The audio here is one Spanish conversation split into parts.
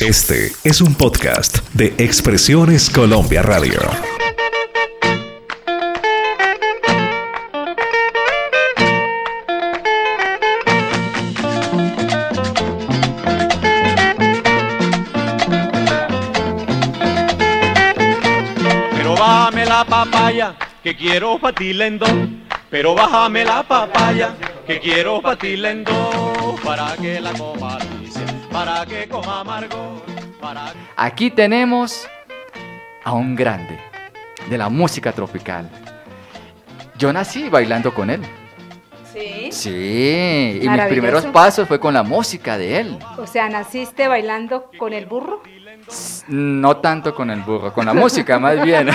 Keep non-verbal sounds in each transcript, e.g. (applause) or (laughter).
Este es un podcast de Expresiones Colombia Radio. Pero bájame la papaya, que quiero patilendo. Pero bájame la papaya, que quiero patilendo. Para que la coma Alicia, para que coma amargo, para que... Aquí tenemos a un grande de la música tropical. Yo nací bailando con él. Sí. Sí, y mis primeros pasos fue con la música de él. O sea, naciste bailando con el burro. No tanto con el burro, con la música más (laughs) bien.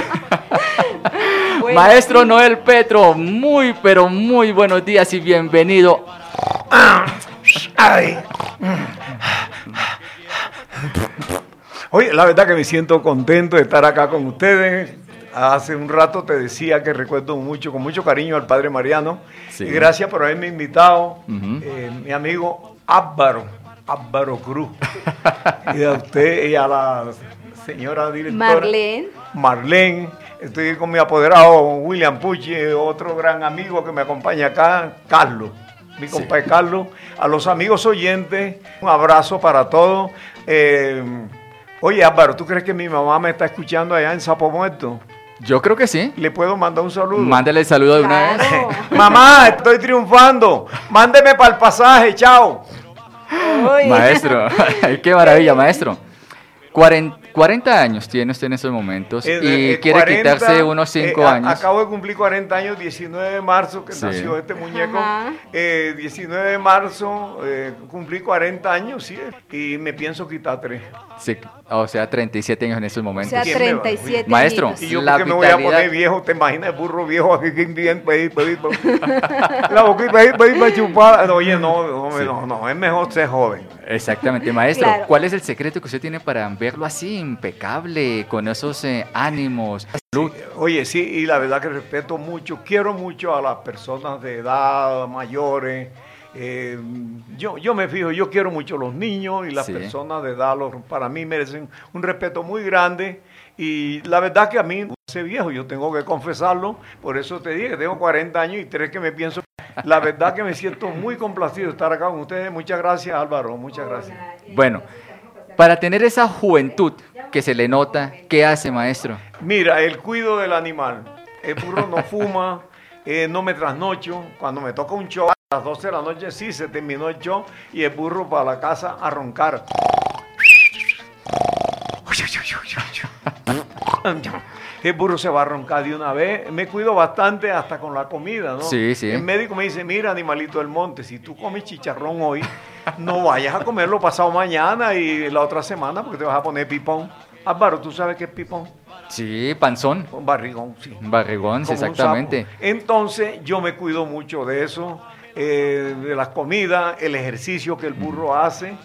Bueno, Maestro Noel Petro, muy pero muy buenos días y bienvenido. Ay. Oye, la verdad que me siento contento de estar acá con ustedes. Hace un rato te decía que recuerdo mucho, con mucho cariño al padre Mariano. Sí. Y gracias por haberme invitado, eh, mi amigo Álvaro, Álvaro Cruz. y a usted y a la señora directora. Marlene. Marlene. Estoy con mi apoderado William Pucci, otro gran amigo que me acompaña acá, Carlos. Mi Sí. compadre Carlos. A los amigos oyentes, un abrazo para todos. Eh, oye, Álvaro, ¿tú crees que mi mamá me está escuchando allá en Sapo Muerto? Yo creo que sí. ¿Le puedo mandar un saludo? Mándale el saludo de una vez. (laughs) Mamá, estoy triunfando. Mándeme para el pasaje, chao. Uy. Maestro, (laughs) qué maravilla, maestro. Cuaren- 40 años tiene usted en estos momentos Eh, y eh, quiere 40, quitarse unos 5 eh, años. Acabo de cumplir 40 años, 19 de marzo, que Sí. nació este muñeco. Eh, 19 de marzo, eh, cumplí 40 años, sí, y me pienso quitar 3. Sí, o sea, 37 años en estos O momentos. sea, ¿Quién me va? 37 Maestro. añitos. Y yo, La porque me voy a poner viejo? ¿Te imaginas el burro viejo aquí? que bien, (laughs) La boquita ahí, pues, chupada. Oye, no, no, Sí. no, no, es mejor ser joven. Exactamente, maestro. Claro. ¿Cuál es el secreto que usted tiene para verlo así, impecable, con esos eh, ánimos? Salud. Oye, sí, y la verdad que respeto mucho, quiero mucho a las personas de edad, mayores. eh, yo, yo me fijo, yo quiero mucho a los niños y las Sí. personas de edad, los- para mí merecen un respeto muy grande. Y la verdad que a mí, ese viejo, yo tengo que confesarlo, por eso te dije que tengo 40 años y tres que me pienso. La verdad que me siento muy complacido de estar acá con ustedes. Muchas gracias, Álvaro, muchas gracias. Bueno, para tener esa juventud que se le nota, ¿qué hace, maestro? Mira, el cuido del animal. El burro no fuma, (laughs) eh, no me trasnocho. Cuando me toca un show a las 12 de la noche, sí, se terminó el show y el burro para la casa a roncar. (laughs) (laughs) El burro se va a roncar de una vez. Me cuido bastante hasta con la comida, ¿no? Sí, sí. El médico me dice, mira, animalito del monte, si tú comes chicharrón hoy, no vayas a comerlo pasado mañana y la otra semana porque te vas a poner pipón. Álvaro, ¿tú sabes qué es pipón? Sí, panzón, Un barrigón, sí. un barrigón, sí, exactamente. Entonces yo me cuido mucho de eso, eh, de las comidas, el ejercicio que el burro hace.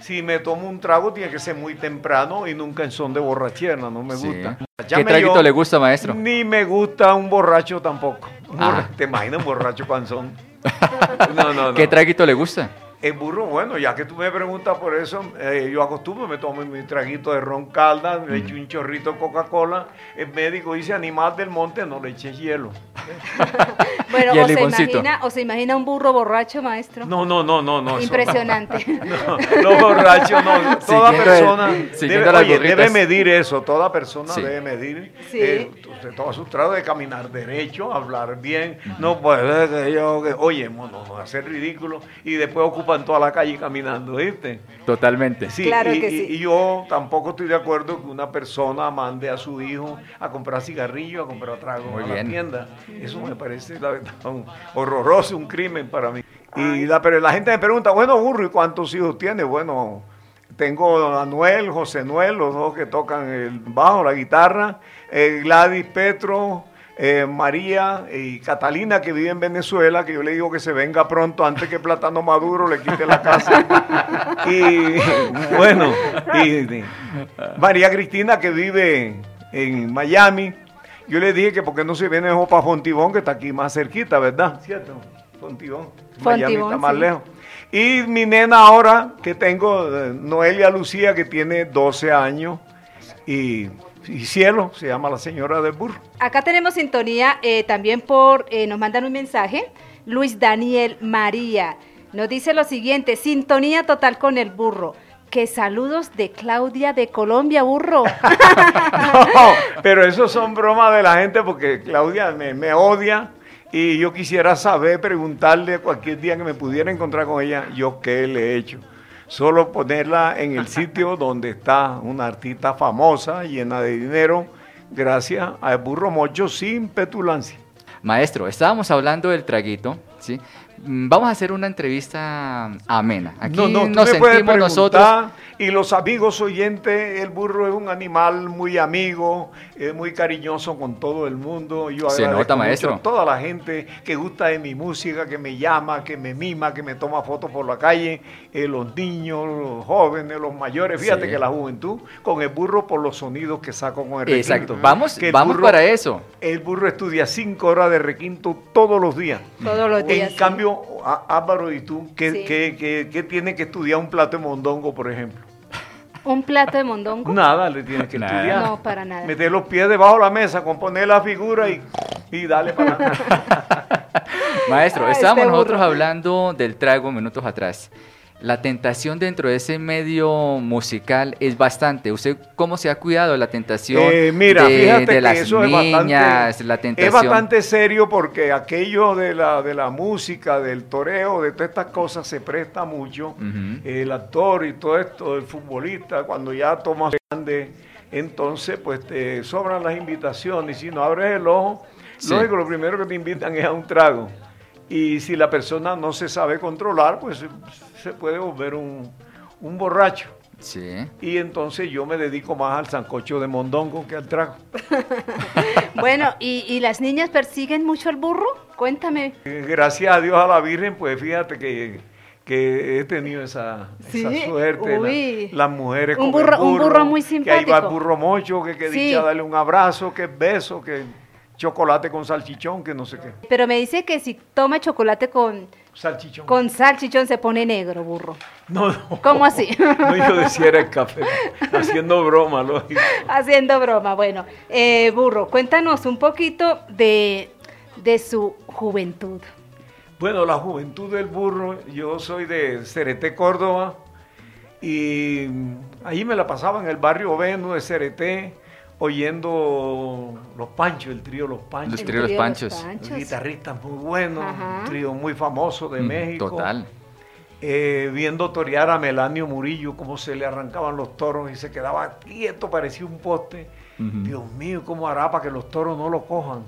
Si me tomo un trago tiene que ser muy temprano y nunca en son de borrachera, no me Sí. gusta. ¿Qué Llame traguito yo, le gusta, maestro? Ni me gusta un borracho tampoco. Ah. ¿Te imaginas un borracho panzón? (laughs) No, no, no. ¿Qué traguito le gusta? El burro, bueno, ya que tú me preguntas por eso, eh, yo acostumbro, me tomo mi traguito de ron calda, le echo un chorrito de Coca-Cola. El médico dice, animal del monte, no le eches hielo. (laughs) Bueno, Y el o se, imagina, o se imagina un burro borracho, maestro. No, no, no, no, no. Impresionante. (laughs) No, los borrachos no. Toda persona debe, oye, medir eso. Toda persona Sí. debe medir. Sí. eh, usted toma su trato de caminar derecho, hablar bien. No puede que yo, que, oye, no, no, hacer ridículo. Y después ocupan toda la calle caminando, ¿viste? Totalmente. Sí, Claro y, que sí. y yo tampoco estoy de acuerdo que una persona mande a su hijo a comprar cigarrillo, a comprar trago Muy a bien. la tienda. Eso me parece la verdad, un- horroroso, un crimen para mí. Y la, pero la gente me pregunta, bueno, Burro, ¿y cuántos hijos tiene? Bueno, tengo a Noel, José Noel, los dos que tocan el bajo, la guitarra, eh, Gladys Petro, eh, María y Catalina, que vive en Venezuela, que yo le digo que se venga pronto antes que Plátano Maduro le quite la casa. (laughs) y bueno, y, y María Cristina, que vive en Miami. Yo le dije que porque no se viene mejor para Fontibón, que está aquí más cerquita, ¿verdad? ¿Cierto? Fontibón. Miami Fontibón, está más sí. lejos. Y mi nena ahora, que tengo, eh, Noelia Lucía, que tiene 12 años, y, y Cielo, se llama la señora del burro. Acá tenemos sintonía eh, también por, eh, nos mandan un mensaje, Luis Daniel María. Nos dice lo siguiente, sintonía total con el burro. Que saludos de Claudia de Colombia, burro. (laughs) (laughs) No, pero eso son bromas de la gente porque Claudia me, me odia y yo quisiera saber, preguntarle cualquier día que me pudiera encontrar con ella, yo qué le he hecho. Solo ponerla en el sitio donde está una artista famosa, llena de dinero, gracias al burro mocho sin petulancia. Maestro, estábamos hablando del traguito, ¿sí? Mm, Vamos a hacer una entrevista amena. Aquí no, no, nos sentimos nosotros. preguntar, y los amigos oyentes, el burro es un animal muy amigo, es muy cariñoso con todo el mundo. Yo Se agradezco nota, mucho maestro. a toda la gente que gusta de mi música, que me llama, que me mima, que me toma fotos por la calle, eh, los niños, los jóvenes, los mayores. Fíjate Sí. que la juventud con el burro por los sonidos que saco con el Exacto. requinto. Vamos, Que el vamos burro- para eso. El burro estudia cinco horas de requinto todos los días. Todos los días. En sí. cambio, Álvaro, ¿y tú qué, Sí. qué- qué- qué tiene que estudiar un plato de mondongo, por ejemplo? Un plato de mondongo. Nada le tienes que Nada. estudiar. No, para nada. Meter los pies debajo de la mesa, componer la figura y, y dale para. (laughs) Maestro, estábamos este nosotros hablando del trago minutos atrás. La tentación dentro de ese medio musical es bastante. ¿Usted cómo se ha cuidado de la tentación Eh, mira, de, de las eso es niñas, bastante, la tentación? es bastante serio porque aquello de la, de la música, del toreo, de todas estas cosas se presta mucho. El actor y todo esto, el futbolista, cuando ya tomas grande, entonces pues te sobran las invitaciones. Y si no abres el ojo, Sí. lógico, lo primero que te invitan es a un trago. Y si la persona no se sabe controlar, pues se- puede volver un, un borracho. Sí. Y entonces yo me dedico más al sancocho de mondongo que al trago. (laughs) Bueno, ¿y, y las niñas persiguen mucho al burro? Cuéntame. Eh, Gracias a Dios a la Virgen, pues fíjate que, que he tenido esa, Sí, esa suerte. uy. La- las mujeres Un con el burro- un burro muy Que ahí va el simpático. burro mocho, que, que Sí. dicha darle un abrazo, que beso, que chocolate con salchichón, que no sé qué. Pero me dice que si toma chocolate con, Salchichón. con salchichón se pone negro, burro. No, no. ¿Cómo así? (laughs) No, yo decía era el café, haciendo broma, lógico. (laughs) Haciendo broma. Bueno, eh, burro, cuéntanos un poquito de, de su juventud. Bueno, la juventud del burro, yo soy de Cereté, Córdoba, y ahí me la pasaba en el barrio Venus de Cereté, oyendo Los Panchos, el trío Los Panchos. Los El trío Los Panchos. Guitarristas muy buenos, Ajá. un trío muy famoso de Mm, México. Total. Eh, viendo torear a Melanio Murillo, cómo se le arrancaban los toros y se quedaba quieto, parecía un poste. Dios mío, ¿cómo hará para que los toros no lo cojan?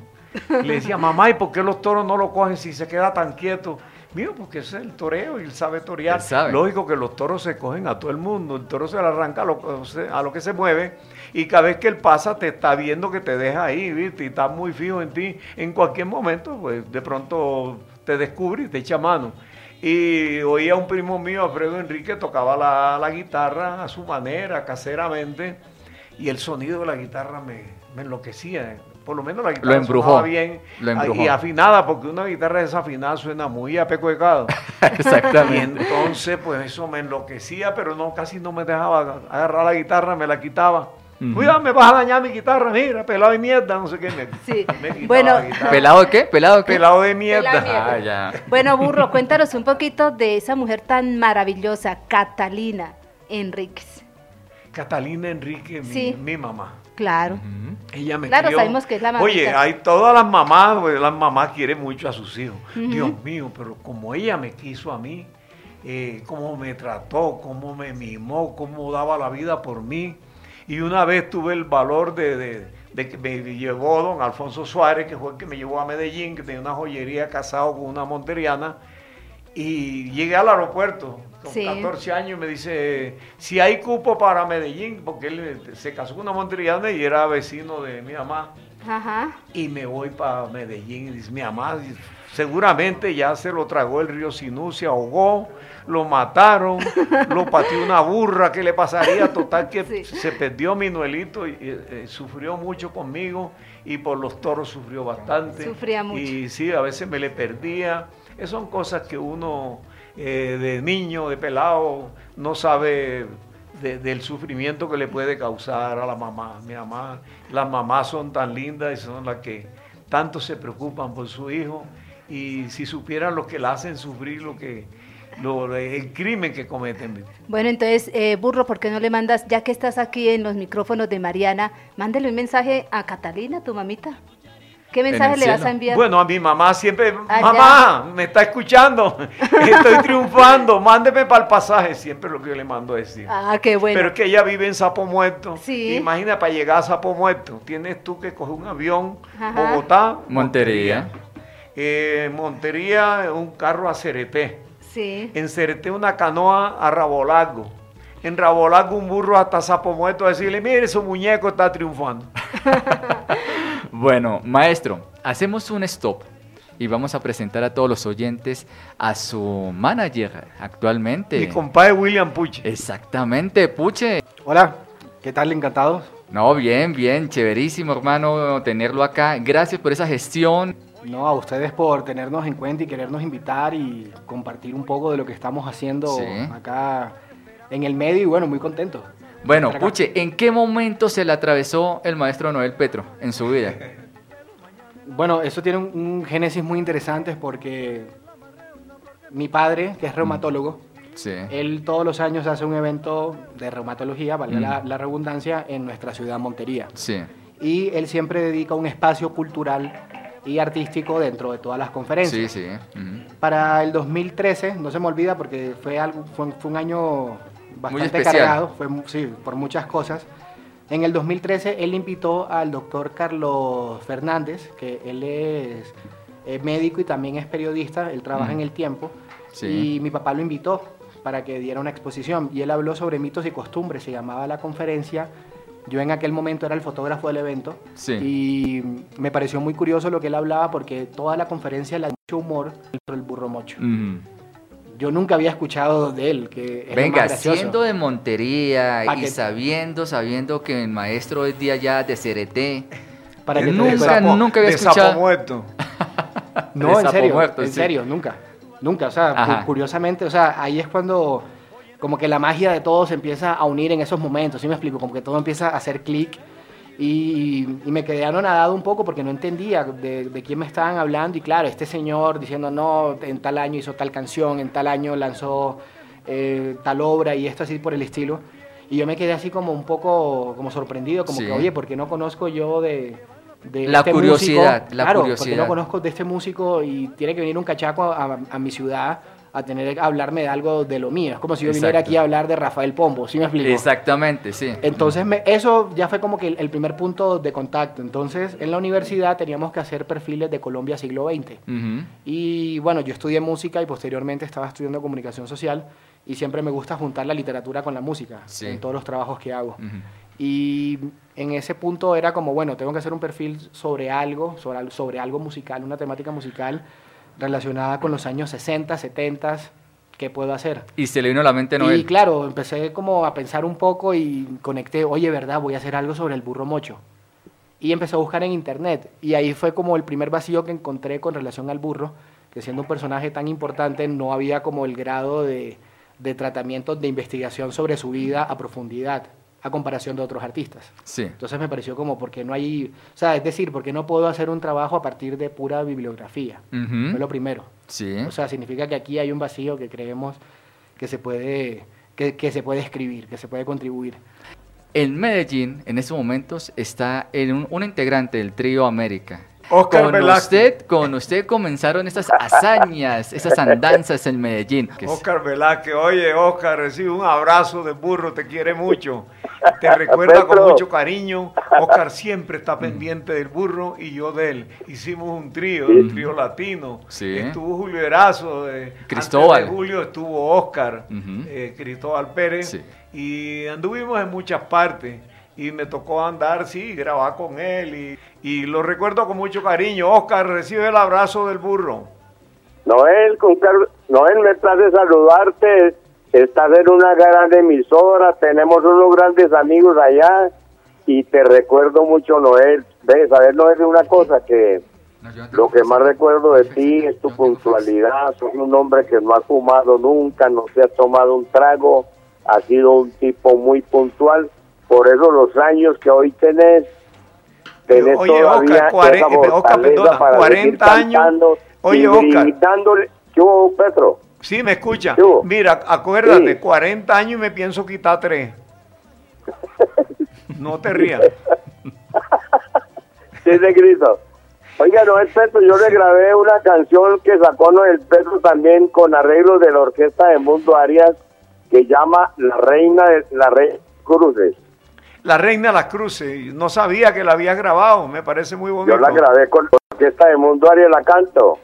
Y le decía, mamá, ¿y por qué los toros no lo cogen si se queda tan quieto? Mío, porque ese es el toreo y él sabe torear. Él sabe. Lógico que los toros se cogen a todo el mundo, el toro se le arranca a lo, a lo que se mueve y cada vez que él pasa te está viendo que te deja ahí, ¿viste? Y está muy fijo en ti. En cualquier momento, pues de pronto te descubre y te echa mano. Y oía un primo mío, Alfredo Enrique, tocaba la, la guitarra a su manera, caseramente, y el sonido de la guitarra me, me enloquecía. Por lo menos la guitarra embrujó, sonaba bien lo embrujó. y afinada, porque una guitarra desafinada suena muy a peco de cado. (laughs) Y Exactamente. entonces, pues eso me enloquecía, pero no, casi no me dejaba agarrar la guitarra, me la quitaba. Cuidado, me vas a dañar mi guitarra, mira, pelado de mierda, no sé qué. Me, Sí. me quitaba Bueno, la guitarra. ¿Pelado de qué? ¿Pelado de qué? Pelado de mierda. Pelado de mierda. Ah, ya. Bueno, burro, cuéntanos un poquito de esa mujer tan maravillosa, Catalina Enríquez. Catalina Enrique, mi, Sí. mi mamá. Claro. Ella me Claro, crió. sabemos que es la mamita. Oye, hay todas las mamás, pues, las mamás quieren mucho a sus hijos. Dios mío, pero como ella me quiso a mí, eh, cómo me trató, cómo me mimó, cómo daba la vida por mí. Y una vez tuve el valor de, de- de que me llevó don Alfonso Suárez, que fue el que me llevó a Medellín, que tenía una joyería casado con una monteriana. Y llegué al aeropuerto con Sí. 14 años y me dice, si hay cupo para Medellín, porque él eh, se casó con una monteriana y era vecino de mi mamá. Ajá. Y me voy para Medellín y dice, mi mamá, seguramente ya se lo tragó el río Sinú, se ahogó, lo mataron, (laughs) lo pateó una burra, ¿qué le pasaría? Total que Sí. se perdió mi Noelito y eh, eh, sufrió mucho conmigo y por los toros sufrió bastante. Sufría mucho. Y sí, a veces me le perdía. Esas son cosas que uno eh, de niño, de pelado, no sabe de- del sufrimiento que le puede causar a la mamá. Mi mamá, las mamás son tan lindas y son las que tanto se preocupan por su hijo y si supieran lo que la hacen sufrir, lo que el crimen que cometen. Bueno, entonces, eh, Burro, ¿por qué no le mandas, ya que estás aquí en los micrófonos de Mariana, mándale un mensaje a Catalina, tu mamita? ¿Qué mensaje le vas a enviar? Bueno, a mi mamá siempre, Allá. mamá, me está escuchando, (laughs) estoy triunfando, mándeme para el pasaje, siempre lo que yo le mando a decir. ah, qué bueno. Pero es que ella vive en Sapo Muerto. Sí. Imagina para llegar a Sapo Muerto. Tienes tú que coger un avión, Ajá. Bogotá, Montería. Eh, Montería, un carro a Cereté. Sí. En Cereté, una canoa a Rabo Largo. En Rabo Largo, un burro hasta Sapo Muerto a decirle: Mire, su muñeco está triunfando. (laughs) Bueno, maestro, hacemos un stop y vamos a presentar a todos los oyentes a su manager actualmente. Mi compadre William Puche. Exactamente, Puche. Hola, ¿qué tal? Encantados. No, bien, bien, chéverísimo, hermano, tenerlo acá. Gracias por esa gestión. No, a ustedes por tenernos en cuenta y querernos invitar y compartir un poco de lo que estamos haciendo Sí. acá en el medio y bueno, muy contento. Bueno. Puche, ¿en qué momento se le atravesó el maestro Noel Petro en su vida? Bueno, eso tiene un, un génesis muy interesante porque mi padre, que es reumatólogo, Sí. él todos los años hace un evento de reumatología, valga Mm. la, la redundancia, en nuestra ciudad Montería. Sí. Y él siempre dedica un espacio cultural y artístico dentro de todas las conferencias. Sí, sí. Para el 2013, no se me olvida porque fue, algo, fue, fue un año bastante cargado, fue, sí, por muchas cosas. En el 2013 él invitó al doctor Carlos Fernández, que él es eh, médico y también es periodista, él trabaja en El Tiempo, Sí. y mi papá lo invitó para que diera una exposición y él habló sobre mitos y costumbres, se llamaba la conferencia. Yo en aquel momento era el fotógrafo del evento Sí. y me pareció muy curioso lo que él hablaba porque toda la conferencia da mucho humor sobre el burro mocho. Yo nunca había escuchado de él, que es Venga, más siendo de Montería Pa' y que- sabiendo, sabiendo que el maestro es de allá, de Cereté. Para que nunca. Sapo- nunca había de escuchado. Sapo Muerto. (laughs) No, de en serio, muerto, en sí. serio, nunca. Nunca, o sea, Ajá. curiosamente, o sea, ahí es cuando como que la magia de todo se empieza a unir en esos momentos, ¿sí me explico? Como que todo empieza a hacer clic y, y me quedé anonadado un poco porque no entendía de, de quién me estaban hablando y claro, este señor diciendo, no, en tal año hizo tal canción, en tal año lanzó eh, tal obra y esto así por el estilo. Y yo me quedé así como un poco como sorprendido, como Sí. que, oye, ¿por qué no conozco yo de... de La este curiosidad, músico? la claro, porque curiosidad. no conozco de este músico y tiene que venir un cachaco a, a- a mi ciudad a tener a hablarme de algo de lo mío. Es como si yo viniera Exacto. aquí a hablar de Rafael Pombo, ¿sí me explico? Exactamente, sí. Entonces, me- eso ya fue como que el, el primer punto de contacto. Entonces, en la universidad teníamos que hacer perfiles de Colombia siglo XX. Ujú. Y bueno, yo estudié música y posteriormente estaba estudiando comunicación social y siempre me gusta juntar la literatura con la música Sí. en todos los trabajos que hago. Ujú. Y en ese punto era como, bueno, tengo que hacer un perfil sobre algo, sobre, sobre algo musical, una temática musical relacionada con los años 60, 70, ¿qué puedo hacer? Y se le vino a la mente Noel. Y claro, empecé como a pensar un poco y conecté, oye, ¿verdad? Voy a hacer algo sobre el burro mocho. Y empecé a buscar en internet. Y ahí fue como el primer vacío que encontré con relación al burro, que siendo un personaje tan importante no había como el grado de, de tratamiento de investigación sobre su vida a profundidad, a comparación de otros artistas. Sí. Entonces me pareció como, porque no hay, o sea, es decir, porque no puedo hacer un trabajo a partir de pura bibliografía. Ujú. Fue lo primero. Sí. O sea, significa que aquí hay un vacío que creemos que se puede, que, que se puede escribir, que se puede contribuir. En Medellín, en estos momentos, está un, un integrante del trío América. Oscar con Velázquez. usted, con usted comenzaron estas hazañas, esas andanzas en Medellín. Oscar Velázquez, oye Oscar, recibe un abrazo de burro, te quiere mucho, te recuerda con mucho cariño. Oscar siempre está pendiente del burro y yo de él. Hicimos un trío, un trío latino. Sí. Estuvo Julio Erazo, Cristóbal. antes de Julio estuvo Oscar, eh, Cristóbal Pérez, Sí. y anduvimos en muchas partes. Y me tocó andar, sí, grabar con él. Y, y lo recuerdo con mucho cariño. Oscar, recibe el abrazo del burro. Noel, con Car- Noel, me place saludarte. Estás en una gran emisora, tenemos unos grandes amigos allá y te recuerdo mucho, Noel. Ves, a ver, Noel, una cosa que No, Lo que más recuerdo de (laughs) ti es tu puntualidad. Sos un hombre que no ha fumado nunca, no se ha tomado un trago. Ha sido un tipo muy puntual. Por eso los años que hoy tenés, Oye, todavía Oscar, esa eh, Oscar, perdona, para 40 seguir años. Oye, Oscar. gritándole- ¿Qué hubo, Petro? Sí, me escucha. Mira, acuérdate, Sí. 40 años y me pienso quitar 3. (laughs) No te rías. (laughs) Sí, de grito. Oiga, Noel Petro, yo le grabé una canción que sacó Noel Petro también con arreglos de la orquesta de Mundo Arias que llama La Reina de la Reina Cruces. La Reina de las Cruces. No sabía que la había grabado. Me parece muy bonito. Yo la grabé con la orquesta de Mundo Arias, la canto.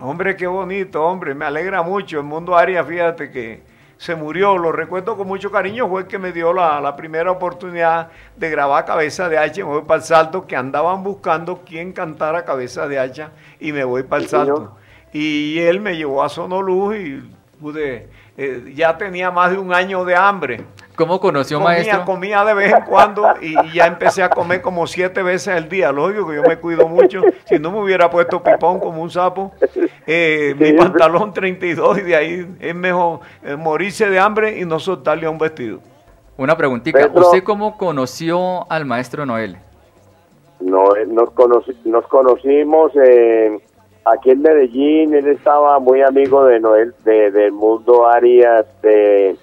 Hombre, qué bonito, hombre. Me alegra mucho. El mundo Arias, fíjate que se murió. Lo recuerdo con mucho cariño. Fue el que me dio la, la primera oportunidad de grabar Cabeza de Hacha. Me voy para el salto, que andaban buscando quién cantara Cabeza de Hacha. Y me voy para el señor. salto. Y él me llevó a Sonoluz y pude. eh, ya tenía más de un año de hambre. ¿Cómo conoció, Comía, maestro? comía de vez en cuando y, y ya empecé a comer como siete veces al día. Lógico que yo me cuido mucho. Si no me hubiera puesto pipón como un sapo, eh, mi pantalón 32 y de ahí es mejor eh, morirse de hambre y no soltarle a un vestido. Una preguntita. Pedro. ¿Usted cómo conoció al maestro Noel? No, eh, nos, conoci- nos conocimos eh, aquí en Medellín. Él estaba muy amigo de Noel, de, del Mundo Arias, de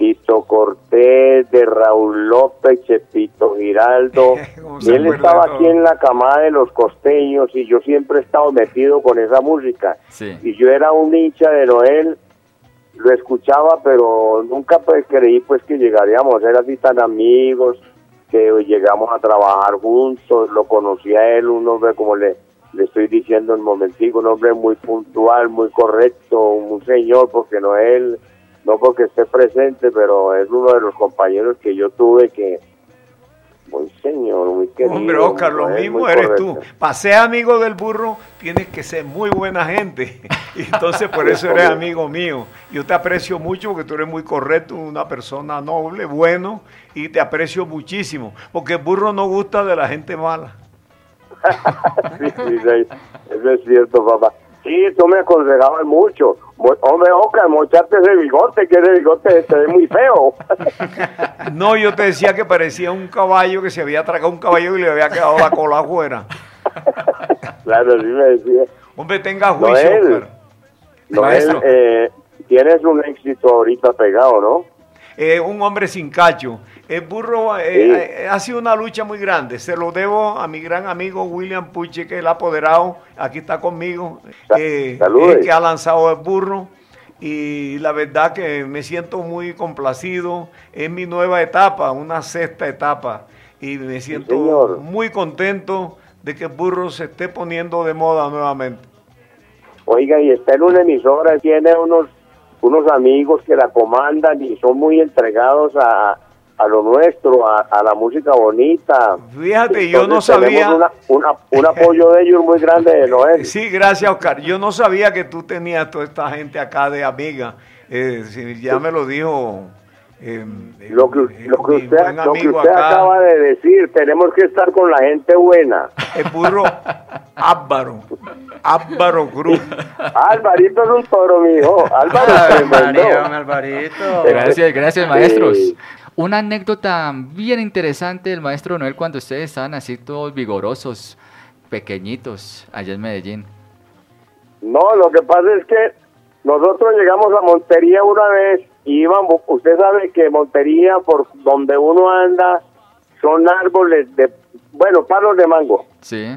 Tito Cortés, de Raúl López, Chepito Giraldo. (laughs) ¿Cómo y él estaba aquí en la camada de los costeños y yo siempre he estado metido con esa música. Sí. Y yo era un hincha de Noel, lo escuchaba, pero nunca pues creí pues que llegaríamos a ser así tan amigos, que llegamos a trabajar juntos, lo conocí a él, un hombre como le, le estoy diciendo en momentico, un hombre muy puntual, muy correcto, un señor, porque Noel, no porque esté presente, pero es uno de los compañeros que yo tuve que, muy señor, muy querido. Hombre, Oscar, lo mismo eres correcto. tú. Para ser amigo del burro, tienes que ser muy buena gente. (laughs) Y entonces por eso eres amigo mío. Yo te aprecio mucho porque tú eres muy correcto, una persona noble, bueno, y te aprecio muchísimo. Porque el burro no gusta de la gente mala. (laughs) Sí, sí, sí, eso es cierto, papá. Sí, tú me aconsejabas mucho. Hombre, Oscar, mocharte ese bigote, que ese bigote se ve muy feo. (laughs) No, yo te decía que parecía un caballo que se había tragado un caballo y le había quedado la cola afuera. (laughs) claro, sí me decía. Hombre, tenga juicio, Noel. Oscar. Noel, eh, tienes un éxito ahorita pegado, ¿no? Eh, un hombre sin cacho. El burro eh, Sí. eh, ha sido una lucha muy grande. Se lo debo a mi gran amigo William Puche, que es el apoderado. Aquí está conmigo. Eh, que ha lanzado el burro. Y la verdad que me siento muy complacido. Es mi nueva etapa, una sexta etapa. Y me siento muy contento de que el burro se esté poniendo de moda nuevamente. Oiga, y está en una emisora, tiene unos, unos amigos que la comandan y son muy entregados a, a lo nuestro, a, a la música bonita. Fíjate, yo no sabía. una- una- un apoyo de ellos muy grande de Noel. (laughs) Sí, gracias, Oscar. Yo no sabía que tú tenías toda esta gente acá de amiga. Eh, ya me lo dijo. Eh, Lo que, eh, lo que usted, lo que usted acá, acaba de decir, tenemos que estar con la gente buena. el burro Álvaro, Álvaro Cruz. Alvarito es un toro, mijo. Álvaro. María, Alvarito. Gracias, gracias, maestros. Sí. Una anécdota bien interesante del maestro Noel cuando ustedes estaban así todos vigorosos, pequeñitos, allá en Medellín. No, lo que pasa es que nosotros llegamos a Montería una vez y íbamos, usted sabe que Montería, por donde uno anda, son árboles de, bueno, palos de mango. Sí.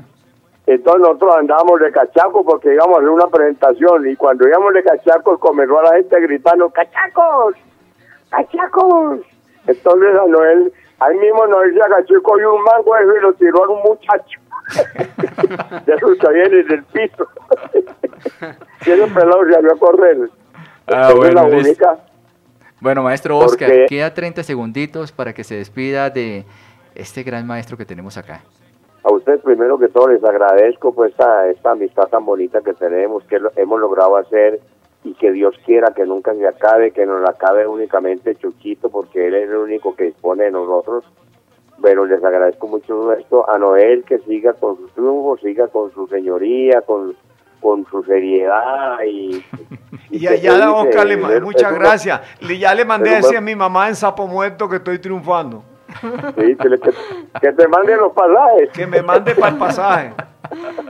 Entonces nosotros andábamos de cachaco porque íbamos a hacer una presentación y cuando íbamos de cachacos comenzó a la gente gritando, ¡cachacos! ¡cachacos! Entonces a Noel, ahí mismo Noel se agachó y cogió un mango eso y lo tiró a un muchacho. (laughs) de habían en el piso. (laughs) y ese pelado se salió a correr. Ah, Entonces, bueno, la única, Bueno, maestro Porque- Oscar, queda 30 segunditos para que se despida de este gran maestro que tenemos acá. A ustedes primero que todo les agradezco pues esta, esta amistad tan bonita que tenemos, que lo- hemos logrado hacer y que Dios quiera que nunca se acabe, que nos la acabe únicamente Chuchito porque él es el único que dispone de nosotros. Bueno, les agradezco mucho esto a Noel que siga con su triunfo, siga con su señoría, con, con su seriedad y... (laughs) Y allá, Oscar, le muchas gracias. (laughs) Le- Ya le mandé a decir a mi mamá en Sapo Muerto que estoy triunfando. (laughs) Sí, que, le- que- que te manden los pasajes. Que me mande para el pasaje.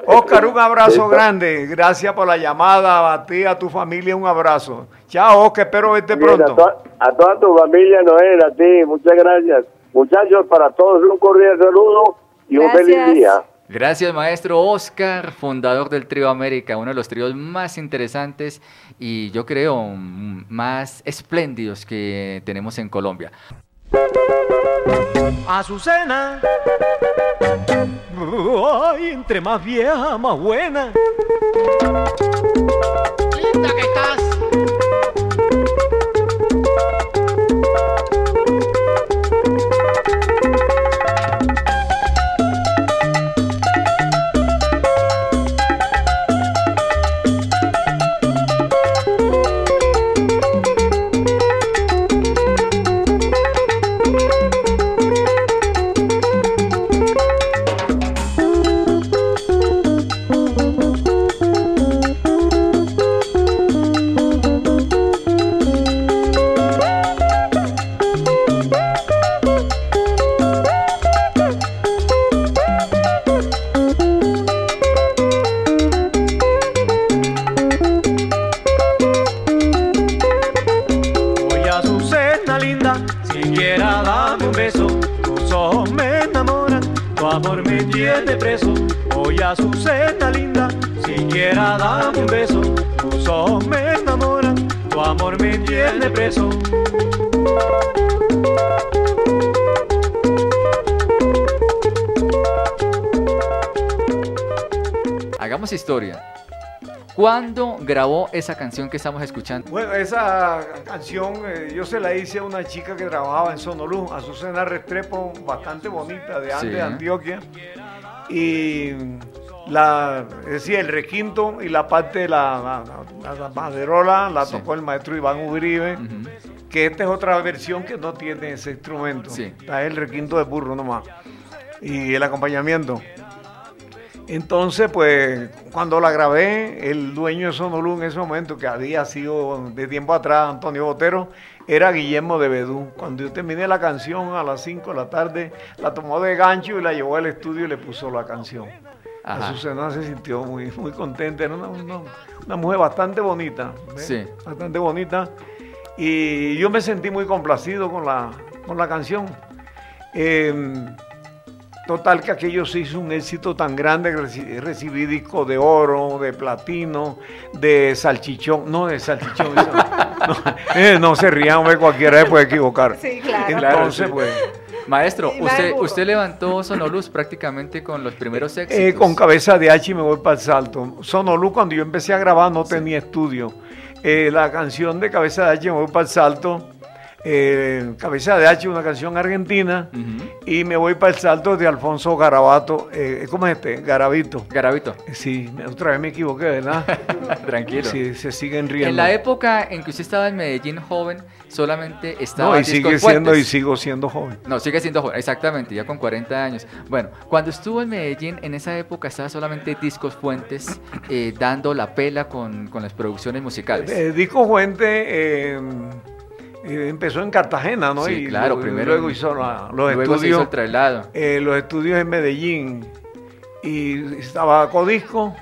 Oscar, un abrazo grande. Gracias por la llamada. A ti, a tu familia, un abrazo. Chao, Oscar. Espero verte Bien, a, pronto. to- a toda tu familia, Noel, a ti, muchas gracias. Muchachos, para todos un cordial saludo y un feliz día. Gracias, maestro Oscar, fundador del Trío América, uno de los tríos más interesantes y yo creo más espléndidos que tenemos en Colombia. Azucena. Ay, entre más vieja, más buena. Oye, siquiera dame un beso. Tus ojos me enamoran, tu amor me tiene preso. Hagamos historia. ¿Cuándo grabó esa canción que estamos escuchando? Bueno, esa canción eh, yo se la hice a una chica que trabajaba en Sonolú, Azucena Restrepo, bastante bonita, de antes Sí. de Antioquia. Y la, es decir, el requinto y la parte de la, la- la maderola la Sí. tocó el maestro Iván Uribe, Ujú. que esta es otra versión que no tiene ese instrumento. Sí. Está el requinto de burro nomás. Y el acompañamiento. Entonces, pues, cuando la grabé, el dueño de Sonolú en ese momento, que había sido de tiempo atrás Antonio Botero, era Guillermo de Bedú. Cuando yo terminé la canción a las 5 de la tarde, la tomó de gancho y la llevó al estudio y le puso la canción. Ajá. Azucena se sintió muy, muy contenta, era una, una- una mujer bastante bonita. Sí. Bastante bonita. Y yo me sentí muy complacido con la, con la canción. Eh, Total que aquello se hizo un éxito tan grande que reci- recibí disco de oro, de platino, de salchichón, no de salchichón, (laughs) no, eh, no se rían, hombre, cualquiera se puede equivocar. Sí, claro. Entonces, pues, Maestro, Y usted, levantó Sonoluz prácticamente con los primeros éxitos. eh, con cabeza de H y me voy para el salto. Sonolú, cuando yo empecé a grabar, no tenía estudio. Eh, la canción de cabeza de H me voy para el salto. Eh, cabeza de H, una canción argentina. Y me voy para el salto de Alfonso Garabato. eh, ¿Cómo es este? Garabito. Garabito, Sí, otra vez me equivoqué, ¿verdad? (laughs) tranquilo. Sí, se siguen riendo. En la época en que usted estaba en Medellín joven, solamente estaba No, y sigue Discos siendo y Fuentes. sigo siendo joven. No, sigue siendo joven, exactamente, ya con 40 años. Bueno, cuando estuvo en Medellín, en esa época estaba solamente Discos Fuentes eh, dando la pela con, con las producciones musicales. Eh, Disco Fuente eh, empezó en Cartagena, ¿no? Sí, y claro, luego, primero luego hizo la- los Luego se hizo el estudios, traslado. eh, los estudios en Medellín y estaba Codisco.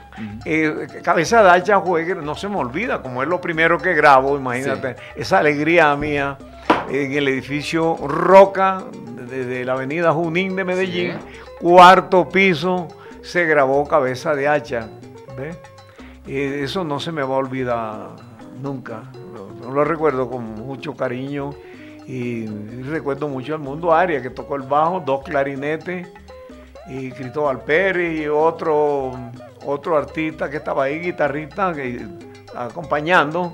eh, Cabeza de Hacha fue, no se me olvida, como es lo primero que grabo, imagínate, esa alegría mía en el edificio Roca de, de la avenida Junín de Medellín, cuarto piso, se grabó Cabeza de Hacha. ¿ves? Eso no se me va a olvidar nunca. Lo, recuerdo con mucho cariño y, recuerdo mucho al mundo Aria que tocó el bajo, dos clarinetes y Cristóbal Pérez y otro, otro artista que estaba ahí, guitarrista, que, acompañando.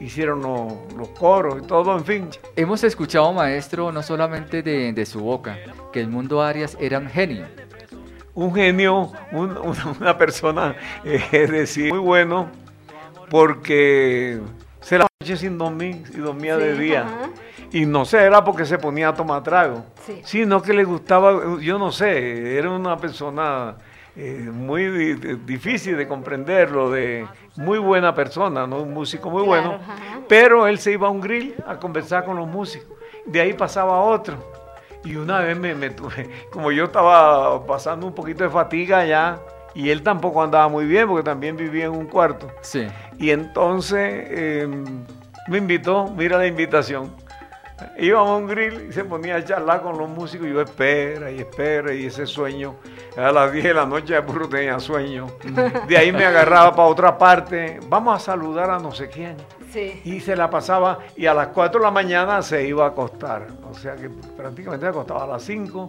Hicieron los, los coros y todo, en fin. Hemos escuchado, maestro, no solamente de, de su boca, que el mundo Arias era un genio. un genio, un- una, (laughs) una persona, eh, es decir, muy bueno, porque se la noche sin dormir y dormía de día. ajá. Y no sé, era porque se ponía a tomar trago, Sí. sino que le gustaba, yo no sé, era una persona eh, muy di- di- difícil de comprenderlo, de muy buena persona, ¿no? un músico muy Claro, bueno, ajá. pero él se iba a un grill a conversar con los músicos, de ahí pasaba otro. Y una vez me, me tuve, (laughs) como yo estaba pasando un poquito de fatiga ya, y él tampoco andaba muy bien porque también vivía en un cuarto. Sí. Y entonces eh, me invitó, mira la invitación. Íbamos a un grill y se ponía a charlar con los músicos. Y yo espera y espera y ese sueño. A las 10 de la noche el burro tenía sueño. De ahí me agarraba para otra parte. Vamos a saludar a no sé quién. Sí. Y se la pasaba y a las 4 de la mañana se iba a acostar. O sea que prácticamente se acostaba a las 5.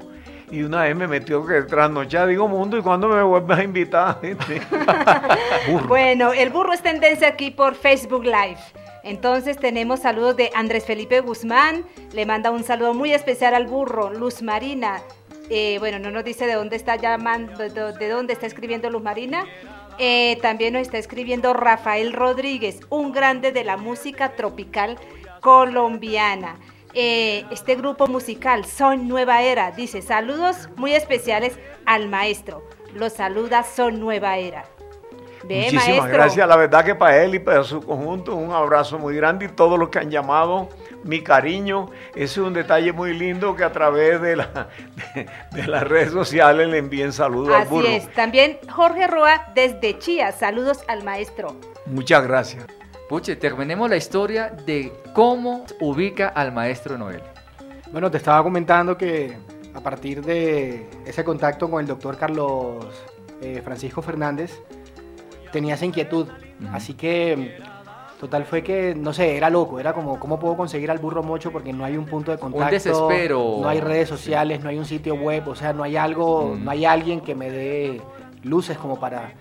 Y una vez me metió que trasnochar, digo mundo, ¿y cuándo me vuelves a invitar? (laughs) Burro. Bueno, el burro es tendencia aquí por Facebook Live. Entonces tenemos saludos de Andrés Felipe Guzmán, le manda un saludo muy especial al burro, Luz Marina. eh, bueno, no nos dice de dónde está llamando, de, de dónde está escribiendo Luz Marina. Eh, también nos está escribiendo Rafael Rodríguez, un grande de la música tropical colombiana. Eh, este grupo musical, Son Nueva Era, dice saludos muy especiales al maestro. Los saluda Son Nueva Era. Ve, Muchísimas maestro. gracias. La verdad que para él y para su conjunto un abrazo muy grande y todos los que han llamado, mi cariño. Ese es un detalle muy lindo que a través de, la, de, (laughs) de las redes sociales le envíen saludos al Así burro. es. También Jorge Roa desde Chía. Saludos al maestro. Muchas gracias. Puche, terminemos la historia de cómo ubica al maestro Noel. Bueno, te estaba comentando que a partir de ese contacto con el doctor Carlos eh, Francisco Fernández, tenía esa inquietud. Ujú. Así que, total fue que, no sé, era loco. Era como, ¿cómo puedo conseguir al burro mocho? Porque no hay un punto de contacto. desespero. No hay redes sociales, no hay un sitio web. O sea, no hay algo, Mm. no hay alguien que me dé luces como para...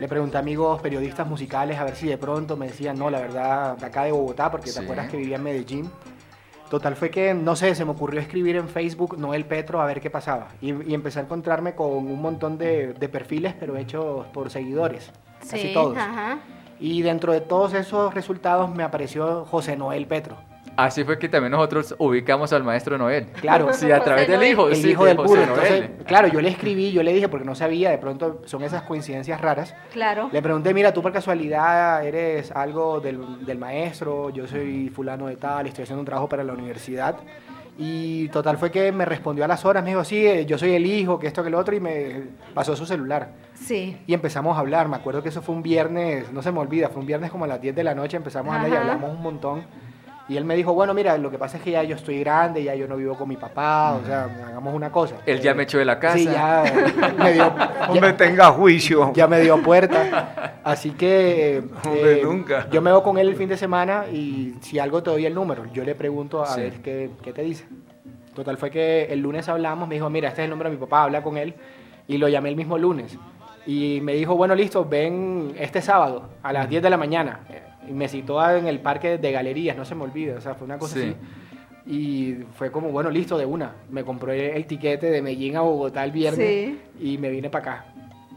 Le pregunté a amigos periodistas musicales a ver si de pronto me decían, no, la verdad, de acá de Bogotá, porque Sí. te acuerdas que vivía en Medellín. Total fue que, no sé, se me ocurrió escribir en Facebook Noel Petro a ver qué pasaba. Y, y empecé a encontrarme con un montón de, de perfiles, pero hechos por seguidores. Casi todos. ajá. Y dentro de todos esos resultados me apareció José Noel Petro. Así fue que también nosotros ubicamos al maestro Noel. Claro. Sí, a través José del Noel. hijo. el sí, hijo de del burro. Noel. Entonces, claro, yo le escribí, yo le dije, porque no sabía, de pronto son esas coincidencias raras. Claro. Le pregunté, mira, tú por casualidad eres algo del, del maestro, yo soy fulano de tal, estoy haciendo un trabajo para la universidad. Y total fue que me respondió a las horas, me dijo, sí, eh, yo soy el hijo, que esto, que lo otro, y me pasó su celular. Sí. Y empezamos a hablar, me acuerdo que eso fue un viernes, no se me olvida, fue un viernes como a las 10 de la noche, empezamos a hablar y hablamos un montón. Y él me dijo, bueno, mira, lo que pasa es que ya yo estoy grande, ya yo no vivo con mi papá, o sea, hagamos una cosa. Él ya me echó de la casa. Sí, ya me dio, (laughs) Hombre, ya, tenga juicio. ya me dio puerta. Así que eh, (laughs) Hombre, eh, nunca. yo me veo con él el fin de semana y si algo te doy el número, yo le pregunto a Sí. ver qué, qué te dice. Total fue que el lunes hablamos, me dijo, mira, este es el número de mi papá, habla con él. Y lo llamé el mismo lunes. Y me dijo, bueno, listo, ven este sábado a las 10 de la mañana. Y me citó en el parque de galerías, no se me olvida, o sea, fue una cosa Sí. así. Y fue como, bueno, listo, de una. Me compré el tiquete de Medellín a Bogotá el viernes Sí. y me vine para acá.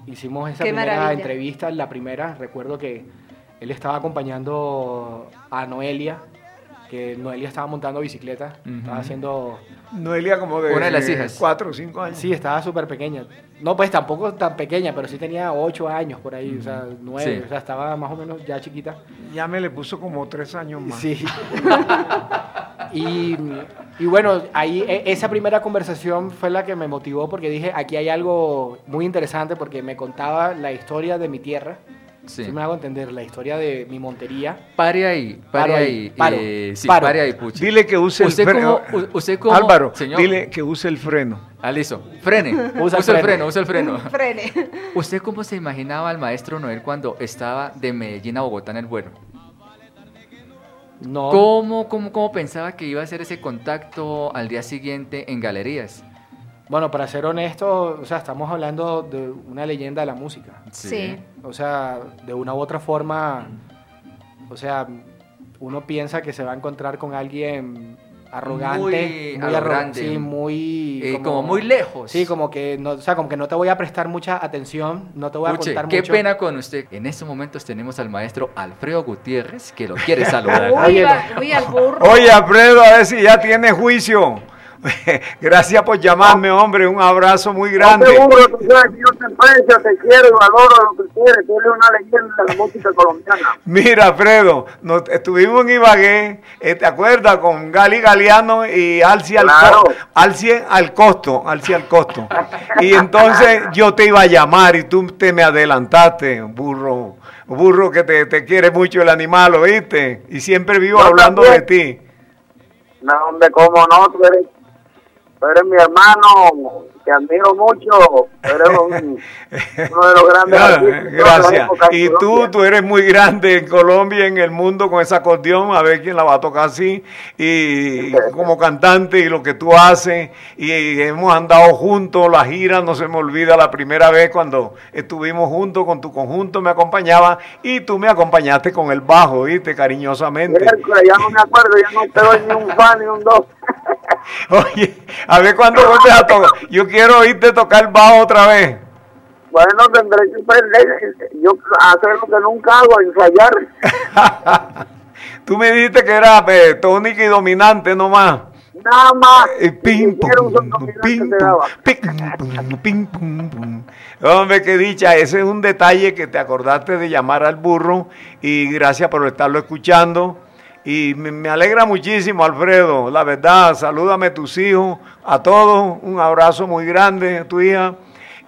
Hicimos esa Qué primera maravilla. entrevista, la primera, recuerdo que él estaba acompañando a Noelia, que Noelia estaba montando bicicleta, estaba haciendo... Noelia como de Una de las hijas. cuatro o cinco años. Sí, estaba súper pequeña. No, pues tampoco tan pequeña, pero sí tenía ocho años por ahí, o sea, nueve, Sí. o sea, estaba más o menos ya chiquita. Ya me le puso como tres años más. Sí. (laughs) y, y bueno, ahí e- esa primera conversación fue la que me motivó porque dije, aquí hay algo muy interesante porque me contaba la historia de mi tierra. Sí. Sí. me hago entender, la historia de mi montería. Pare ahí, pare Paro ahí, paro, eh, sí, paro. pare ahí, Puchi. Dile que use Usted el freno. como- usted como- Álvaro, señor. dile que use el freno. Ah, listo. Frene. Usa (laughs) Usa, el el freno. freno, usa el freno. (laughs) Frene. ¿Usted cómo se imaginaba al maestro Noel cuando estaba de Medellín a Bogotá en el vuelo? No, ¿Cómo, cómo, ¿Cómo pensaba que iba a hacer ese contacto al día siguiente en galerías? Bueno, para ser honesto, o sea, estamos hablando de una leyenda de la música. Sí. O sea, de una u otra forma, o sea, uno piensa que se va a encontrar con alguien arrogante, Muy muy, arrogante, arrogante. sí, muy Eh, como muy lejos. Sí, como que no, o sea, como que no te voy a prestar mucha atención, no te voy a Puche, contar qué mucho. pena con usted. En estos momentos tenemos al maestro Alfredo Gutiérrez que lo quiere saludar. Uy. Oye, Alfredo, a ver si ya tiene juicio. (laughs) Gracias por llamarme, hombre. Un abrazo muy grande. Burro, tú sabes que yo te aprecio, te quiero, adoro lo que quieres. Tú eres una leyenda de la música colombiana. (laughs) Mira, Alfredo, nos, estuvimos en Ibagué, eh, ¿te acuerdas? Con Gali Galeano y Alci al, Claro. Alci al costo, Alci al costo. Y entonces (laughs) yo te iba a llamar y tú te me adelantaste, burro, burro que te, te quiere mucho el animal, ¿oíste? Y siempre vivo Yo hablando de también. ti. No, hombre, cómo no, tú eres, tú eres mi hermano, te admiro mucho. Eres un- (laughs) uno de los grandes artistas Gracias. Y tú, tú eres muy grande en Colombia, en el mundo con esa acordeón, a ver quién la va a tocar así, y (laughs) como cantante y lo que tú haces, y hemos andado juntos, la gira, no se me olvida la primera vez cuando estuvimos juntos con tu conjunto, me acompañaba, y tú me acompañaste con el bajo, viste, cariñosamente. Ya no me acuerdo, ya no te doy ni un fan ni un dos. (laughs) Oye, a ver cuándo vuelves a tocar, yo quiero oírte tocar bajo otra vez. Bueno, tendré que perder, yo hacer lo que nunca hago, ensayar. (laughs) Tú me dijiste que era eh, tónica y dominante nomás. Nada más. Eh, pim, pum, pim, pum, pim, pum, pum. Hombre, qué dicha. Ese es un detalle que te acordaste de llamar al burro y gracias por estarlo escuchando. Y me, me alegra muchísimo, Alfredo. La verdad, salúdame a tus hijos, a todos. Un abrazo muy grande a tu hija.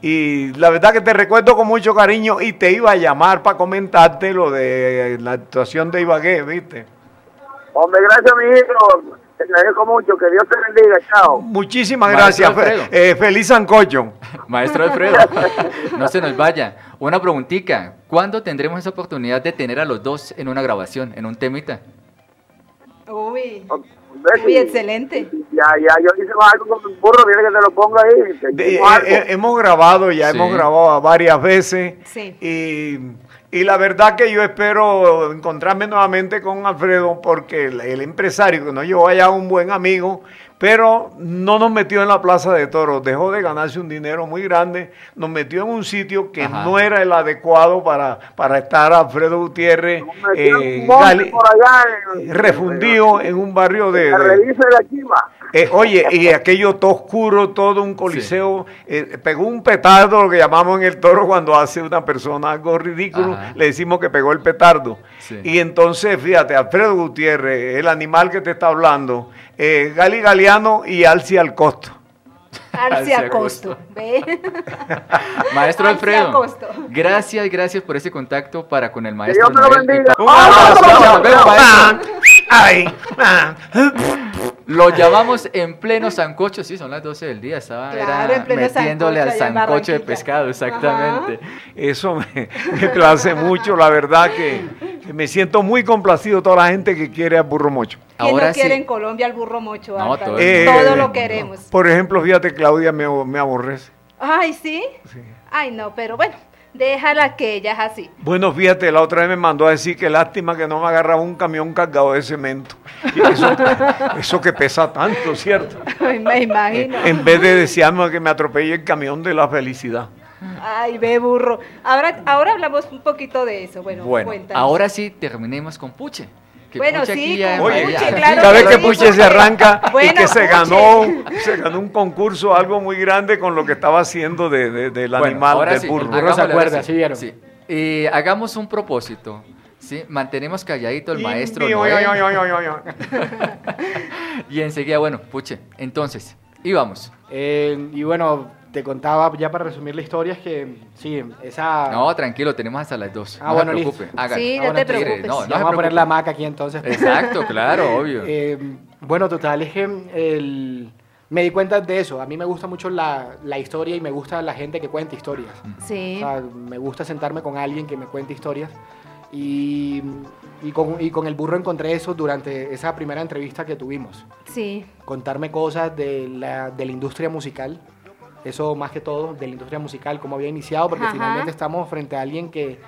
Y la verdad que te recuerdo con mucho cariño y te iba a llamar para comentarte lo de la actuación de Ibagué, ¿viste? Hombre, gracias, mi hijo. Te agradezco mucho. Que Dios te bendiga. Chao. Muchísimas Maestro gracias. Fe- Alfredo. eh, feliz Sancocho. (laughs) Maestro Alfredo, no se nos vaya. Una preguntita. ¿Cuándo tendremos esa oportunidad de tener a los dos en una grabación, en un temita? Uy, Hombre, uy, sí. excelente. Ya, ya, yo hice algo con un burro, dile que te lo ponga ahí. De- eh, eh, hemos grabado, ya Sí. hemos grabado varias veces. Sí. Y, y la verdad que yo espero encontrarme nuevamente con Alfredo porque el, el empresario que nos llevó allá un buen amigo, pero no nos metió en la plaza de toros, dejó de ganarse un dinero muy grande, nos metió en un sitio que Ajá. no era el adecuado para, para estar Alfredo Gutiérrez eh, Gali- por allá en- refundido en un barrio de... La de- de la chiva. eh, oye, y aquello todo oscuro, todo un coliseo, eh, pegó un petardo, lo que llamamos en el toro cuando hace una persona algo ridículo, Ajá. le decimos que pegó el petardo. Sí. Y entonces, fíjate, Alfredo Gutiérrez, el animal que te está hablando, eh, Gali Galeano y Alci al costo. Arce Arce Acosto. ¿Ve? (laughs) Maestro Alfredo, Acosto. gracias, gracias por ese contacto para con el maestro. Dios te lo bendiga. pa- Un abrazo, Chao, nos vemos, maestro. Ay. Lo llamamos en pleno sancocho, sí, son las 12 del día, estaba Claro, era en pleno metiéndole al sancocho de pescado, exactamente. Eso me, (laughs) me place mucho, la verdad que me siento muy complacido toda la gente que quiere a Burro Mocho. ¿Quién Ahora no quiere sí. en Colombia al burro mocho? No, Álvaro? todo Eh, lo queremos. Por ejemplo, fíjate, Claudia me, me aborrece. Ay, ¿sí? Ay, no, pero bueno, déjala que ella es así. Bueno, fíjate, la otra vez me mandó a decir que lástima que no me agarraba un camión cargado de cemento. Y eso, (laughs) eso que pesa tanto, ¿cierto? Ay, me imagino. En vez de desearme que me atropelle el camión de la felicidad. Ay, ve burro. Ahora, ahora hablamos un poquito de eso. Bueno, Bueno, cuéntanos. ahora sí terminemos con Puche. que Bueno, Puche sí, aquí ya- con Oye, Puche, claro ¿sabes que Puche porque- se arranca y Bueno, que se Puche. ganó, se ganó un concurso, algo muy grande con lo que estaba haciendo de, de- del Bueno, animal, ahora del sí, burro? burro se acuerda, ahora ¿sí vieron? Sí. Y hagamos un propósito. ¿sí? Mantenemos calladito el Y- maestro y- Noel. (laughs) Y enseguida, bueno, Puche, entonces, íbamos. Eh, y bueno, te contaba ya para resumir la historia es que sí, esa... No, tranquilo, tenemos hasta las dos. Ah, no bueno, se listo. preocupe. Sí, Ah, no bueno, te preocupes. no, no vamos a poner la maca aquí entonces. Exacto, claro, (laughs) obvio. Eh, bueno, total, es que el- me di cuenta de eso. A mí me gusta mucho la, la historia y me gusta la gente que cuenta historias. Sí. O sea, me gusta sentarme con alguien que me cuente historias. Y, y, con, y con el burro encontré eso durante esa primera entrevista que tuvimos. Sí. Contarme cosas de la, de la industria musical. Eso más que todo, de la industria musical, cómo había iniciado, porque Ajá. finalmente estamos frente a alguien que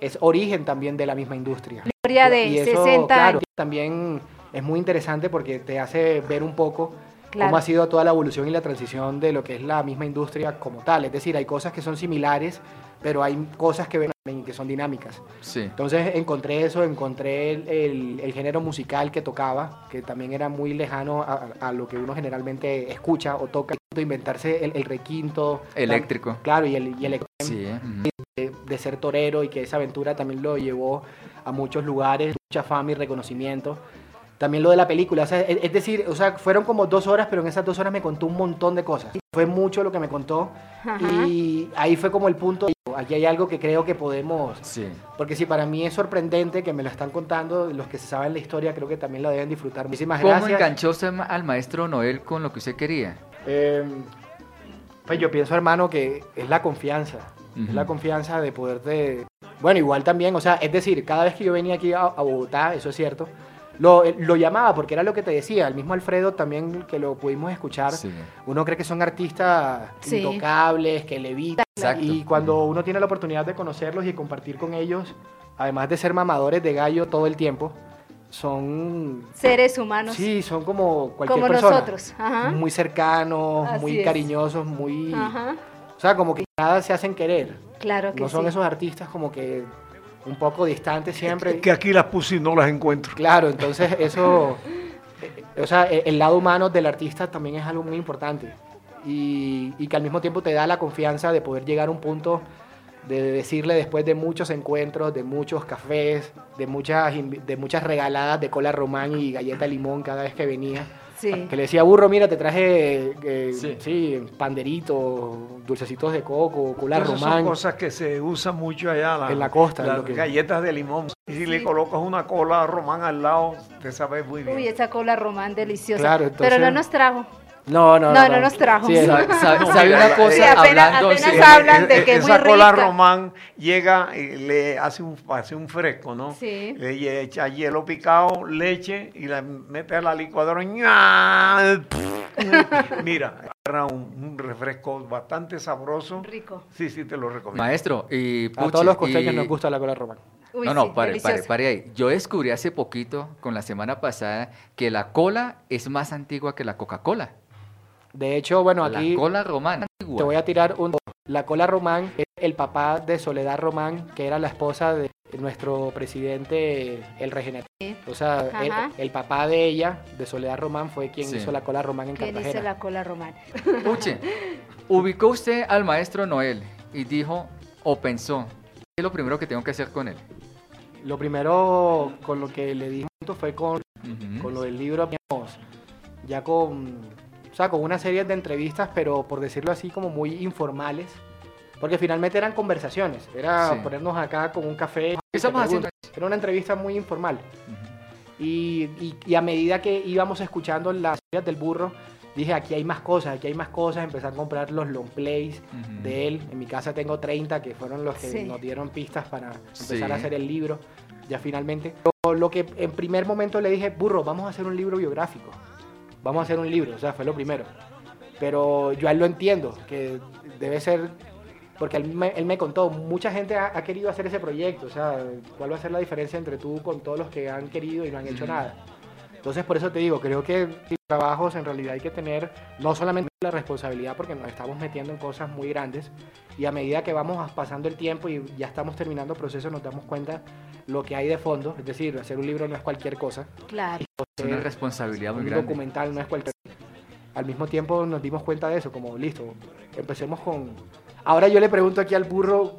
es origen también de la misma industria. Historia de Y eso, 60 claro, años. También es muy interesante porque te hace ver un poco Claro. cómo ha sido toda la evolución y la transición de lo que es la misma industria como tal. Es decir, hay cosas que son similares, pero hay cosas que, ven- que son dinámicas. Sí. Entonces encontré eso, encontré el, el- el género musical que tocaba, que también era muy lejano a, a lo que uno generalmente escucha o toca. Inventarse el, el requinto. Eléctrico. Claro, y el, y el Sí, ujú. de, de ser torero y que esa aventura también lo llevó a muchos lugares, mucha fama y reconocimiento. También lo de la película, o sea, es, es decir, o sea, fueron como dos horas, pero en esas dos horas me contó un montón de cosas. Fue mucho lo que me contó Ajá. y ahí fue como el punto. Aquí hay algo que creo que podemos Sí. porque si para mí es sorprendente que me lo están contando, los que saben la historia creo que también la deben disfrutar. Muchísimas ¿Cómo gracias. enganchó usted ma- al maestro Noel con lo que usted quería? Eh, pues yo pienso, hermano, que es la confianza. Es Ujú. la confianza de poderte... Bueno, igual también, o sea, es decir, cada vez que yo venía aquí a, a Bogotá, eso es cierto, lo, eh, lo llamaba porque era lo que te decía, el mismo Alfredo también que lo pudimos escuchar, Sí. uno cree que son artistas Sí. intocables, que levitan, Exacto. y cuando uno tiene la oportunidad de conocerlos y compartir con ellos, además de ser mamadores de gallo todo el tiempo, son Seres humanos. Sí, son como cualquier Como persona. nosotros, ajá. Muy cercanos, Así muy es. cariñosos, muy... Ajá. O sea, como que nada se hacen querer. Claro que No son sí. esos artistas como que un poco distantes siempre. Que aquí las puse y no las encuentro. Claro, entonces eso... eh, O sea, e- el lado humano del artista también es algo muy importante. Y, y que al mismo tiempo te da la confianza de poder llegar a un punto de decirle después de muchos encuentros, de muchos cafés, de muchas, de muchas regaladas de cola román y galleta limón cada vez que venía. Sí. Que le decía, burro, mira, te traje eh, Sí. sí. panderitos, dulcecitos de coco, cola Esas son román. cosas que se usan mucho allá. En la costa, Las lo que- galletas de limón. Y si le colocas una cola román al lado, te sabe muy bien. Uy, esa cola román deliciosa. Claro, entonces- Pero no nos trajo. No, no, No, no nos trajo. Sí, No, ¿Sabe una cosa? sí, apenas- hablando, apenas sí. hablan de que es muy Esa cola rica. román llega y le hace un, hace un fresco, ¿no? Sí. Le echa hielo picado, leche y la mete a la licuadora. ¡ña! (laughs) Mira, agarra un, un refresco bastante sabroso. Rico. Sí, sí, te lo recomiendo. Maestro, y A puche, todos los costeños y- nos gusta la cola román. Uy, no, no, sí, pare, pare, deliciosa. pare ahí. Yo descubrí hace poquito, con la semana pasada, que la cola es más antigua que la Coca-Cola. De hecho, bueno, aquí La cola romana. antigua. te voy a tirar un... La cola román es el papá de Soledad Román, que era la esposa de nuestro presidente, el regenerado. O sea, el, papá de ella, de Soledad Román, fue quien Sí. hizo la cola román en ¿Quién hizo Cartagena. la cola román? Puche, ubicó usted al maestro Noel y dijo o pensó, ¿qué es lo primero que tengo que hacer con él? Lo primero con lo que le di fue con con lo del libro, ya con, sea, con una serie de entrevistas, pero por decirlo así, como muy informales, porque finalmente eran conversaciones, era Sí. ponernos acá con un café. ¿Qué estamos haciendo? Era una entrevista muy informal. Ujú. Y, y- y a medida que íbamos escuchando las historias del burro, dije, aquí hay más cosas, aquí hay más cosas, empecé a comprar los long plays Ujú. de él. En mi casa tengo 30, que fueron los que Sí. nos dieron pistas para empezar Sí. a hacer el libro, ya finalmente. Lo, lo que en primer momento le dije, burro, vamos a hacer un libro biográfico. Vamos a hacer un libro, o sea, fue lo primero. Pero yo a él lo entiendo, que debe ser, porque él me, él me contó, mucha gente ha, ha querido hacer ese proyecto, o sea, ¿cuál va a ser la diferencia entre tú con todos los que han querido y no han hecho nada? Entonces, por eso te digo, creo que trabajos en realidad hay que tener no solamente la responsabilidad, porque nos estamos metiendo en cosas muy grandes, y a medida que vamos pasando el tiempo y ya estamos terminando procesos, nos damos cuenta lo que hay de fondo, es decir, hacer un libro no es cualquier cosa, Claro. Es una responsabilidad muy un grande. documental no es cualquier Al mismo tiempo nos dimos cuenta de eso, como listo, empecemos con... Ahora yo le pregunto aquí al burro,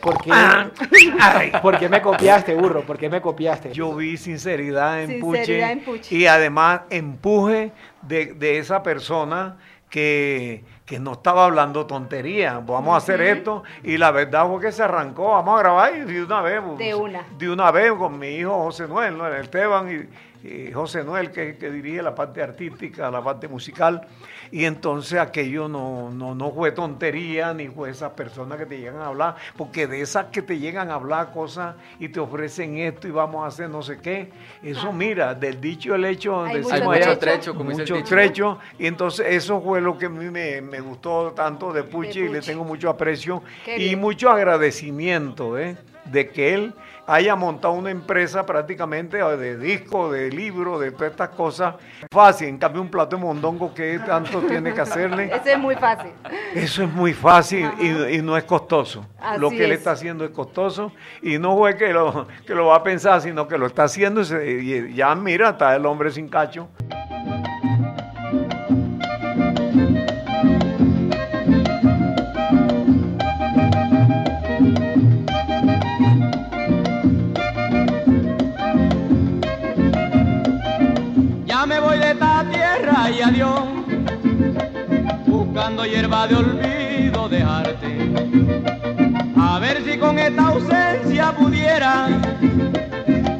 ¿por qué, Ay, (laughs) ¿por qué me copiaste, burro? ¿Por qué me copiaste? Yo vi sinceridad en Sinceridad Puche, en Puche. y además empuje de, de esa persona que, que no estaba hablando tontería. Vamos a hacer esto y la verdad fue que se arrancó. Vamos a grabar y de una vez. De una. De una vez con mi hijo José Noel, ¿no? Esteban y, y José Noel que, que dirige la parte artística, la parte musical. Y entonces aquello no, no, no fue tontería ni fue esas personas que te llegan a hablar, porque de esas que te llegan a hablar cosas y te ofrecen esto y vamos a hacer no sé qué, eso mira, del dicho el hecho, Hay mucho Hay mucho allá, trecho. trecho, como dice el mucho trecho, y entonces eso fue lo que a mí me, me gustó tanto de Puchi y le tengo mucho aprecio Qué y bien. mucho agradecimiento, ¿eh? de que él haya montado una empresa prácticamente de disco, de libro, de todas estas cosas. Fácil, en cambio un plato de mondongo que tanto tiene que hacerle. (laughs) Ese es muy fácil. Eso es muy fácil y, y no es costoso. Así lo que él es. está haciendo es costoso y no fue que lo, que lo va a pensar, sino que lo está haciendo y, se- y ya mira, está el hombre sin cacho. Tierra y adiós, buscando hierba de olvido dejarte. A ver si con esta ausencia pudiera,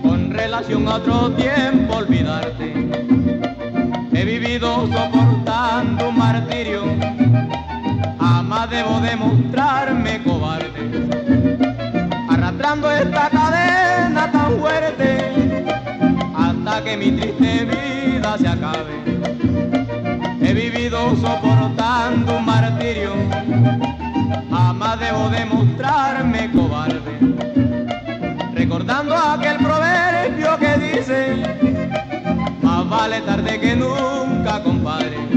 con relación a otro tiempo olvidarte. He vivido soportando un martirio, jamás debo demostrarme cobarde. Arrastrando esta cadena tan fuerte hasta que mi triste vida se acabe. Vivido soportando un martirio, jamás debo demostrarme cobarde. Recordando aquel proverbio que dice, más vale tarde que nunca, compadre.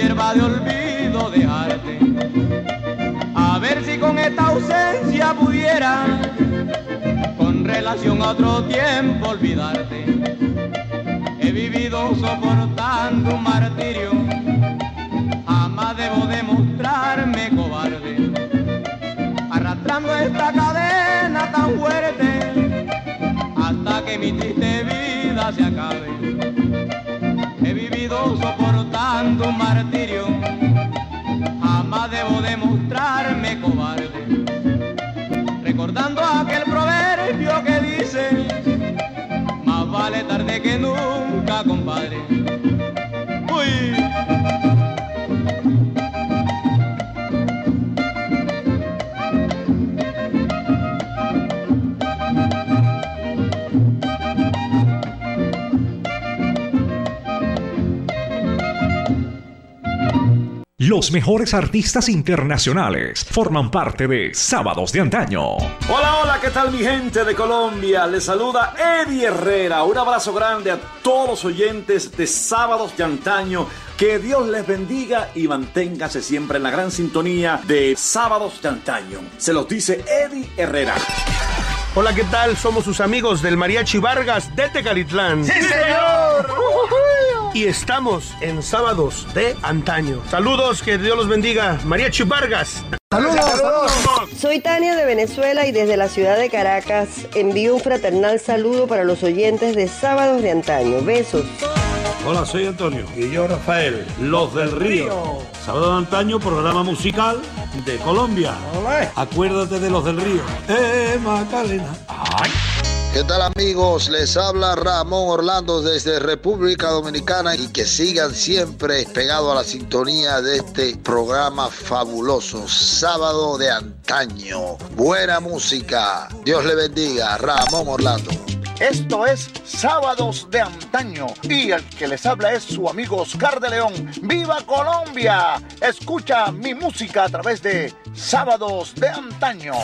Hierba de olvido dejarte. A ver si con esta ausencia pudiera, con relación a otro tiempo olvidarte. He vivido soportando un martirio, jamás debo demostrarme cobarde. Arrastrando esta cadena tan fuerte hasta que mi triste vida se acabe. He vivido soportando un martirio, jamás debo demostrarme cobarde. Recordando aquel proverbio que dice, más vale tarde que nunca, compadre. Uy. Los mejores artistas internacionales forman parte de Sábados de Antaño. Hola, hola, ¿qué tal mi gente de Colombia? Les saluda Eddie Herrera. Un abrazo grande a todos los oyentes de Sábados de Antaño. Que Dios les bendiga y manténgase siempre en la gran sintonía de Sábados de Antaño. Se los dice Eddie Herrera. Hola, ¿qué tal? Somos sus amigos del Mariachi Vargas de Tecalitlán. ¡Sí, señor! Y estamos en sábados de antaño. Saludos, que Dios los bendiga. Mariachi Vargas. Soy Tania de Venezuela y desde la ciudad de Caracas envío un fraternal saludo para los oyentes de Sábados de Antaño. Besos. Hola, soy Antonio. Y yo, Rafael. Los del Río. Sábado de antaño, programa musical de Colombia. Acuérdate de los del Río. ¡Eh, Magdalena! ¡Ay! ¿Qué tal amigos? Les habla Ramón Orlando desde República Dominicana y que sigan siempre pegados a la sintonía de este programa fabuloso, sábado de antaño. Buena música. Dios le bendiga. Ramón Orlando. Esto es Sábados de Antaño y el que les habla es su amigo Oscar de León. ¡Viva Colombia! Escucha mi música a través de Sábados de Antaño.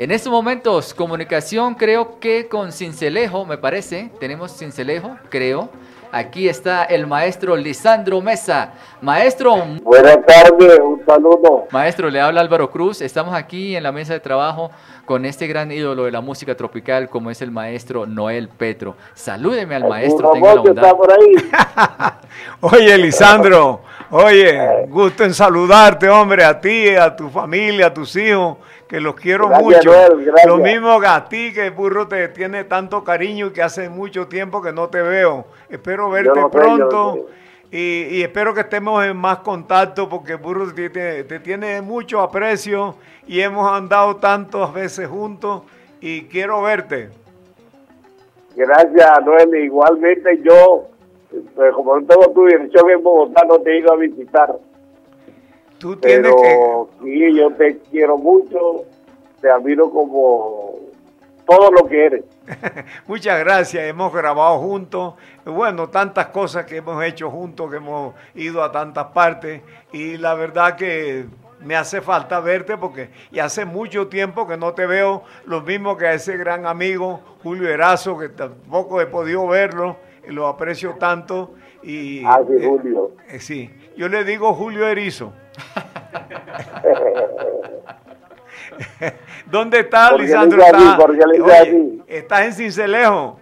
En estos momentos, comunicación creo que con Cincelejo, me parece. Tenemos Cincelejo, creo. Aquí está el maestro Lisandro Mesa. Maestro. Buenas tardes, un saludo. Maestro, le habla Álvaro Cruz. Estamos aquí en la mesa de trabajo con este gran ídolo de la música tropical como es el maestro Noel Petro. Salúdeme al maestro, tenga la bondad. (laughs) Oye, Lisandro, oye, gusto en saludarte, hombre, a ti, a tu familia, a tus hijos, que los quiero Gracias, mucho. Noel. Lo mismo que a ti, que Burro te tiene tanto cariño y que hace mucho tiempo que no te veo. Espero verte pronto. Y, y espero que estemos en más contacto porque Burro te, te- te tiene mucho aprecio y hemos andado tantas veces juntos y quiero verte. Gracias, Noel. Igualmente yo, pues, como no tengo tu dirección en Bogotá, no te he ido a visitar. Tú tienes Pero sí, yo te quiero mucho, te admiro como todo lo que eres. (laughs) Muchas gracias, hemos grabado juntos, bueno, tantas cosas que hemos hecho juntos, que hemos ido a tantas partes y la verdad que me hace falta verte porque y hace mucho tiempo que no te veo, lo mismo que a ese gran amigo Julio Erazo, que tampoco he podido verlo, lo aprecio tanto. Y, Ah, sí, eh, Julio. eh, sí, yo le digo Julio Erizo. (laughs) ¿Dónde estás, ¿Por qué le Lisandro? así? ¿Estás- ¿Por qué le dice Oye, así? ¿Estás en Cincelejo?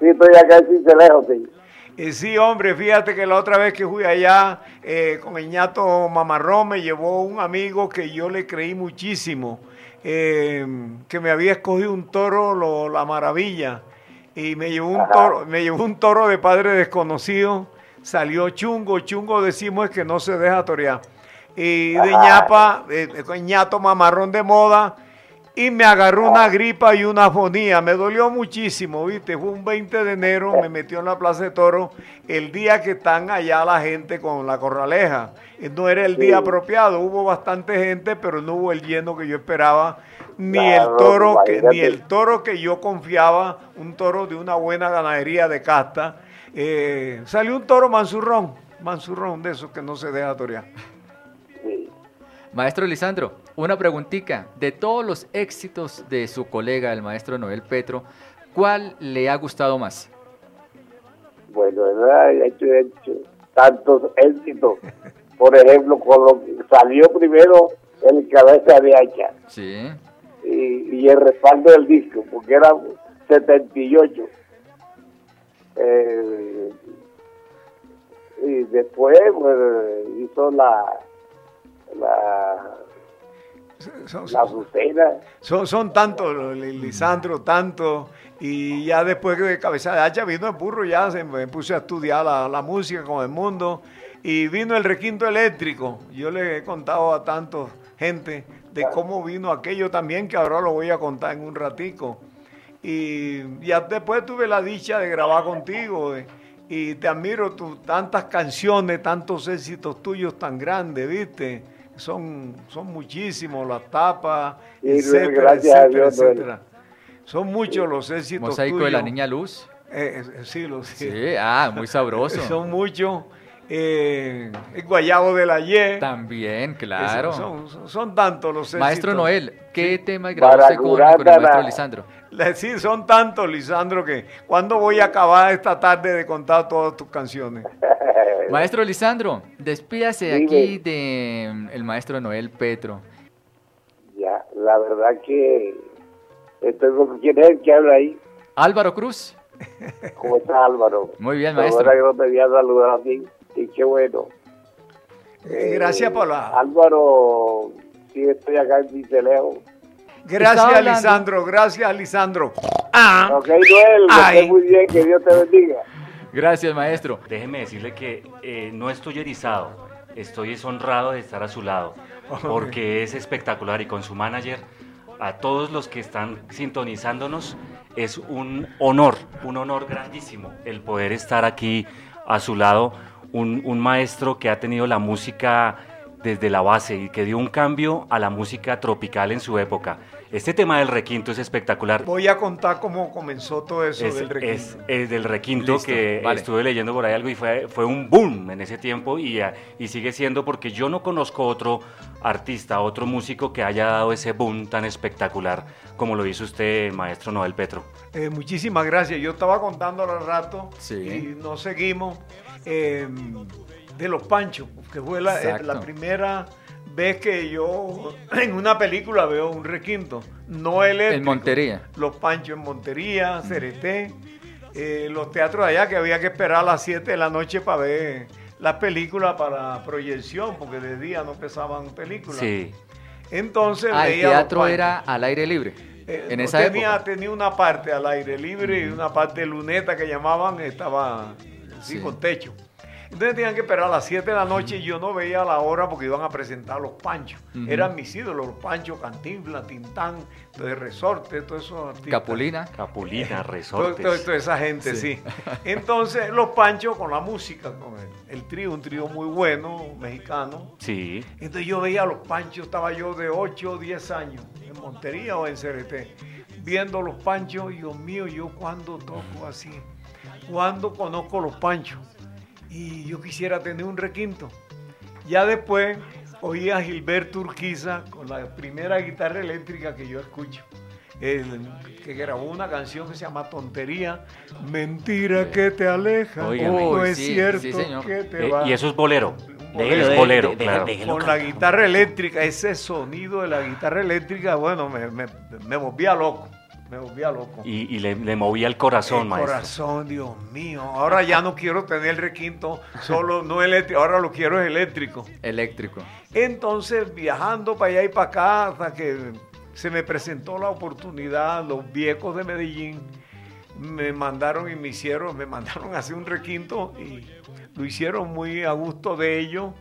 Sí, estoy acá en Cincelejo, sí. Eh, sí, hombre, fíjate que la otra vez que fui allá eh, con el ñato Mamarrón me llevó un amigo que yo le creí muchísimo, eh, que me había escogido un toro, lo- la maravilla, y me llevó un toro, me llevó un toro de padre desconocido, salió chungo, chungo decimos es que no se deja torear. Y de ñapa, eh, ñato mamarrón de moda, y me agarró una gripa y una afonía. Me dolió muchísimo, ¿viste? Fue un 20 de enero, me metió en la Plaza de Toro el día que están allá la gente con la corraleja. No era el Sí. día apropiado, hubo bastante gente, pero no hubo el lleno que yo esperaba, ni Claro, el toro que, ni el toro que yo confiaba, un toro de una buena ganadería de casta. Eh, salió un toro manzurrón, manzurrón de esos que no se deja torear. Maestro Lisandro, una preguntita. De todos los éxitos de su colega, el maestro Noel Petro, ¿cuál le ha gustado más? Bueno, ¿verdad? he hecho, he hecho tantos éxitos. Por ejemplo, con lo que salió primero el cabeza de hacha Sí. y, y el respaldo del disco, porque era 78. Eh, y después pues, hizo la la, la Azucena. Son, son tantos, Li- Lisandro, tanto. Y ya después de Cabeza de Hacha vino el burro, ya se me puse a estudiar la, la música con el mundo. Y vino el requinto eléctrico. Yo le he contado a tantos gente de cómo vino aquello también, que ahora lo voy a contar en un ratico. Y ya después tuve la dicha de grabar contigo. eh, y te admiro tu, tantas canciones, tantos éxitos tuyos tan grandes, ¿viste? Son, son muchísimos las tapas, Sí, etcétera, a etcétera, Dios, etcétera. Son muchos los éxitos Mosaico de la tuyos. Niña Luz. Eh, eh, sí, lo sé. Sí, ah, muy sabroso. (laughs) Son muchos. Eh, el Guayabo de la Ye. También, claro. Son, son- son tantos los éxitos. Maestro Noel, ¿qué tema grabó usted con, con el maestro Lisandro? Sí, son tantos, Lisandro, que ¿cuándo voy a acabar esta tarde de contar todas tus canciones? (laughs) Maestro Lisandro, despídase Dime. aquí de mm, el maestro Noel Petro. Ya, la verdad que estoy con quién es el que habla ahí. Álvaro Cruz. (laughs) ¿Cómo está Álvaro? Muy bien, La maestro. verdad que no te había saludado a ti y qué bueno. Eh, Gracias por la... Álvaro, sí estoy acá en Cincelejo. Gracias, Lisandro. Gracias, Lisandro. Ah, Ok, Noel, muy bien, que Dios te bendiga. Gracias, maestro. Déjeme decirle que eh, no estoy erizado, estoy es honrado de estar a su lado, porque es espectacular y con su manager, a todos los que están sintonizándonos, es un honor, un honor grandísimo el poder estar aquí a su lado, un, un maestro que ha tenido la música desde la base y que dio un cambio a la música tropical en su época. Este tema del requinto es espectacular. voy a contar cómo comenzó todo eso Es, del requinto. es- es del requinto Listo, que vale. estuve leyendo por ahí algo y fue, fue un boom en ese tiempo y, y sigue siendo porque yo no conozco otro artista, otro músico que haya dado ese boom tan espectacular como lo hizo usted, maestro Noel Petro. Eh, muchísimas gracias. Yo estaba contando al rato Sí. y nos seguimos eh, de los Panchos, que fue la, eh, la primera vez que yo en una película veo un requinto, no eléctrico. En Montería. Los Panchos en Montería, Cereté, eh, los teatros de allá que había que esperar a las 7 de la noche para ver las películas para proyección, porque de día no pesaban películas. Sí. Entonces Ah, el veía los teatro era al aire libre. Eh, en no, esa tenía, época. tenía una parte al aire libre y una parte luneta que llamaban, estaba así Sí. con techo. Entonces tenían que esperar a las 7 de la noche y yo no veía la hora porque iban a presentar los panchos. Eran mis ídolos, los panchos, Cantinflas, Tintán, de Resorte, esos artistas. Capulina. Capulina, Todo- resortes. todo- toda esa gente, Sí. sí. (laughs) Entonces, los panchos con la música, con el, el trío, un trío muy bueno, mexicano. Sí. Entonces yo veía a los panchos, estaba yo de 8 o 10 años, en Montería o en CRT, viendo los panchos, y Dios mío, yo cuando toco así, cuando conozco los panchos, y yo quisiera tener un requinto. Ya después oí a Gilberto Urquiza con la primera guitarra eléctrica que yo escucho. el- que grabó una canción que se llama Tontería, Mentira que te aleja, no es sí, cierto sí, que te Eh, va. y eso es bolero. Bolero. es bolero, claro. Con la guitarra eléctrica, ese sonido de la guitarra eléctrica, bueno, me, me, me volvía loco, me volvía loco. Y, y le, le movía el corazón, El maestro. corazón, Dios mío. Ahora ya no quiero tener el requinto (laughs) solo no eléctrico, ahora lo quiero es eléctrico. Eléctrico. Entonces, viajando para allá y para acá, hasta que se me presentó la oportunidad, los viejos de Medellín me mandaron y me hicieron, me mandaron a hacer un requinto y lo hicieron muy a gusto de ellos.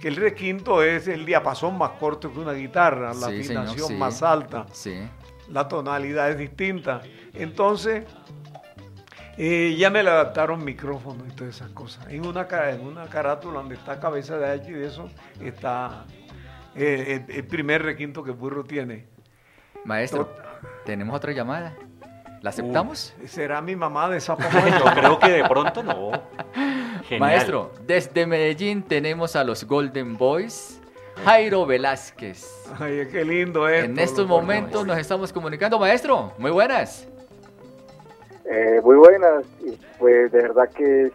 Que el requinto es el diapasón más corto que una guitarra, la Sí, señor, afinación sí. más alta Sí. La tonalidad es distinta. Entonces, eh, ya me le adaptaron micrófono y todas esas cosas. En una, en una carátula donde está cabeza de y de eso, está eh, el, el primer requinto que burro tiene. Maestro, tenemos otra llamada. ¿La aceptamos? Uh, ¿Será mi mamá de esa (laughs) Yo creo que de pronto no. (laughs) Genial. Maestro, desde Medellín tenemos a los Golden Boys, Jairo Velázquez. Ay, qué lindo es. En estos momentos nos estamos comunicando, maestro. Muy buenas. Eh, muy buenas, pues de verdad que es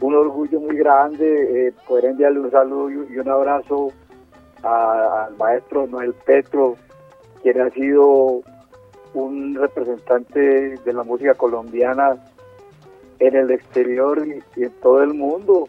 un orgullo muy grande eh, poder enviarle un saludo y y un abrazo a- al maestro Noel Petro, quien ha sido un representante de la música colombiana en el exterior y, y en todo el mundo.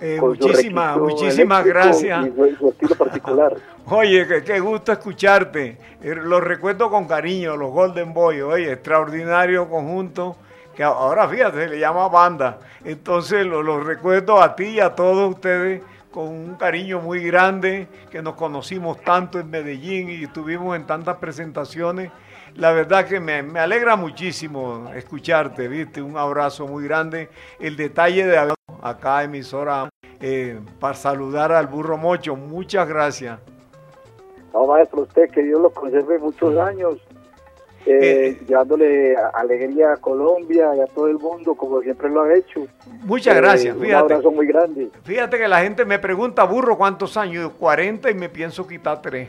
Eh, muchísimas, muchísimas gracias. Y su, su estilo particular. (laughs) Oye, qué, qué gusto escucharte. Eh, Los recuerdo con cariño, los Golden Boys. Oye, extraordinario conjunto. Que ahora fíjate, se le llama banda. Entonces lo- los recuerdo a ti y a todos ustedes con un cariño muy grande, que nos conocimos tanto en Medellín y estuvimos en tantas presentaciones. La verdad que me, me alegra muchísimo escucharte, ¿viste? Un abrazo muy grande. El detalle de haber acá emisora eh, para saludar al burro mocho. Muchas gracias. No, maestro, usted, que Dios lo conserve muchos años, eh, llevándole a- alegría a Colombia y a todo el mundo, como siempre lo ha hecho. Muchas Eh, gracias, Un fíjate. abrazo muy grande. Fíjate que la gente me pregunta, burro, ¿cuántos años? Yo, 40 y me pienso quitar 3.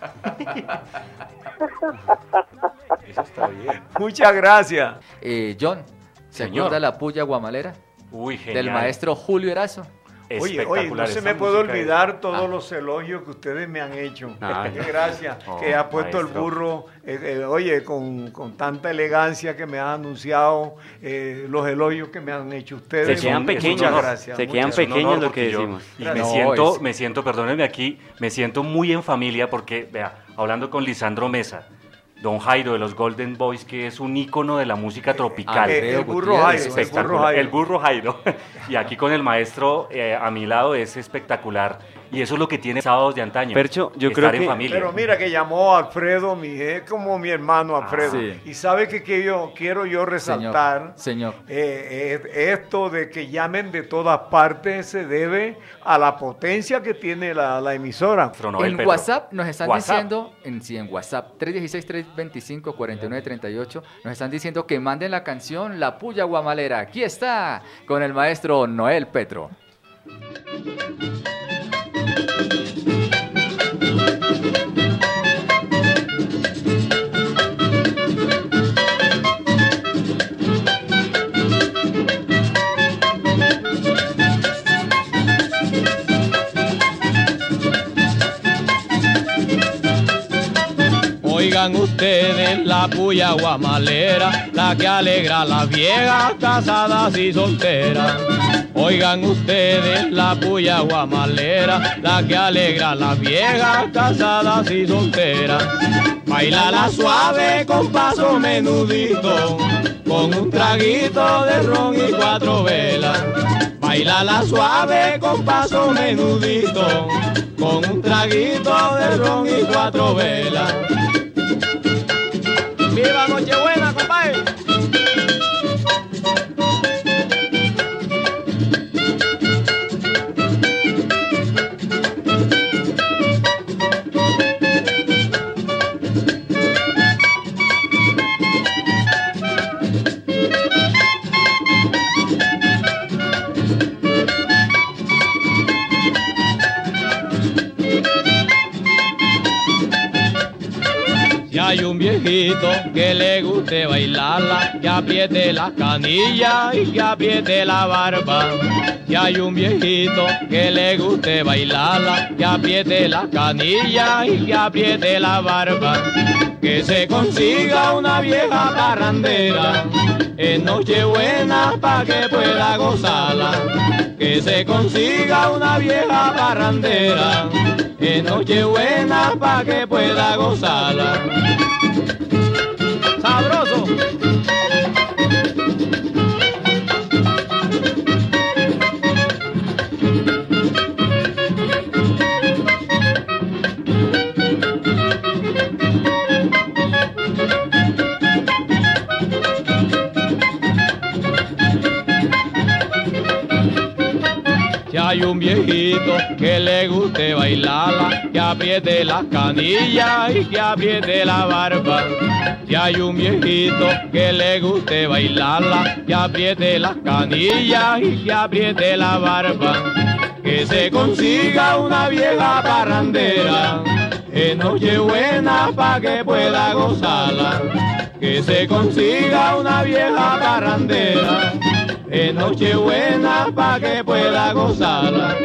(laughs) Eso está bien. Muchas gracias. Eh, John, ¿se Señor. acuerda la puya guamalera? Uy, genial. Del maestro Julio Erazo. Oye, oye, no se me puede olvidar todos los elogios que ustedes me han hecho. Ah. (laughs) Gracias, Oh, que ha puesto maestro. el burro, eh, eh, oye, con, con tanta elegancia que me han anunciado, eh, los elogios que me han hecho ustedes. Se quedan Muchas pequeños, gracias. se quedan pequeños lo que yo- decimos. y Gracias. me No, siento, es- me siento, perdónenme aquí, me siento muy en familia porque, vea, hablando con Lisandro Mesa, Don Jairo de los Golden Boys, que es un ícono de la música tropical. Eh, el burro Jairo, el burro Jairo. El burro Jairo. Y aquí con el maestro eh, a mi lado es espectacular. Y eso es lo que tiene sábados de antaño. Percho, yo estar creo en que- familia. Pero mira que llamó a Alfredo, mi, es como mi hermano Alfredo. sí. Y sabe que, que yo quiero yo resaltar. Señor. Eh, eh, esto de que llamen de todas partes se debe a la potencia que tiene la, la emisora. En. WhatsApp nos están WhatsApp. diciendo, en, sí, en WhatsApp, 316-325-4938, nos están diciendo que manden la canción La Puya Guamalera. Aquí está, con el maestro Noel Petro. Oigan ustedes la puya guamalera, la que alegra a las viejas casadas y solteras. Oigan ustedes la puya guamalera, la que alegra a las viejas casadas y solteras. Baila la suave con paso menudito, con un traguito de ron y cuatro velas. Baila la suave con paso menudito, con un traguito de ron y cuatro velas. ¡Viva Nochebuena, que le guste bailarla, que apriete las canillas y que apriete la barba. Si hay un viejito que le guste bailarla, que apriete las canillas y que apriete la barba. Que se consiga una vieja parrandera en Nochebuena pa' que pueda gozarla. Que se consiga una vieja parrandera en Nochebuena pa' que pueda gozarla. Thank you. Hay un viejito que le guste bailarla, que apriete las canillas y que apriete la barba. Si hay un viejito que le guste bailarla, que apriete las canillas y que apriete la barba. Que se consiga una vieja parrandera en Nochebuena pa' que pueda gozarla. Que se consiga una vieja parrandera en Nochebuena pa' que pueda gozarla.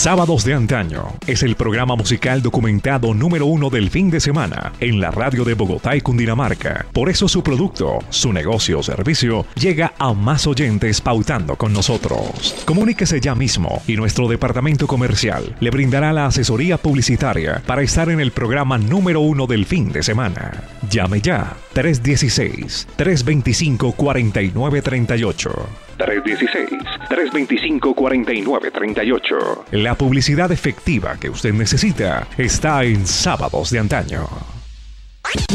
Sábados de Antaño es el programa musical documentado número uno del fin de semana en la radio de Bogotá y Cundinamarca. Por eso su producto, su negocio o servicio llega a más oyentes pautando con nosotros. Comuníquese ya mismo y nuestro departamento comercial le brindará la asesoría publicitaria para estar en el programa número uno del fin de semana. Llame ya 316-325-4938. 316-325-4938. La publicidad efectiva que usted necesita está en Sábados de Antaño.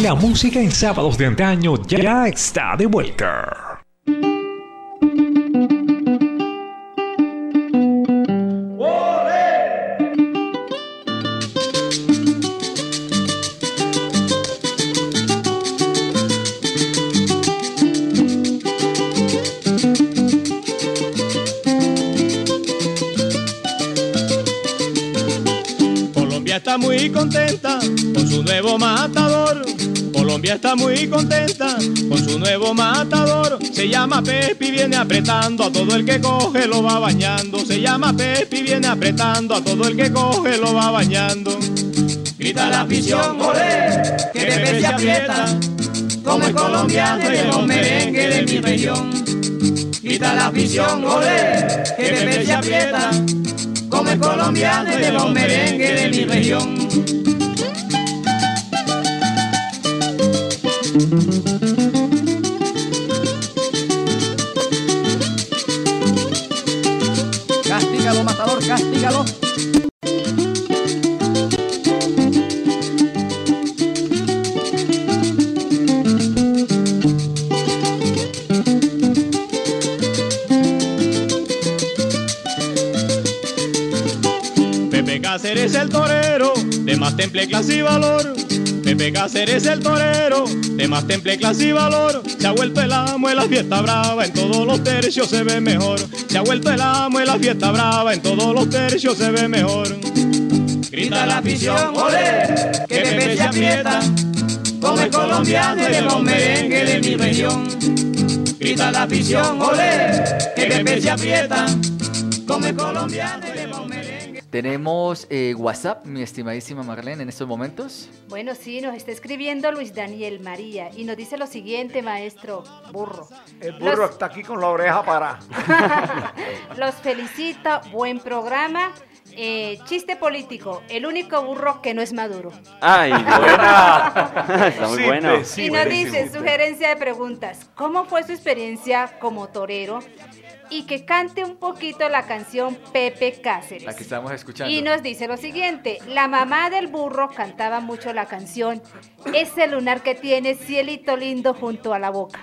La música en Sábados de Antaño ya está de vuelta. Muy contenta con su nuevo matador. Colombia está muy contenta con su nuevo matador. Se llama Pepi, viene apretando a todo el que coge, lo va bañando. Se llama Pepi, viene apretando a todo el que coge, lo va bañando. Grita la afición, olé, que Pepe se aprieta, como el colombiano merengues de mi región. Grita la afición, olé, que Pepe se aprieta, como el colombiano de los merengues de mi región. Castígalo, matador, castígalo. Cáceres el torero, de más temple, clase y valor. Pepe Cáceres el torero, de más temple, clase y valor. Se ha vuelto el amo en la fiesta brava, en todos los tercios se ve mejor. Se ha vuelto el amo en la fiesta brava, en todos los tercios se ve mejor. Grita la afición, olé, que Pepe se aprieta, como el colombiano de los merengues de mi región. Grita la afición, olé, que Pepe se aprieta, como el colombiano de. Tenemos eh, WhatsApp, mi estimadísima Marlene, en estos momentos. Bueno, sí, nos está escribiendo Luis Daniel María y nos dice lo siguiente, maestro burro. El burro está aquí con la oreja para. (laughs) Los felicito, buen programa. Eh, chiste político, el único burro que no es maduro. Ay, buena. (laughs) Está muy buena. y nos dice, sugerencia de preguntas, ¿cómo fue su experiencia como torero? Y que cante un poquito la canción Pepe Cáceres. La que estamos escuchando. Y nos dice lo siguiente, la mamá del burro cantaba mucho la canción Ese lunar que tiene cielito lindo junto a la boca.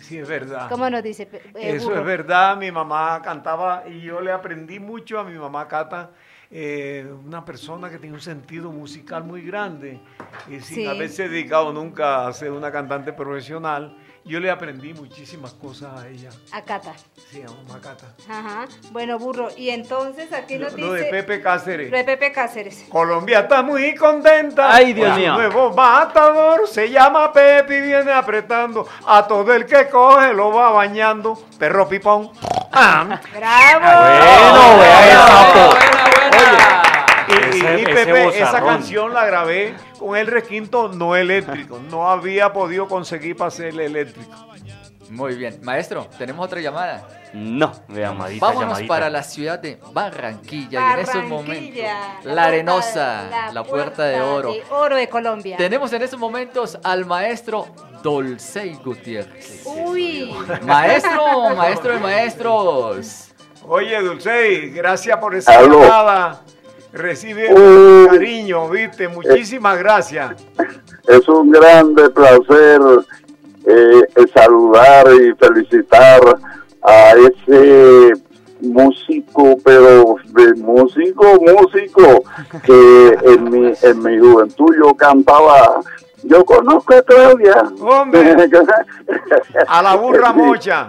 Sí, es verdad. ¿Cómo nos dice? eh, Eso burro? es verdad, mi mamá cantaba y yo le aprendí mucho a mi mamá Cata, eh, una persona que tiene un sentido musical muy grande y sin Sí. haberse dedicado nunca a ser una cantante profesional, yo le aprendí muchísimas cosas a ella. A Cata. Sí, a mamá Cata. Ajá. Bueno, burro, y entonces aquí Lo, nos lo dice... de Pepe Cáceres. Lo de Pepe Cáceres. Colombia está muy contenta. Ay, Dios mío. nuevo matador se llama Pepe y viene apretando a todo el que coge lo va bañando. Perro pipón. Ah. ¡Bravo! Bueno, vea Y, y- Ese- y ese Pepe, esa canción la grabé con el requinto no eléctrico. No había podido conseguir para hacerle eléctrico. Muy bien. Maestro, tenemos otra llamada. No, veamos. Llamadita, Vámonos llamadita. para la ciudad de Barranquilla, y en esos momentos la, puerta- arenosa, la, puerta, de oro. de oro de Colombia. Tenemos en esos momentos al maestro Dolcey Gutiérrez. Uy. Maestro, maestro de maestros. Oye, Dulcey, gracias por esa Aló. llamada. Recibe Uh. cariño, viste. Muchísimas gracias. Es un grande placer eh, saludar y felicitar a ese músico, pero de músico, músico, que en mi, en mi juventud yo cantaba, yo conozco a Claudia. Hombre. (laughs) A la burra mocha.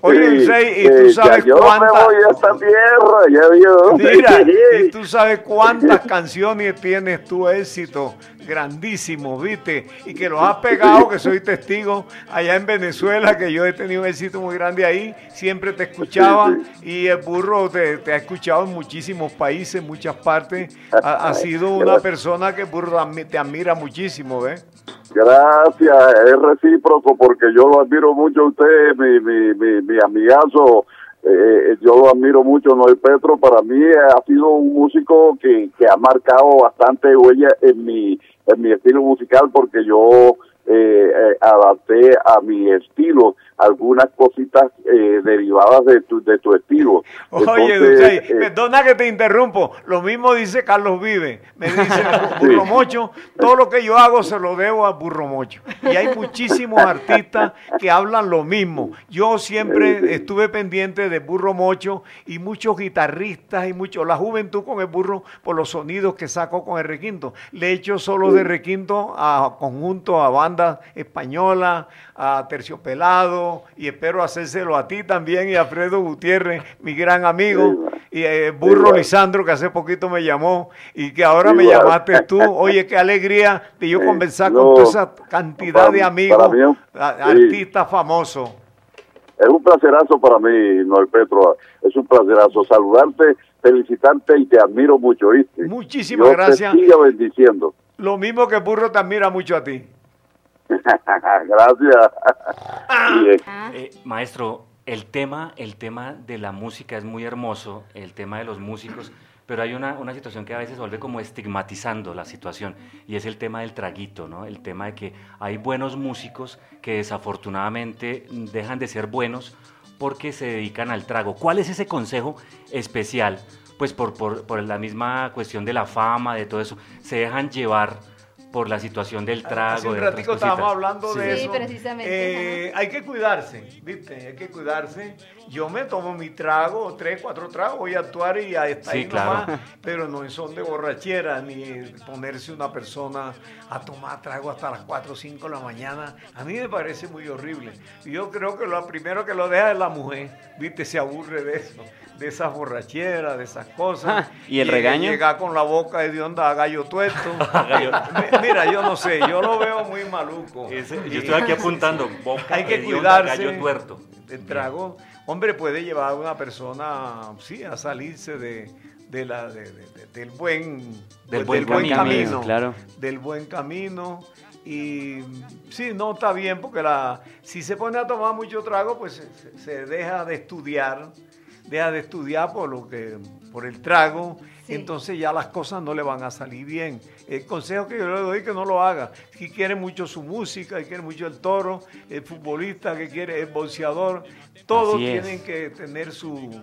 Oye, Dulcey, ¿y tú sabes ya yo me cuántas? voy a esta tierra, ya vio. Mira, (laughs) y tú sabes cuántas canciones tienes tu éxito grandísimo, ¿viste? Y que los has pegado, que soy testigo allá en Venezuela, que yo he tenido un éxito muy grande ahí, siempre te escuchaba y el burro te, te ha escuchado en muchísimos países, muchas partes. (laughs) Ha, ha sido una persona que el burro te admira muchísimo, ¿ves? Gracias, es recíproco porque yo lo admiro mucho a usted, mi, mi, mi, mi amigazo. eh, yo lo admiro mucho, Noel Petro. Para mí eh, ha sido un músico que, que ha marcado bastante huella en mi, en mi estilo musical porque yo eh, eh, adapté a mi estilo algunas cositas eh, derivadas de tu, de tu estilo. Oye, Entonces, eh, perdona que te interrumpo. Lo mismo dice Carlos Vive. Me dice (laughs) Burro Mocho, todo lo que yo hago se lo debo a Burro Mocho. Y hay muchísimos artistas que hablan lo mismo. Yo siempre estuve pendiente de Burro Mocho y muchos guitarristas y mucho la juventud con el burro por los sonidos que sacó con el requinto. Le he hecho solos de requinto a conjuntos, a bandas españolas, a Terciopelado y espero hacérselo a ti también y a Alfredo Gutiérrez, mi gran amigo, y eh, Burro Lisandro que hace poquito me llamó y que ahora me llamaste tú. Oye, qué alegría de yo conversar no, con toda esa cantidad para- de amigos, mí, sí. artistas famosos. Es un placerazo para mí, Noel Petro. Es un placerazo saludarte, felicitarte y te admiro mucho, ¿viste? Muchísimas Dios gracias. Te siga bendiciendo. Lo mismo que Burro te admira mucho a ti. (laughs) Gracias. Y, eh, Eh, maestro, el tema, el tema de la música es muy hermoso, el tema de los músicos, pero hay una, una situación que a veces se vuelve como estigmatizando la situación, y es el tema del traguito, ¿no? El tema de que hay buenos músicos que desafortunadamente dejan de ser buenos porque se dedican al trago. ¿Cuál es ese consejo especial? Pues por, por, por la misma cuestión de la fama, de todo eso, se dejan llevar por la situación del trago. Hace un ratico estábamos hablando de Sí. eso. precisamente, Eh, hay que cuidarse, ¿viste? Hay que cuidarse. Yo me tomo mi trago, tres, cuatro tragos, voy a actuar y a estar Sí, ahí claro. nomás, pero no en son de borrachera, ni ponerse una persona a tomar trago hasta las 4 o 5 de la mañana. A mí me parece muy horrible. Yo creo que lo primero que lo deja es la mujer, ¿viste? Se aburre de eso, de esas borracheras, de esas cosas. Ah, ¿y el Llega- regaño? Llega con la boca de onda a gallo tuesto. Mi- Mira, yo no sé, yo lo veo muy maluco. Ese- yo estoy aquí apuntando, boca Hay que cuidarse. gallo tuerto. El trago, hombre, puede llevar a una persona, sí, a salirse de, de la, de- de- de- del buen, Del pues, buen camino, claro. Del buen camino. Y sí, no está bien porque la, si se pone a tomar mucho trago, pues se deja de estudiar, deja de estudiar por lo que, por el trago entonces ya las cosas no le van a salir bien. El consejo que yo le doy es que no lo haga. Si quiere mucho su música, si quiere mucho el toro, el futbolista que quiere, el boxeador, todos tienen que tener su,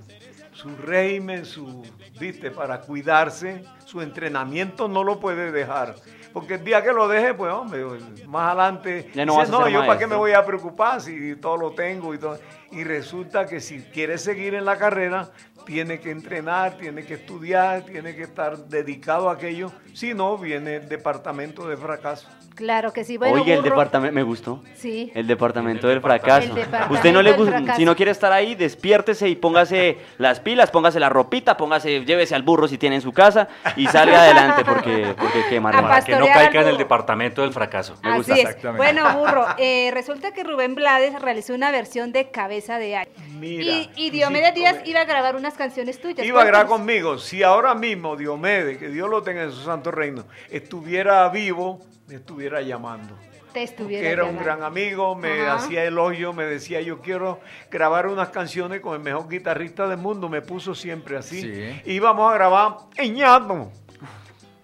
su régimen, su, viste, para cuidarse, su entrenamiento no lo puede dejar. Porque el día que lo deje, pues hombre, más adelante, Ya no dice, no, yo para qué me maestro". voy a preocupar si todo lo tengo y todo. Y resulta que si quiere seguir en la carrera, tiene que entrenar, tiene que estudiar, tiene que estar dedicado a aquello. Si no, viene el departamento de fracaso. Claro que sí. Bueno, Oye, el departamento, me gustó. Sí. El departamento del fracaso. El departamento Usted no le del gusta, fracaso. si no quiere estar ahí, despiértese y póngase las pilas, póngase la ropita, póngase, llévese al burro si tiene en su casa y salga adelante porque, porque hermano. Para que no caiga en el departamento del fracaso. Me gusta. Es. Exactamente. Bueno, burro, eh, resulta que Rubén Blades realizó una versión de Cabeza de Año. Mira, Y, y Diomedes Díaz iba a grabar unas canciones tuyas. Iba a grabar conmigo. Si ahora mismo Diomedes, que Dios lo tenga en su santo reino, estuviera vivo, me estuviera llamando. Te estuviera que era un gran amigo, me Ajá. hacía elogio, me decía yo quiero grabar unas canciones con el mejor guitarrista del mundo, me puso siempre así. Sí. Íbamos a grabar Eñano,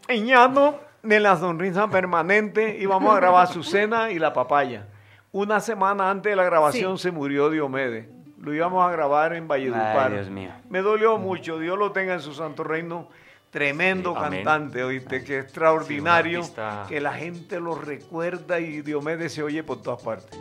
Eñano de la sonrisa permanente, íbamos a grabar Azucena y La Papaya. Una semana antes de la grabación se murió Diomedes. Lo íbamos a grabar en Valledupar. Ay, Dios mío. Me dolió mucho, Dios lo tenga en su santo reino. Tremendo Sí, cantante, oíste, que extraordinario, Sí, que la gente lo recuerda y Diomedes se oye por todas partes.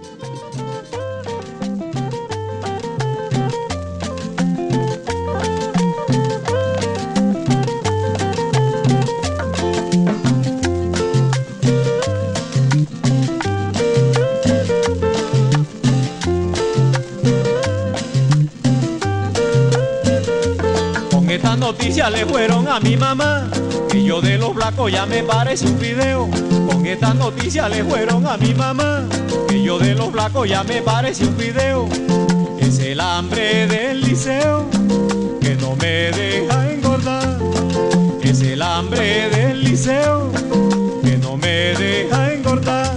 Esta noticia le fueron a mi mamá, que yo de los blancos ya me parece un video. Con esta noticia le fueron a mi mamá, que yo de los blancos ya me parece un video. Es el hambre del liceo que no me deja engordar. Es el hambre del liceo que no me deja engordar.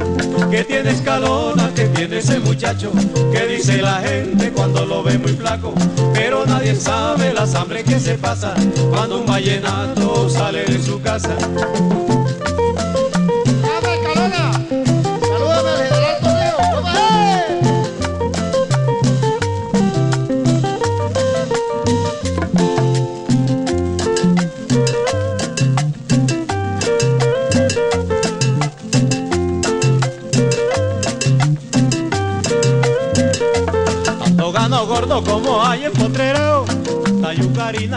Que tiene escalona, que ese muchacho, que dice la gente cuando lo ve muy flaco. Pero nadie sabe las hambre que se pasa cuando un vallenato sale de su casa.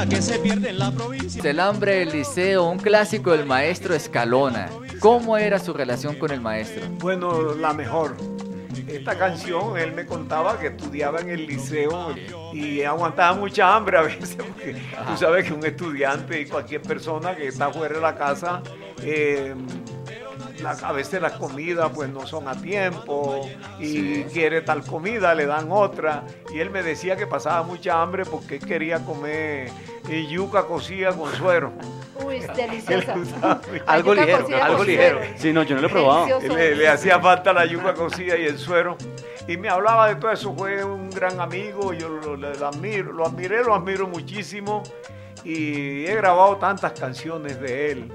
Que se pierde en la provincia. El hambre del liceo, un clásico del maestro Escalona. ¿Cómo era su relación con el maestro? Bueno, la mejor. Esta canción, él me contaba que estudiaba en el liceo y aguantaba mucha hambre a veces, porque tú sabes que un estudiante y cualquier persona que está fuera de la casa, eh, la- a veces las comidas pues no son a tiempo y quiere tal comida, le dan otra. Y él me decía que pasaba mucha hambre porque él quería comer eh, yuca cocida con suero. (laughs) Uy, es deliciosa. (laughs) Algo ligero, algo ligero. suero. Sí, no, yo no lo he probado. Le hacía falta la yuca cocida y el suero. Y me hablaba de todo eso. Fue un gran amigo. Yo lo, lo- lo admiro, lo admiré, lo admiro muchísimo. Y he grabado tantas canciones de él.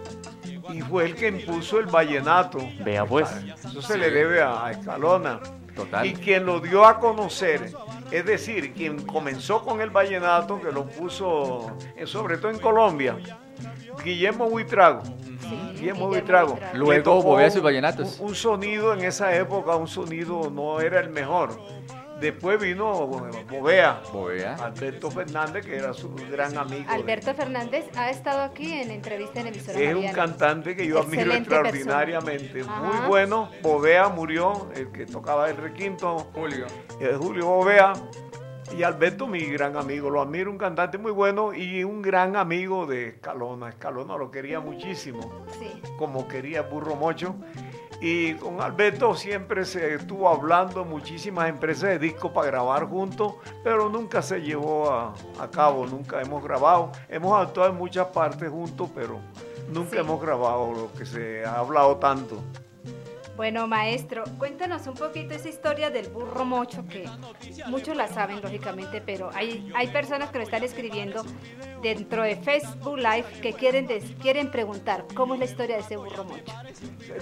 Y fue el que impuso el vallenato. Vea pues. Eso se le debe a, a Escalona. Total. Y quien lo dio a conocer, es decir, quien comenzó con el vallenato, que lo puso eh, sobre todo en Colombia, Guillermo Buitrago. Guillermo Buitrago. Luego tocó Bovea sus vallenatos. Un, un sonido en esa época, un sonido no era el mejor. Después vino Bovea, Bovea. Alberto Fernández, que era su gran amigo. de- Alberto Fernández ha estado aquí en entrevista en emisora es un cantante que yo admiro extraordinariamente. persona. Muy Ajá. bueno. Bovea murió, el que tocaba el requinto. Julio. eh, Julio Bovea. Y Alberto, mi gran amigo. Lo admiro, un cantante muy bueno y un gran amigo de Escalona. Escalona lo quería muchísimo, Sí. como quería Burro Mocho. Y con Alberto siempre se estuvo hablando muchísimas empresas de disco para grabar juntos, pero nunca se llevó a, a cabo, nunca hemos grabado. Hemos actuado en muchas partes juntos, pero nunca Sí. hemos grabado lo que se ha hablado tanto. Bueno, maestro, cuéntanos un poquito esa historia del burro mocho, que muchos la saben, lógicamente, pero hay, hay personas que lo están escribiendo dentro de Facebook Live que quieren, des- quieren preguntar cómo es la historia de ese burro mocho.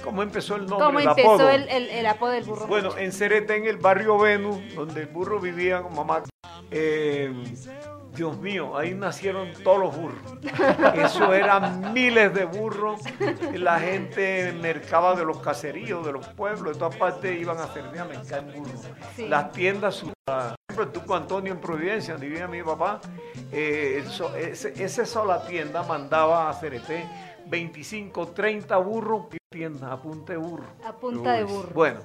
¿Cómo empezó el nombre? ¿Cómo el empezó apodo? el, el- el apodo del burro Bueno, mocho? en Cerete, en el barrio Venus, donde el burro vivía con mamá. eh, Dios mío, ahí nacieron todos los burros. Eso eran miles de burros. La gente mercaba de los caseríos, de los pueblos, de todas partes iban a Cerete a mercar burros. Sí. Las tiendas, por ejemplo, el Tuco Antonio en Providencia, donde vivía mi papá, eh, eso- ese, esa sola tienda mandaba a Cerete 25, 30 burros, tienda, apunte burro. A punta de burro. Bueno,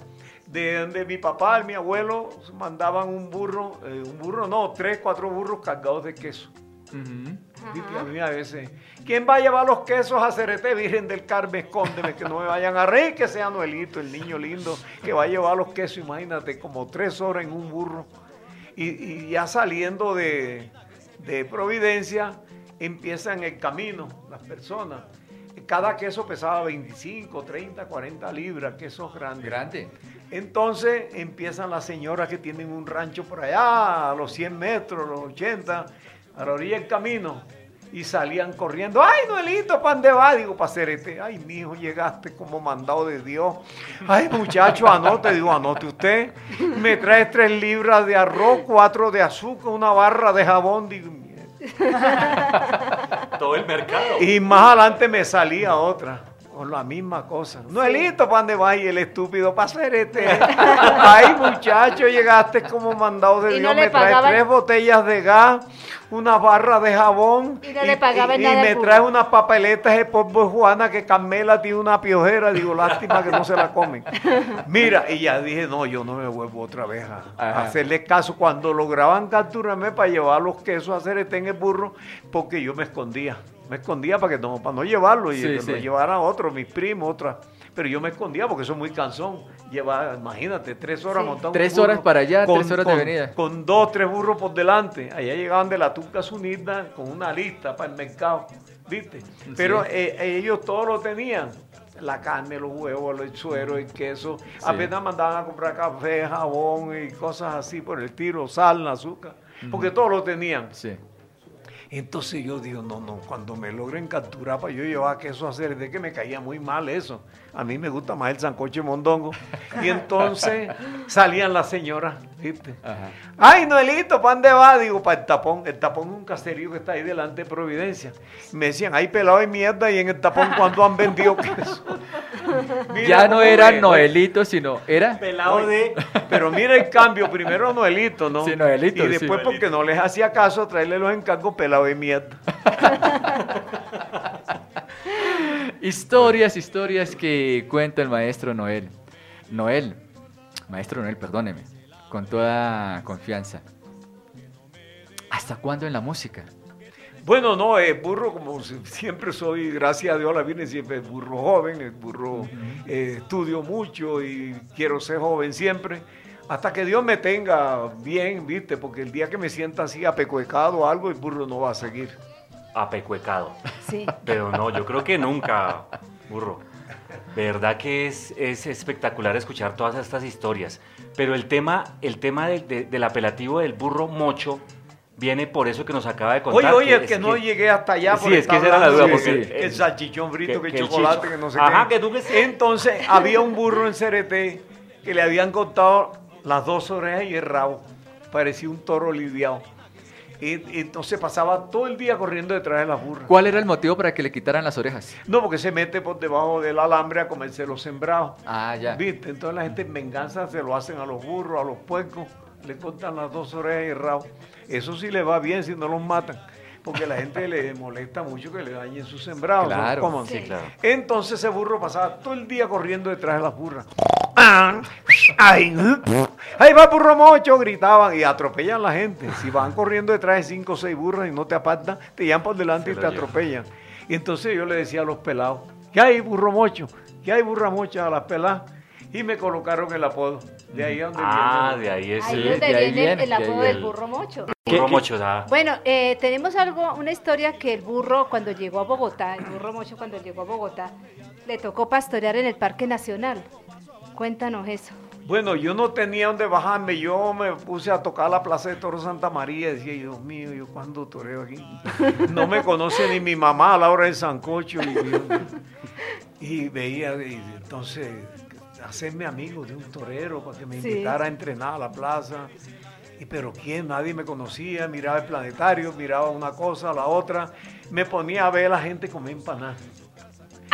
de donde mi papá y mi abuelo mandaban un burro, eh, un burro no, tres, cuatro burros cargados de queso. Viste, a mí a veces, ¿quién va a llevar los quesos a Cerete, Virgen del Carmen? Escóndeme, que no me vayan a reír, que sea Noelito, el niño lindo, que va a llevar los quesos, imagínate, como tres horas en un burro. Y, y ya saliendo de, de Providencia, empiezan el camino las personas. Cada queso pesaba 25, 30, 40 libras, quesos grandes. Grande. Entonces empiezan las señoras que tienen un rancho por allá, a los 100 metros, los 80, a la orilla del camino, y salían corriendo. ¡Ay, Noelito, ¿para dónde va? Digo, para Cerete. ¡Ay, mi hijo, llegaste como mandado de Dios! ¡Ay, muchacho, anote! Digo, anote usted. Me trae tres libras de arroz, cuatro de azúcar, una barra de jabón. Digo, (laughs) Todo el mercado. y más adelante me salía otra. Con la misma cosa. Noelito, ¿para dónde vas? Y el estúpido, para Cerete. Ay, (laughs) muchacho, llegaste como mandado de Y Dios. le me trae tres botellas de gas, una barra de jabón. Y no le pagaban y nada me trae unas papeletas de polvo de Juana que Carmela tiene una piojera. Digo, lástima que no se la comen. (laughs) Mira, y ya dije, no, yo no me vuelvo otra vez a, hacerle caso. Cuando lograban capturarme para llevar los quesos a Cerete en el burro, porque yo me escondía. Me escondía para que no, para no llevarlo y Sí, sí. lo llevaran otros, mis primos, otras. Pero yo me escondía porque eso es muy cansón. Llevar, imagínate, tres horas Sí. montando un Tres burro horas para allá, tres horas de con- venida. Con dos, tres burros por delante. Allá llegaban de la Tunca Sunida con una lista para el mercado. ¿Viste? Pero eh, ellos todos lo tenían. La carne, los huevos, el suero, el queso. Apenas mandaban a comprar café, jabón y cosas así por el tiro, sal, azúcar. Porque todos lo tenían. Sí. Entonces yo digo, no, no, cuando me logren capturar para yo llevar queso a hacer, de que me caía muy mal eso. A mí me gusta más el sancoche mondongo. Y entonces salían las señoras, ¿viste? Ay, Noelito, ¿para dónde va? Digo, para el tapón. El tapón es un caserío que está ahí delante de Providencia. Me decían, ay, pelado de mierda, y en el tapón, ¿cuándo han vendido queso? (laughs) Mira ya no era me- Noelito, sino era Pelado de. Pero mira el cambio, primero Noelito, ¿no? Sí, Noelito, Y después, sí. porque no les hacía caso, traerle los encargos pelado de mierda. (laughs) historias, historias que cuenta el maestro Noel. Noel, maestro Noel, perdóneme, con toda confianza. ¿Hasta cuándo en la música? Bueno, no, el burro, como si- siempre soy, gracias a Dios, la Virgen siempre es burro joven, burro eh, estudio mucho y quiero ser joven siempre. Hasta que Dios me tenga bien, ¿viste? Porque el día que me sienta así apecuecado o algo, el burro no va a seguir. Apecuecado. Sí. Pero no, yo creo que nunca, burro. Verdad que es, es espectacular escuchar todas estas historias. Pero el tema, el tema de- de- del apelativo del burro mocho viene por eso que nos acaba de Oye, contar. oye, es que no llegué hasta allá. Sí, por es que esa era la duda, porque- que el salchichón frito, que, que- que el chocolate, chicho- que no sé Ajá, qué. que tú que- Entonces, había un burro en CRT que le habían cortado las dos orejas y el rabo. Parecía un toro lidiado. Y, entonces pasaba todo el día corriendo detrás de las burras. ¿Cuál era el motivo para que le quitaran las orejas? No, porque se mete por debajo del alambre a comerse los sembrados. Ah, ya. ¿Viste? Entonces la gente en venganza se lo hacen a los burros, a los puercos, le cortan las dos orejas y el rabo. Eso sí le va bien si no los matan, porque la gente le molesta mucho que le dañen sus sembrados. sí, claro. Entonces ese burro pasaba todo el día corriendo detrás de las burras. Ah, ahí va burro mocho, gritaban y atropellan a la gente. Si van (laughs) corriendo detrás de cinco o seis burras y no te apartan, te llevan por delante y te llevan. atropellan. Y entonces yo le decía a los pelados, ¿qué hay burro mocho? ¿Qué hay burra mocha a las peladas? Y me colocaron el apodo. De ahí a donde Ah, viene. de ahí es Ahí donde de ahí viene el- viene, apodo del burro mocho. burro mocho. da- Bueno, eh, tenemos algo, una historia que el burro cuando llegó a Bogotá, el burro mocho cuando llegó a Bogotá, le tocó pastorear en el Parque Nacional. Cuéntanos eso. Bueno, yo no tenía dónde bajarme, yo me puse a tocar la Plaza de Toro Santa María y decía, Dios mío, ¿yo cuándo toreo aquí? No me conoce ni mi mamá a la hora del sancocho. Y, y veía, y entonces, hacerme amigo de un torero para que me Sí. invitara a entrenar a la plaza. Y pero quién, nadie me conocía, miraba el planetario, miraba una cosa, la otra, me ponía a ver a la gente comer empanadas.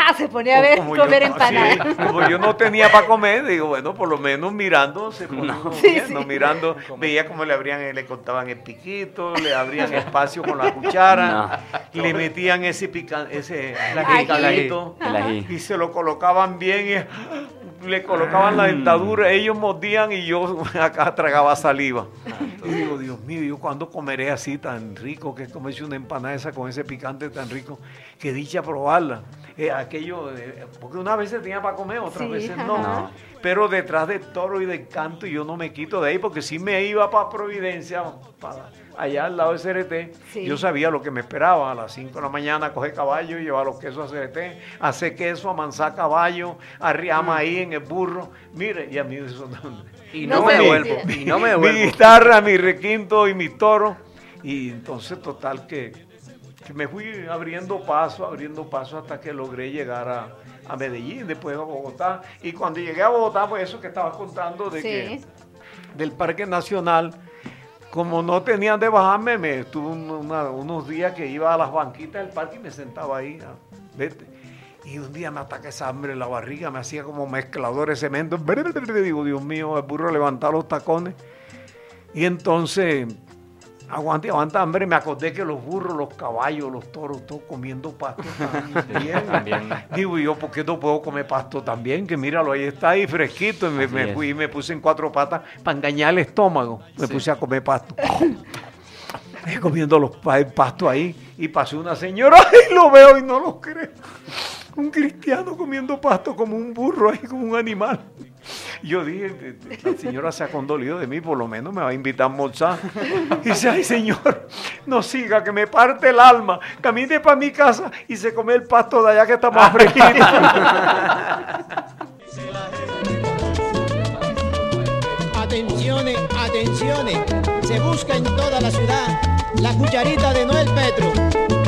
Ah, se ponía a ver Como yo- comer sí, empanadas. como yo no tenía para comer, digo, bueno, por lo menos mirando, se ponía Sí, sí. mirando, veía cómo le abrían, le cortaban el piquito, le abrían espacio con la cuchara, le metían ese pica, ese ají. picadito, El ají. y se lo colocaban bien y le colocaban la dentadura, ellos mordían y yo (laughs) acá tragaba saliva. Y digo, Dios mío, ¿yo cuándo comeré así tan rico? Que comerse una empanada esa con ese picante tan rico, que dicha probarla. Eh, aquello, eh, porque una vez se tenía para comer, otras Sí, veces no. No. Pero detrás del toro y del canto yo no me quito de ahí, porque si me iba para Providencia, para allá al lado de CRT, Sí. yo sabía lo que me esperaba. A las 5 de la mañana coger caballo y llevar los quesos a CRT, hacer queso, amansar caballo, arriar maíz en el burro. Mire, y a mí eso no. Y no me devuelvo, y no me devuelvo. Mi guitarra, mi requinto y mi toro. Y entonces, total, que, que me fui abriendo paso, abriendo paso hasta que logré llegar a, a Medellín, después a Bogotá. Y cuando llegué a Bogotá, pues eso que estabas contando de Sí. que del Parque Nacional, como no tenían de bajarme, me tuve un- una- unos días que iba a las banquitas del parque y me sentaba ahí. ah, vete. Y un día me ataca esa hambre en la barriga, me hacía como mezclador de cemento. (laughs) Digo, Dios mío, el burro levantar los tacones. Y entonces, aguanta y aguanta hambre, me acordé que los burros, los caballos, los toros, todos comiendo pasto (laughs) también. También. Digo yo, ¿por qué no puedo comer pasto también? Que míralo, ahí está ahí fresquito. Y me, fui y me puse en cuatro patas para engañar el estómago. Me Sí. puse a comer pasto. (laughs) Comiendo los pasto ahí. Y pasó una señora (laughs) y lo veo y no lo creo. Un cristiano comiendo pasto como un burro ahí, como un animal. Yo dije, la señora se ha condolido de mí, por lo menos me va a invitar a almorzar. Y dice, ay señor, no siga, que me parte el alma. Camine para mi casa y se come el pasto de allá que está más fresquito. Atenciones, atenciones. Se busca en toda la ciudad la cucharita de Noel Petro.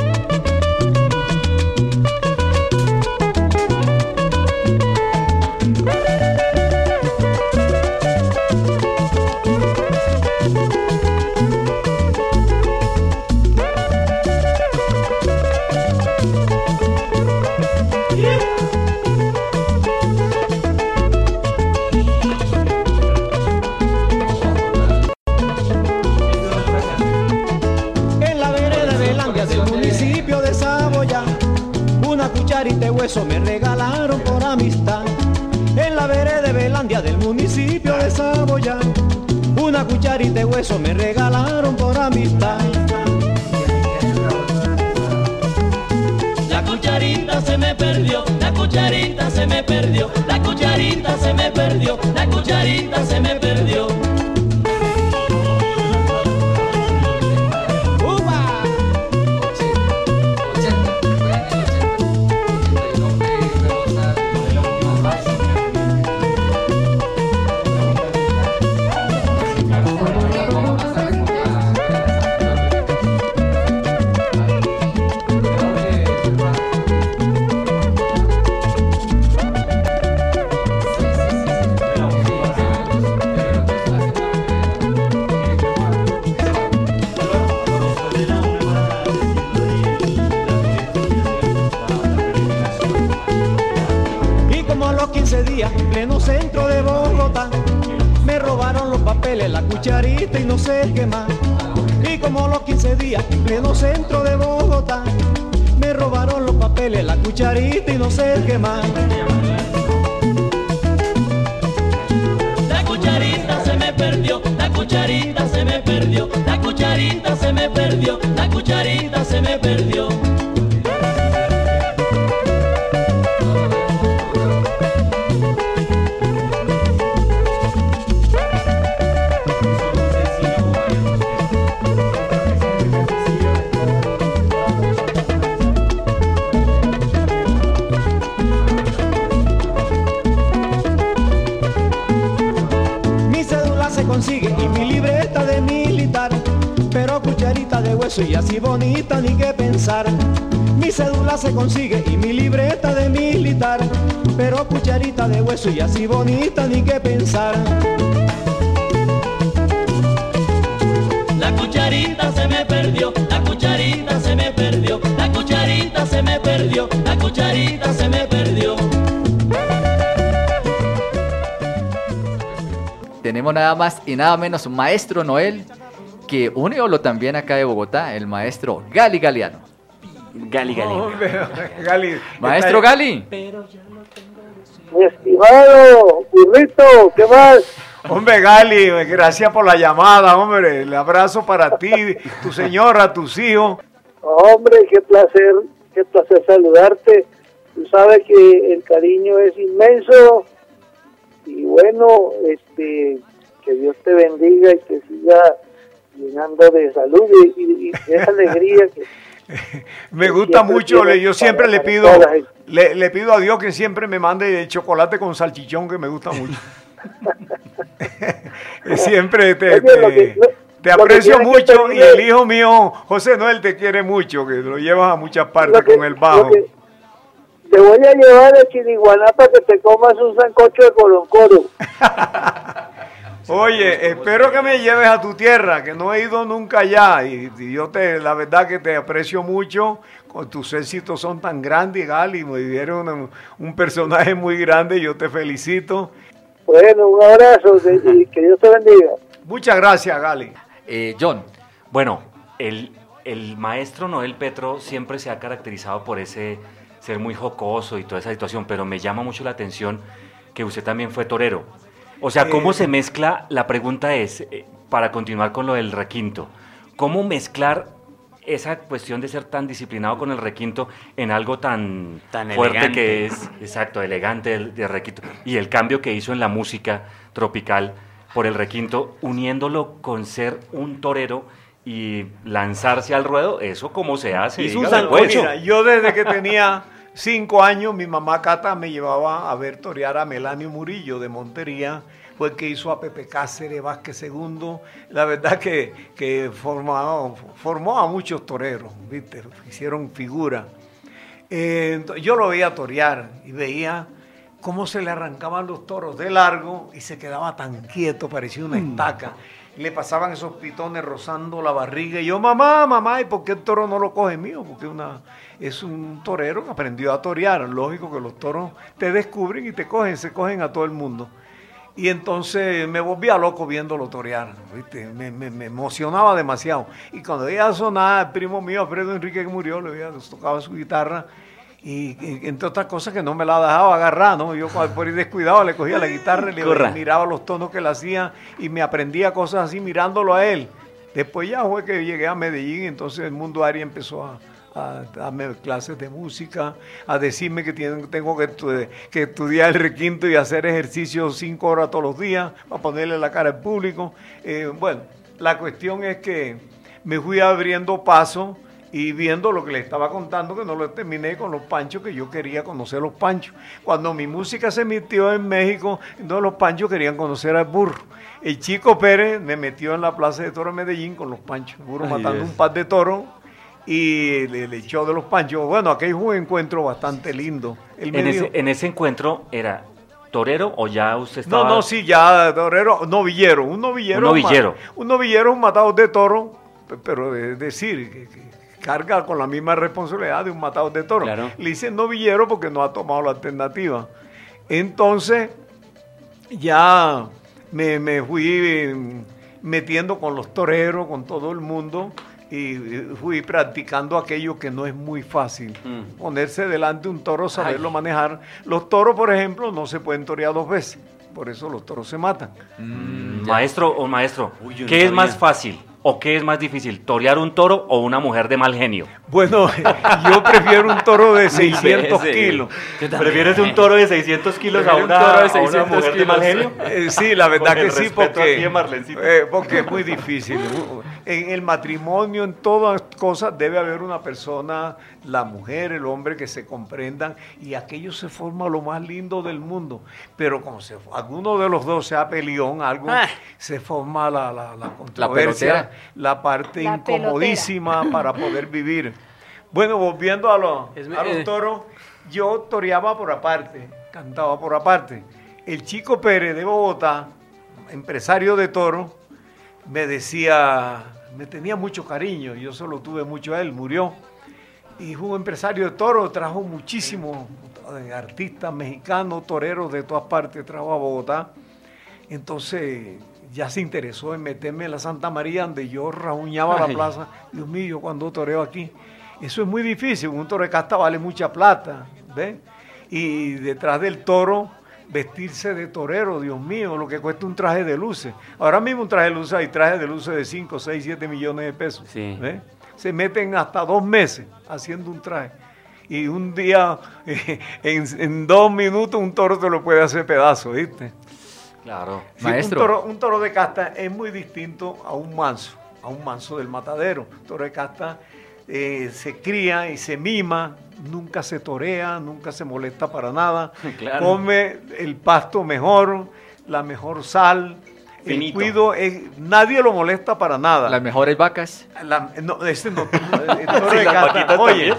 Nada más y nada menos Maestro Noel, que un ídolo también acá de Bogotá, el maestro Gali Galeano. Gali Gali. Hombre, Gali. Maestro Gali. Mi estimado burrito, ¿qué más? Hombre, Gali, gracias por la llamada, hombre. El abrazo para ti, tu señora, tus hijos. Hombre, qué placer, qué placer saludarte. Tú sabes que el cariño es inmenso y bueno, este, Dios te bendiga y te siga llenando de salud y, y- esa alegría que (laughs) Me gusta mucho, le- yo siempre le pido, le, le pido a Dios que siempre me mande chocolate con salchichón, que me gusta mucho. (laughs) siempre te, Oye, te- lo que- lo- te lo que aprecio mucho y el hijo mío, José Noel, te quiere mucho, que lo llevas a muchas partes que- con el bajo. que- te voy a llevar a Chiriguaná para que te comas un sancocho de coloncoro. (laughs) Oye, espero que me lleves a tu tierra, que no he ido nunca allá. Y, y yo te, la verdad que te aprecio mucho. Con tus éxitos son tan grandes, Gali. Me dieron un, un personaje muy grande. Yo te felicito. Bueno, un abrazo y que Dios te bendiga. Muchas gracias, Gali. Eh, John. Bueno, el, el maestro Noel Petro siempre se ha caracterizado por ese ser muy jocoso y toda esa situación, pero me llama mucho la atención que usted también fue torero. O sea, ¿cómo Eh. se mezcla? La pregunta es, eh, para continuar con lo del requinto, ¿cómo mezclar esa cuestión de ser tan disciplinado con el requinto en algo tan, Tan fuerte elegante. que es, exacto, elegante del, del requinto, y el cambio que hizo en la música tropical por el requinto, uniéndolo con ser un torero y lanzarse al ruedo, eso cómo se hace. Hizo un pues. sancocho. Mira, yo desde que tenía cinco años, mi mamá Cata me llevaba a ver torear a Melanio Murillo de Montería. Fue el que hizo a Pepe Cáceres, Vázquez II. La verdad que, que formó, formó a muchos toreros, ¿viste? Hicieron figura. Eh, yo lo veía torear y veía cómo se le arrancaban los toros de largo y se quedaba tan quieto, parecía una estaca. Le pasaban esos pitones rozando la barriga y yo, mamá, mamá, ¿y por qué el toro no lo coge mío? Porque una, es un torero que aprendió a torear. Lógico que los toros te descubren y te cogen, se cogen a todo el mundo. Y entonces me volvía loco viéndolo torear, ¿viste? Me, me- me emocionaba demasiado. Y cuando ella sonaba, el primo mío, Alfredo Enrique, que murió, le había- tocaba su guitarra. Y, y entre otras cosas que no me la dejaba agarrar, ¿no? Yo por ir descuidado le cogía la guitarra y le Corra. miraba los tonos que le hacía y me aprendía cosas así mirándolo a él. Después ya fue que llegué a Medellín, entonces el mundo Ari empezó a, a darme clases de música, a decirme que tengo que, estu- que estudiar el requinto y hacer ejercicio cinco horas todos los días para ponerle la cara al público. Eh, bueno, la cuestión es que me fui abriendo paso y viendo lo que le estaba contando, que no lo terminé con los panchos, que yo quería conocer los panchos. Cuando mi música se emitió en México, entonces los panchos querían conocer al burro. El chico Pérez me metió en la plaza de toro de Medellín con los panchos, el burro Ay, matando un par de toros y le, le echó de los panchos. Bueno, aquel fue un encuentro bastante lindo. Él En dijo- ese, en ese encuentro era torero o ya usted estaba... no, no, sí, ya, torero, novillero, un novillero. Un novillero. Un novillero, un matador de toro, pe- pero es decir, que, que carga con la misma responsabilidad de un matador de toro. Claro. Le dicen novillero porque no ha tomado la alternativa. Entonces, ya me, me fui eh, metiendo con los toreros, con todo el mundo, y fui practicando aquello que no es muy fácil. Mm. Ponerse delante de un toro, saberlo manejar. Los toros, por ejemplo, no se pueden torear dos veces. Por eso los toros se matan. Maestro o maestro, Uy, yo no ¿qué es sabía. más fácil o qué es más difícil? ¿Torear un toro o una mujer de mal genio? Bueno, (laughs) yo prefiero un toro de Mil 600 veces. kilos. ¿Prefieres un toro de 600 kilos a una, un toro de a una 600 mujer de mal genio? (laughs) Eh, sí, la verdad Con que sí, porque, eh, porque es muy difícil. En el matrimonio, en todas cosas, debe haber una persona, la mujer, el hombre, que se comprendan y aquello se forma lo más lindo del mundo. Pero como se, alguno de los dos sea peleón, algo, Ah. se forma la, la, la controversia la parte La incomodísima (laughs) para poder vivir. Bueno, volviendo a los, a los eh. toros, yo toreaba por aparte, cantaba por aparte. El chico Pérez de Bogotá, empresario de toro, me decía, me tenía mucho cariño, yo solo tuve mucho a él, murió. Y fue un empresario de toro, trajo muchísimos artistas mexicanos, toreros de todas partes, trajo a Bogotá. Entonces ya se interesó en meterme en la Santa María, donde yo rajuñaba la Ay. plaza. Dios mío, cuando toreo aquí. Eso es muy difícil, un toro de casta vale mucha plata, ¿ves? Y detrás del toro, vestirse de torero, Dios mío, lo que cuesta un traje de luces. Ahora mismo un traje de luces, hay trajes de luces de 5, 6, 7 millones de pesos. ¿ves? Se meten hasta dos meses haciendo un traje. Y un día, (laughs) en, en dos minutos, un toro te lo puede hacer pedazo, ¿viste? Claro. Sí, Un toro, un toro de casta es muy distinto a un manso, a un manso del matadero. Un toro de casta eh, se cría y se mima, nunca se torea, nunca se molesta para nada. (laughs) Claro. Come el pasto mejor, la mejor sal. El cuido, es- nadie lo molesta para nada. Las mejores vacas. La- no, ese no, (laughs) el toro Sí, de las oye,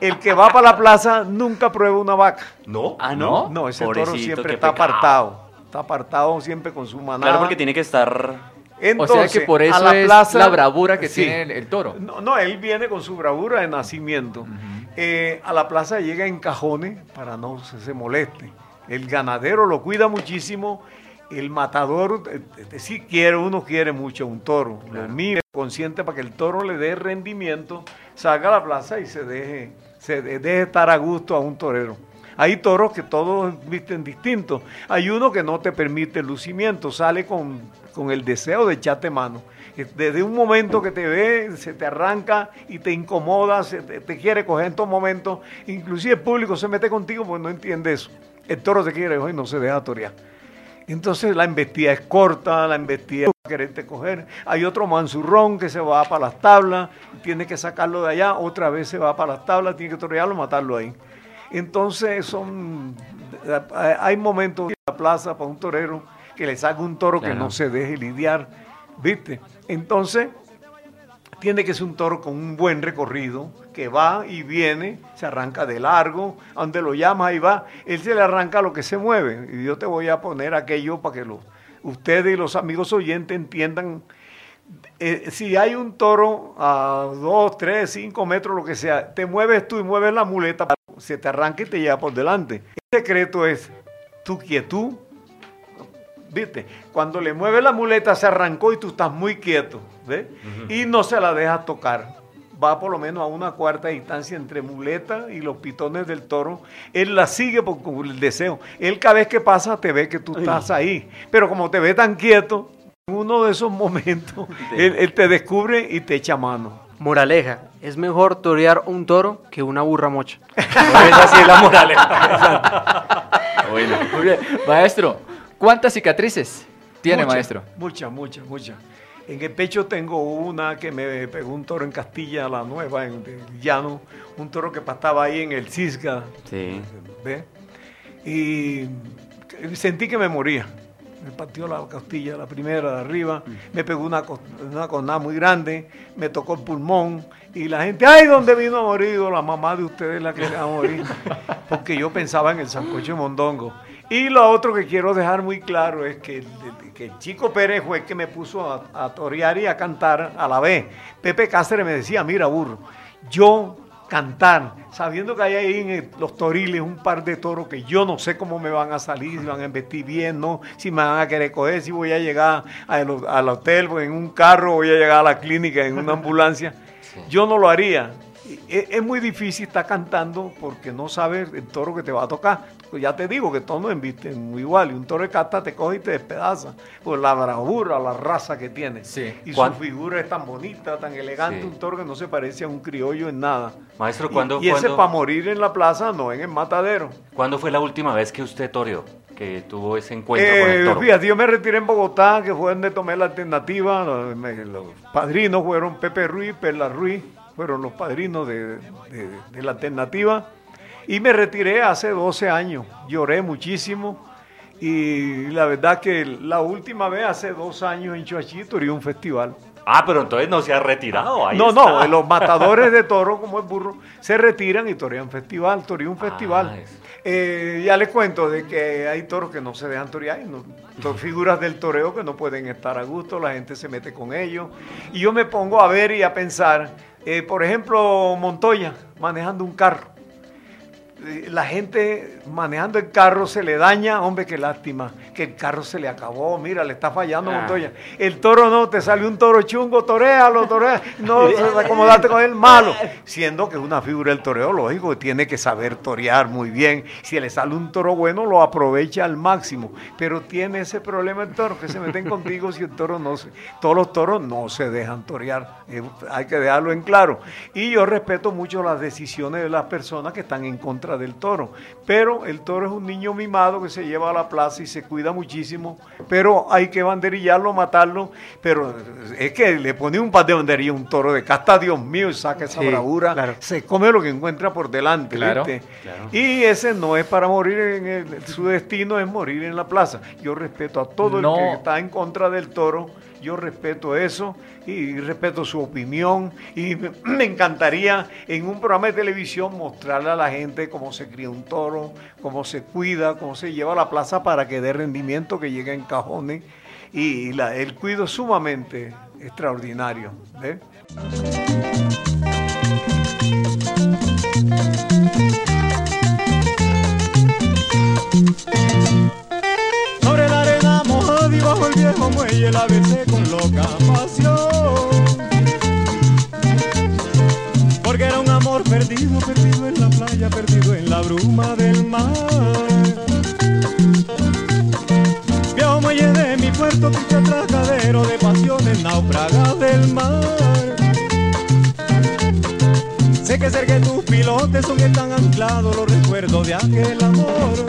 el que va para la plaza nunca prueba una vaca. ¿No? Ah, ¿no? No, ese toro siempre está pecado. apartado. Está apartado siempre con su manada. Claro, porque tiene que estar... Entonces, o sea que por eso la es plaza- la bravura que sí. tiene el, el toro. No, no, él viene con su bravura de nacimiento. Eh, a la plaza llega en cajones para no se, se moleste. El ganadero lo cuida muchísimo. El matador, eh, eh, sí quiere, uno quiere mucho a un toro. Lo mide consciente para que el toro le dé rendimiento, salga a la plaza y se deje, se de- deje estar a gusto a un torero. Hay toros que todos visten distintos. Hay uno que no te permite el lucimiento, sale con, con el deseo de echarte mano. Desde un momento que te ve, se te arranca y te incomoda, se te, te quiere coger en todo momento. Inclusive el público se mete contigo porque no entiende eso. El toro te quiere y no se deja torear. Entonces la embestida es corta, la embestida es quererte coger. Hay otro manzurrón que se va para las tablas, tiene que sacarlo de allá, otra vez se va para las tablas, tiene que torearlo, matarlo ahí. Entonces son hay momentos en la plaza para un torero que le saca un toro que no se deje lidiar, ¿viste? Entonces tiene que ser un toro con un buen recorrido, que va y viene, se arranca de largo, donde lo llamas ahí va, él se le arranca lo que se mueve. Y yo te voy a poner aquello para que lo, ustedes y los amigos oyentes entiendan. Eh, si hay un toro a 2, 3, 5 metros, lo que sea, te mueves tú y mueves la muleta, se te arranca y te lleva por delante. El secreto es tu quietud, ¿viste? Cuando le mueves la muleta se arrancó y tú estás muy quieto, ¿ves? Y no se la dejas tocar. Va por lo menos a una cuarta distancia entre muleta y los pitones del toro. Él la sigue por el deseo. Él cada vez que pasa te ve que tú estás ahí. Pero como te ve tan quieto, en uno de esos momentos, él, él te descubre y te echa mano. Moraleja, es mejor torear un toro que una burra mocha. (laughs) Esa sí es la moraleja. (laughs) bueno. Muy bien. Maestro, ¿cuántas cicatrices tiene, maestro? Muchas, muchas, muchas. En el pecho tengo una que me pegó un toro en Castilla, la nueva, en el llano. Un toro que pastaba ahí en el Cisga. Sí. ¿ve? Y sentí que me moría. Me partió la costilla, la primera de arriba. Me pegó una, una cornada muy grande. Me tocó el pulmón. Y la gente, ¡ay, dónde vino a morir! La mamá de ustedes es la que le va a morir. Porque yo pensaba en el sancocho de mondongo. Y lo otro que quiero dejar muy claro es que el, que el chico Pérez fue el que me puso a, a torear y a cantar a la vez. Pepe Cáceres me decía, mira burro, yo cantar, sabiendo que hay ahí en los toriles un par de toros que yo no sé cómo me van a salir, si van a investir bien, no, si me van a querer coger, si voy a llegar al, al hotel en un carro, voy a llegar a la clínica en una ambulancia. Yo no lo haría. Es, es muy difícil estar cantando porque no sabes el toro que te va a tocar. Pues ya te digo que todos no embisten muy igual. Y un toro de casta te coge y te despedaza por la bravura, la raza que tiene. Y su ¿Cuán- figura es tan bonita, tan elegante. Sí. Un toro que no se parece a un criollo en nada. Maestro, Y- ¿cuándo- Y, ese cuándo- para morir en la plaza, no en el matadero. ¿Cuándo fue la última vez que usted toreó? Que tuvo ese encuentro con el Eh, toro. fíjate, yo me retiré en Bogotá, que fue donde tomé la alternativa. Los padrinos fueron Pepe Ruiz, Perla Ruiz, fueron los padrinos de, de- de la alternativa. Y me retiré hace 12 años. Lloré muchísimo. Y la verdad que la última vez, hace dos años en Choachí, toreé un festival. Ah, pero entonces no se ha retirado. Ahí no, está. no, los (laughs) matadores de toro, como el burro, se retiran y torean festival, torean un festival. Ah, es- Eh, ya les cuento de que hay toros que no se dejan torear, y no- (laughs) figuras del toreo que no pueden estar a gusto, la gente se mete con ellos. Y yo me pongo a ver y a pensar, eh, por ejemplo, Montoya manejando un carro. Eh, La gente manejando el carro se le daña, hombre, qué lástima, que el carro se le acabó, mira, le está fallando Ah. Montoya. El toro no, te sale un toro chungo, toréalo, torea, (laughs) no acomodate con el malo. Siendo que es una figura del toreo, lógico, que tiene que saber torear muy bien. Si le sale un toro bueno, lo aprovecha al máximo. Pero tiene ese problema el toro, que se meten (laughs) contigo si el toro no se... Todos los toros no se dejan torear, eh, hay que dejarlo en claro. Y yo respeto mucho las decisiones de las personas que están en contra del toro. Pero el toro es un niño mimado que se lleva a la plaza y se cuida muchísimo. Pero hay que banderillarlo, matarlo. Pero es que le pone un par de banderillas a un toro de casta, Dios mío, y saca esa Sí, bravura. Se come lo que encuentra por delante. Claro, ¿viste? claro. Y ese no es para morir en el, su destino es morir en la plaza. Yo respeto a todo No. el que está en contra del toro. Yo respeto eso y respeto su opinión y me, encantaría en un programa de televisión mostrarle a la gente cómo se cría un toro, cómo se cuida, cómo se lleva a la plaza para que dé rendimiento, que llegue en cajones y el cuido es sumamente extraordinario. ¿ve? Viejo muelle la besé con loca pasión. Porque era un amor perdido, perdido en la playa, perdido en la bruma del mar. Viejo muelle de mi puerto, triste atracadero de pasiones, náufraga del mar. Sé que de tus pilotes son que están anclados los recuerdos de aquel amor.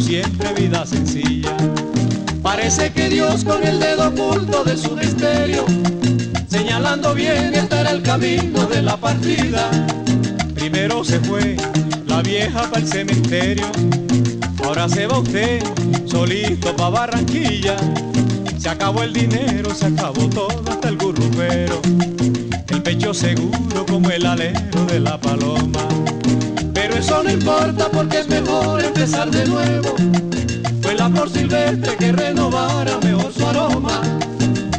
Siempre vida sencilla. Parece que Dios con el dedo oculto de su misterio, señalando bien era el camino de la partida. Primero se fue la vieja para el cementerio, ahora se va usted solito pa' Barranquilla. Se acabó el dinero, se acabó todo hasta el gurrupero. El pecho seguro como el alero de la paloma. Eso no importa porque es mejor empezar de nuevo. Fue la flor silvestre que renovara mejor su aroma.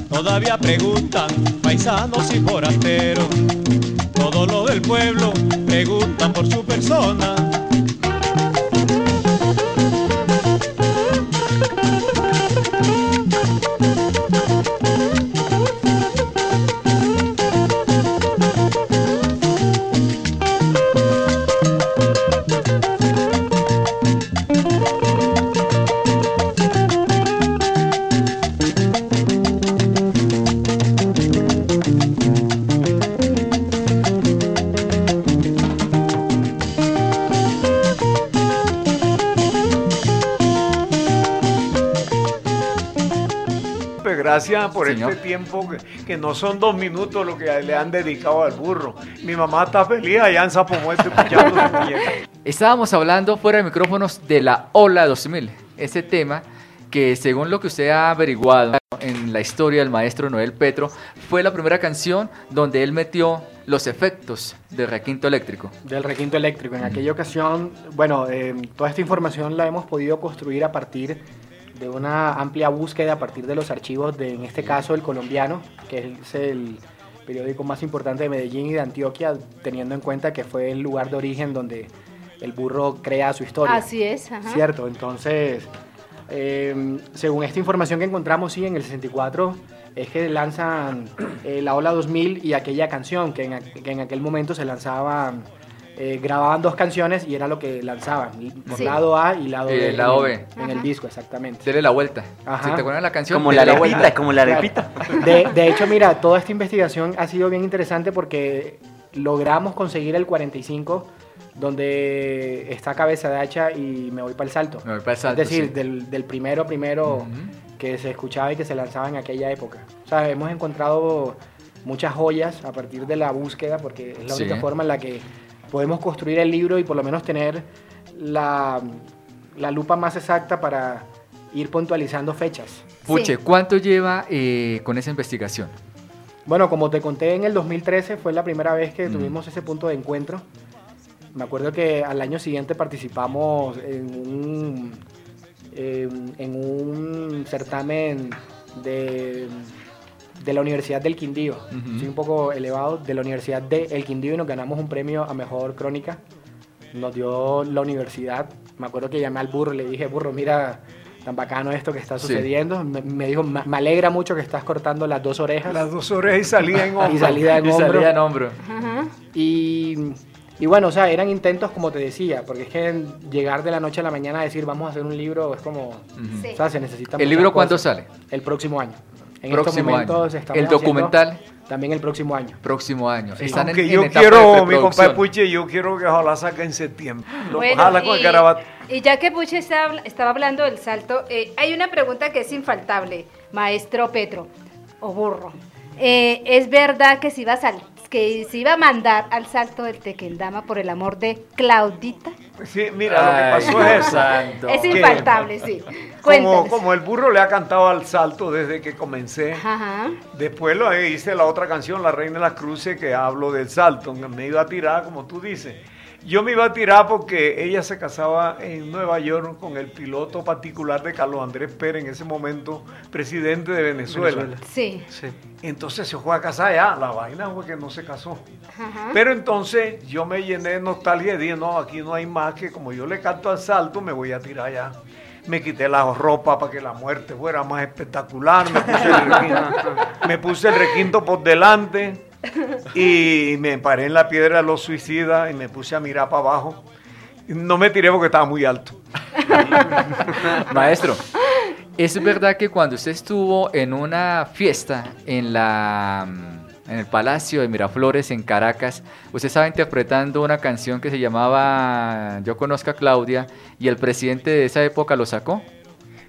Todavía preguntan paisanos y forasteros. Todo lo del pueblo preguntan por su persona. Gracias por este tiempo que, que no son dos minutos lo que le han dedicado al burro. Mi mamá está feliz allá en Zapomuerto escuchando su (laughs) muñeca. Estábamos hablando fuera de micrófonos de la Ola 2000, ese tema que según lo que usted ha averiguado en la historia del maestro Noel Petro, fue la primera canción donde él metió los efectos del requinto eléctrico. Del requinto eléctrico. En aquella ocasión, bueno, eh, toda esta información la hemos podido construir a partir de una amplia búsqueda a partir de los archivos de, en este caso, el colombiano, que es el periódico más importante de Medellín y de Antioquia, teniendo en cuenta que fue el lugar de origen donde el burro crea su historia. Así es, ajá. Cierto, entonces, eh, según esta información que encontramos, sí, en el 64 es que lanzan eh, la Ola 2000 y aquella canción que en, que en aquel momento se lanzaban eh, grababan dos canciones y era lo que lanzaban, por Sí. lado A y lado Eh, B. lado en, B. En el disco, exactamente. Dele la vuelta. Ajá. Si te acuerdas la canción, Como la vuelta. arepita, como la. De, de hecho, mira, toda esta investigación ha sido bien interesante porque logramos conseguir el 45 donde está cabeza de hacha y me voy para el salto. Me voy pa'l salto, es decir, sí. del, del primero primero que se escuchaba y que se lanzaba en aquella época. O sea, hemos encontrado muchas joyas a partir de la búsqueda porque es la Sí. única forma en la que podemos construir el libro y por lo menos tener la, la lupa más exacta para ir puntualizando fechas. Puche, ¿cuánto lleva eh, con esa investigación? Bueno, como te conté, en el 2013 fue la primera vez que Mm. tuvimos ese punto de encuentro. Me acuerdo que al año siguiente participamos en un, en, en un certamen de, de la Universidad del Quindío. Sí, un poco elevado, de la Universidad del Quindío y nos ganamos un premio a Mejor Crónica. Nos dio la universidad. Me acuerdo que llamé al burro y le dije, burro, mira, tan bacano esto que está Sí. sucediendo. Me, me dijo, me alegra mucho que estás cortando las dos orejas. Las dos orejas y salida en (laughs) hombro. Y salida en Y hombro. salida en hombro. Y, y bueno, o sea, eran intentos como te decía, porque es que llegar de la noche a la mañana a decir vamos a hacer un libro es como, Ujú. o sea, se necesita ¿El libro cuándo sale? El próximo año. En Próximo estos momentos año. ¿El documental? También el próximo año. Próximo año. Están en- Aunque en yo etapa de quiero, mi compadre Puche, yo quiero que ojalá saque en septiembre. Lo- Bueno, ojalá con el y- garabato. Y ya que Puche estaba, estaba hablando del salto, eh, hay una pregunta que es infaltable, maestro Petro, o burro. Eh, ¿Es verdad que se, iba a sal- que se iba a mandar al salto del Tequendama por el amor de Claudita? Sí, mira, lo que pasó es eso. santo. Es infaltable, sí. Como, como el burro le ha cantado al salto desde que comencé. Ajá. Después lo hice la otra canción, La Reina de las Cruces, que hablo del salto. Me iba a tirar, como tú dices. Yo me iba a tirar porque ella se casaba en Nueva York con el piloto particular de Carlos Andrés Pérez, en ese momento presidente de Venezuela. Sí. Entonces se fue a casar ya. La vaina fue que no se casó. Ajá. Pero entonces yo me llené de nostalgia y dije, no, aquí no hay más que como yo le canto al salto, me voy a tirar ya. Me quité la ropa para que la muerte fuera más espectacular. Me puse el requinto, (laughs) me puse el requinto por delante y me paré en la piedra de los suicidas y me puse a mirar para abajo. No me tiré porque estaba muy alto. (laughs) Maestro, ¿Es verdad que cuando usted estuvo en una fiesta en la en el Palacio de Miraflores en Caracas, usted estaba interpretando una canción que se llamaba Yo conozco a Claudia y el presidente de esa época lo sacó?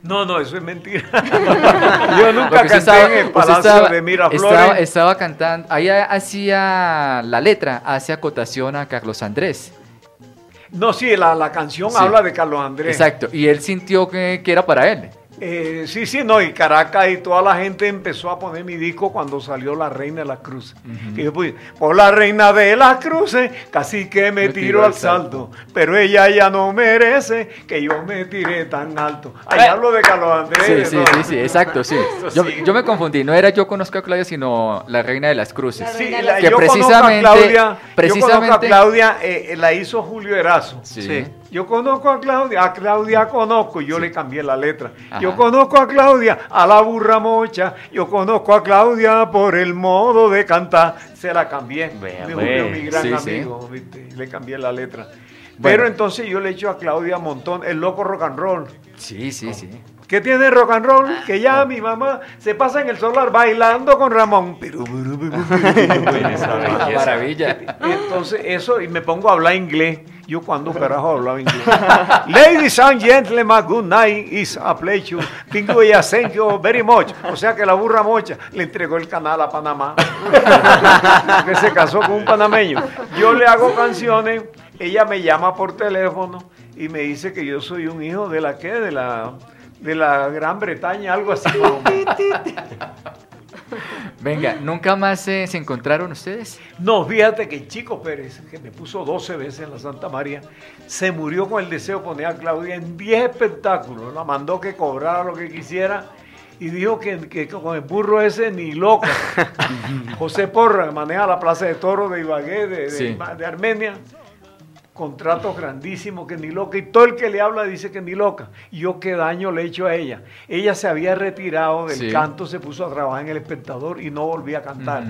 No, no, eso es mentira. (laughs) Yo nunca canté estaba- en el Palacio estaba- de Miraflores. Estaba, estaba cantando, ahí hacía la letra, hace acotación a Carlos Andrés. No, sí, la, la canción Sí. habla de Carlos Andrés. Exacto, y él sintió que, que era para él. Eh, sí, sí, no, y Caracas y toda la gente empezó a poner mi disco cuando salió La Reina de las Cruces. Y yo puse, por la Reina de las Cruces, casi que me, tiro al salto, pero ella ya no merece que yo me tire tan alto. Ahí hablo de Carlos Andrés. Sí, sí, ¿no? sí, sí, exacto, sí. Yo, me confundí, no era yo conozco a Claudia, sino la reina de las cruces. Sí, la- que yo conozco a precisamente, Claudia, yo conozco a precisamente, Claudia, eh, eh, la hizo Julio Erazo. Sí. Yo conozco a Claudia, a Claudia conozco, y yo le cambié la letra. Yo conozco a Claudia, a la burra mocha, yo conozco a Claudia por el modo de cantar, se la cambié. de Julio, mi gran Sí, sí. amigo, ¿viste? y le cambié la letra. Bueno. Pero entonces yo le echo a Claudia un montón, el loco rock and roll. Sí, sí, sí. ¿Qué tiene rock and roll? Que ya mi mamá se pasa en el solar bailando con Ramón. Maravilla. Y entonces eso, y me pongo a hablar inglés. Yo cuando carajo hablaba inglés. (laughs) Ladies and gentlemen, good night. It's a pleasure. Thank you, thank you very much. O sea que la burra mocha le entregó el canal a Panamá. (laughs) que se casó con un panameño. Yo le hago canciones, ella me llama por teléfono y me dice que yo soy un hijo de la qué, de la de la Gran Bretaña, algo así. (laughs) Venga, ¿nunca más eh, se encontraron ustedes? No, fíjate que Chico Pérez, que me puso 12 veces en la Santa María, se murió con el deseo de poner a Claudia en 10 espectáculos. La mandó que cobrara lo que quisiera y dijo que, que con el burro ese ni loca. (laughs) José Porra, que maneja la Plaza de Toros de Ibagué, de, de- Sí. de Armenia, contratos grandísimos que ni loca. Y todo el que le habla dice que ni loca. Y yo qué daño le he hecho a ella. Ella se había retirado del Sí. canto, se puso a trabajar en El Espectador y no volvía a cantar.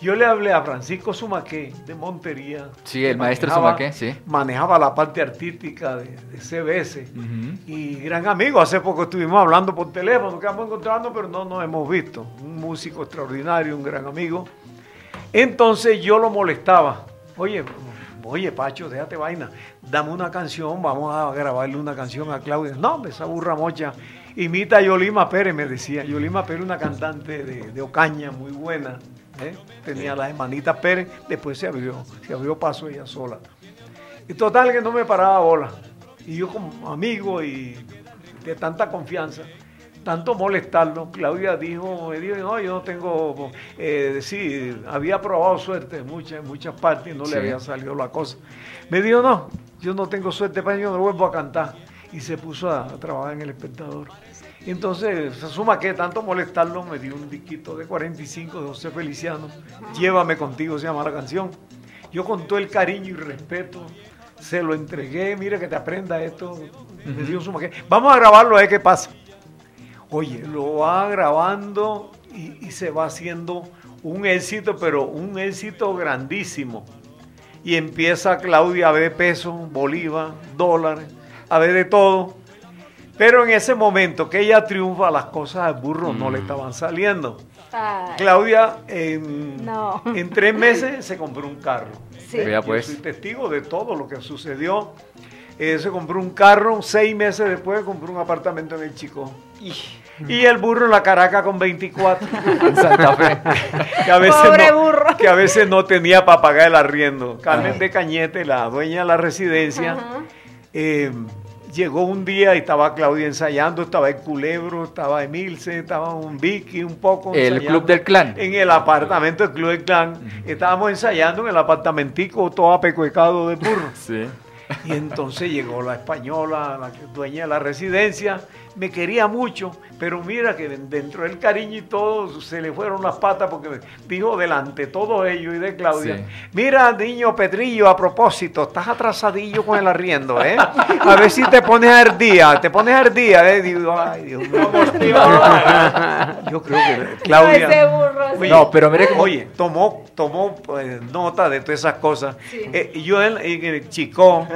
Yo le hablé a Francisco Sumaqué de Montería. Sí, el que maestro Sumaqué, sí. Manejaba la parte artística de, de CBS. Y gran amigo, hace poco estuvimos hablando por teléfono, quedamos encontrando, pero no nos hemos visto. Un músico extraordinario, un gran amigo. Entonces yo lo molestaba. Oye, oye, Pacho, déjate vaina. Dame una canción, vamos a grabarle una canción a Claudia. No, esa burra mocha. Imita a Yolima Pérez, me decía. Yolima Pérez, una cantante de, de Ocaña muy buena. ¿eh? Tenía las hermanitas Pérez, después se abrió, se abrió paso ella sola. Y total que no me paraba bola. Y yo como amigo y de tanta confianza, tanto molestarlo, Claudia dijo, me dijo, no, yo no tengo, eh, sí, había probado suerte en muchas, en muchas partes y no Sí. le había salido la cosa. Me dijo, no, yo no tengo suerte para yo no vuelvo a cantar. Y se puso a, a trabajar en el espectador. Y entonces, se suma que tanto molestarlo, me dio un disquito de 45 de José Feliciano, Llévame contigo, se llama la canción. Yo con todo el cariño y respeto se lo entregué, mira que te aprenda esto. Me dio suma que vamos a grabarlo a ver qué pasa. Oye, lo va grabando y, y se va haciendo un éxito, pero un éxito grandísimo. Y empieza Claudia a ver pesos, bolívar, dólares, a ver de todo. Pero en ese momento que ella triunfa, las cosas al burro no le estaban saliendo. Ay, Claudia en, No. (laughs) en tres meses se compró un carro. Sí. Yo pues. soy testigo de todo lo que sucedió. Eh, se compró un carro, seis meses después compró un apartamento en el Chico. Y el burro en la Caracas con 24. En Santa Fe. que, a veces Pobre no, burro. que a veces no tenía para pagar el arriendo. Carmen de Cañete, la dueña de la residencia, eh, llegó un día y estaba Claudia ensayando, estaba el Culebro, estaba Emilce, estaba un Vicky, un poco. El Club del Clan. En el apartamento del Club del Clan. Estábamos ensayando en el apartamentico todo apecuecado de burro. Sí. Y entonces llegó la española, la dueña de la residencia, me quería mucho, pero mira que den- dentro del cariño y todo se le fueron las patas porque me dijo delante de todos ellos y de Claudia, Sí. mira niño Pedrillo, a propósito, estás atrasadillo con el arriendo, ¿eh? A ver si te pones al día, te pones al día, ¿eh? Digo, ay Dios mío. Yo creo que Claudia... Oye, No, pero mire cómo- Oye, tomó, tomó pues, nota de todas esas cosas. Eh, y yo en, en el Chico,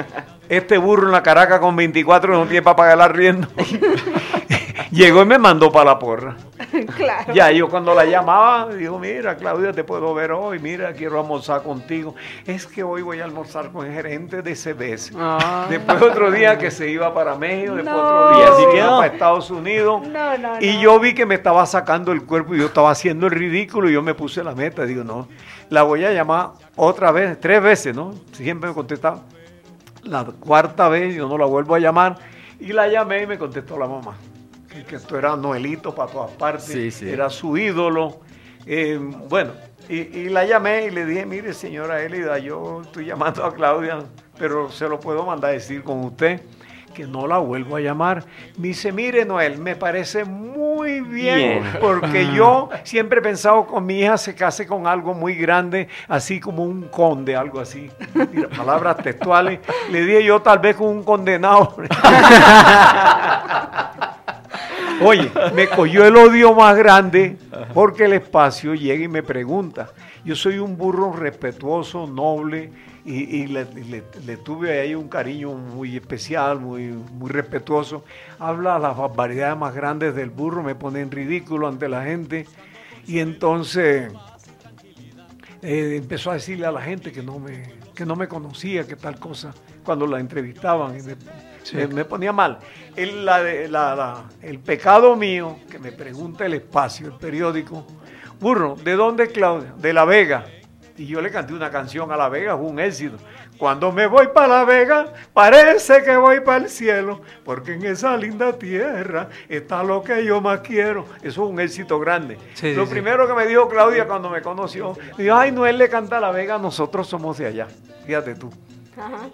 este burro en la Caracas con 24 no tiene para pagar el arriendo. (laughs) Llegó y me mandó para la porra. (laughs) claro. Ya yo cuando la llamaba, digo, mira, Claudia, te puedo ver hoy, mira, quiero almorzar contigo. Es que hoy voy a almorzar con el gerente de CBS. Ah. Después otro día que se iba para México, después No. otro día se iba para Estados Unidos. No, no, Y no. yo vi que me estaba sacando el cuerpo y yo estaba haciendo el ridículo y yo me puse la meta. Digo, no, la voy a llamar otra vez, tres veces, ¿no? Siempre me contestaba. La cuarta vez yo no la vuelvo a llamar y la llamé y me contestó la mamá. Que, que esto era Noelito para todas partes, Sí, sí. era su ídolo. Eh, bueno, y, y la llamé y le dije, mire señora Elida, yo estoy llamando a Claudia, pero se lo puedo mandar a decir con usted que no la vuelvo a llamar. Me dice, mire Noel, me parece muy bien, Bien. porque yo siempre he pensado con mi hija se case con algo muy grande, así como un conde, algo así. Mira, palabras textuales. Le dije yo tal vez con un condenado. (laughs) Oye, me cogió el odio más grande porque el espacio llega y me pregunta. Yo soy un burro respetuoso, noble, y, y le, le- le tuve ahí un cariño muy especial, muy, muy respetuoso. Habla las barbaridades más grandes del burro, me pone en ridículo ante la gente. Y entonces eh, empezó a decirle a la gente que no me, que no me conocía, que tal cosa, cuando la entrevistaban. y me, me- me ponía mal. El, la la- la- el pecado mío, que me pregunta el espacio, el periódico, burro, ¿de dónde es Claudia? De La Vega. Y yo le canté una canción a La Vega, fue un éxito. Cuando me voy para La Vega, parece que voy para el cielo, porque en esa linda tierra está lo que yo más quiero. Eso es un éxito grande. Sí, lo sí, sí. primero que me dijo Claudia cuando me conoció, dijo, ay, no, él le canta a La Vega, nosotros somos de allá. Fíjate tú.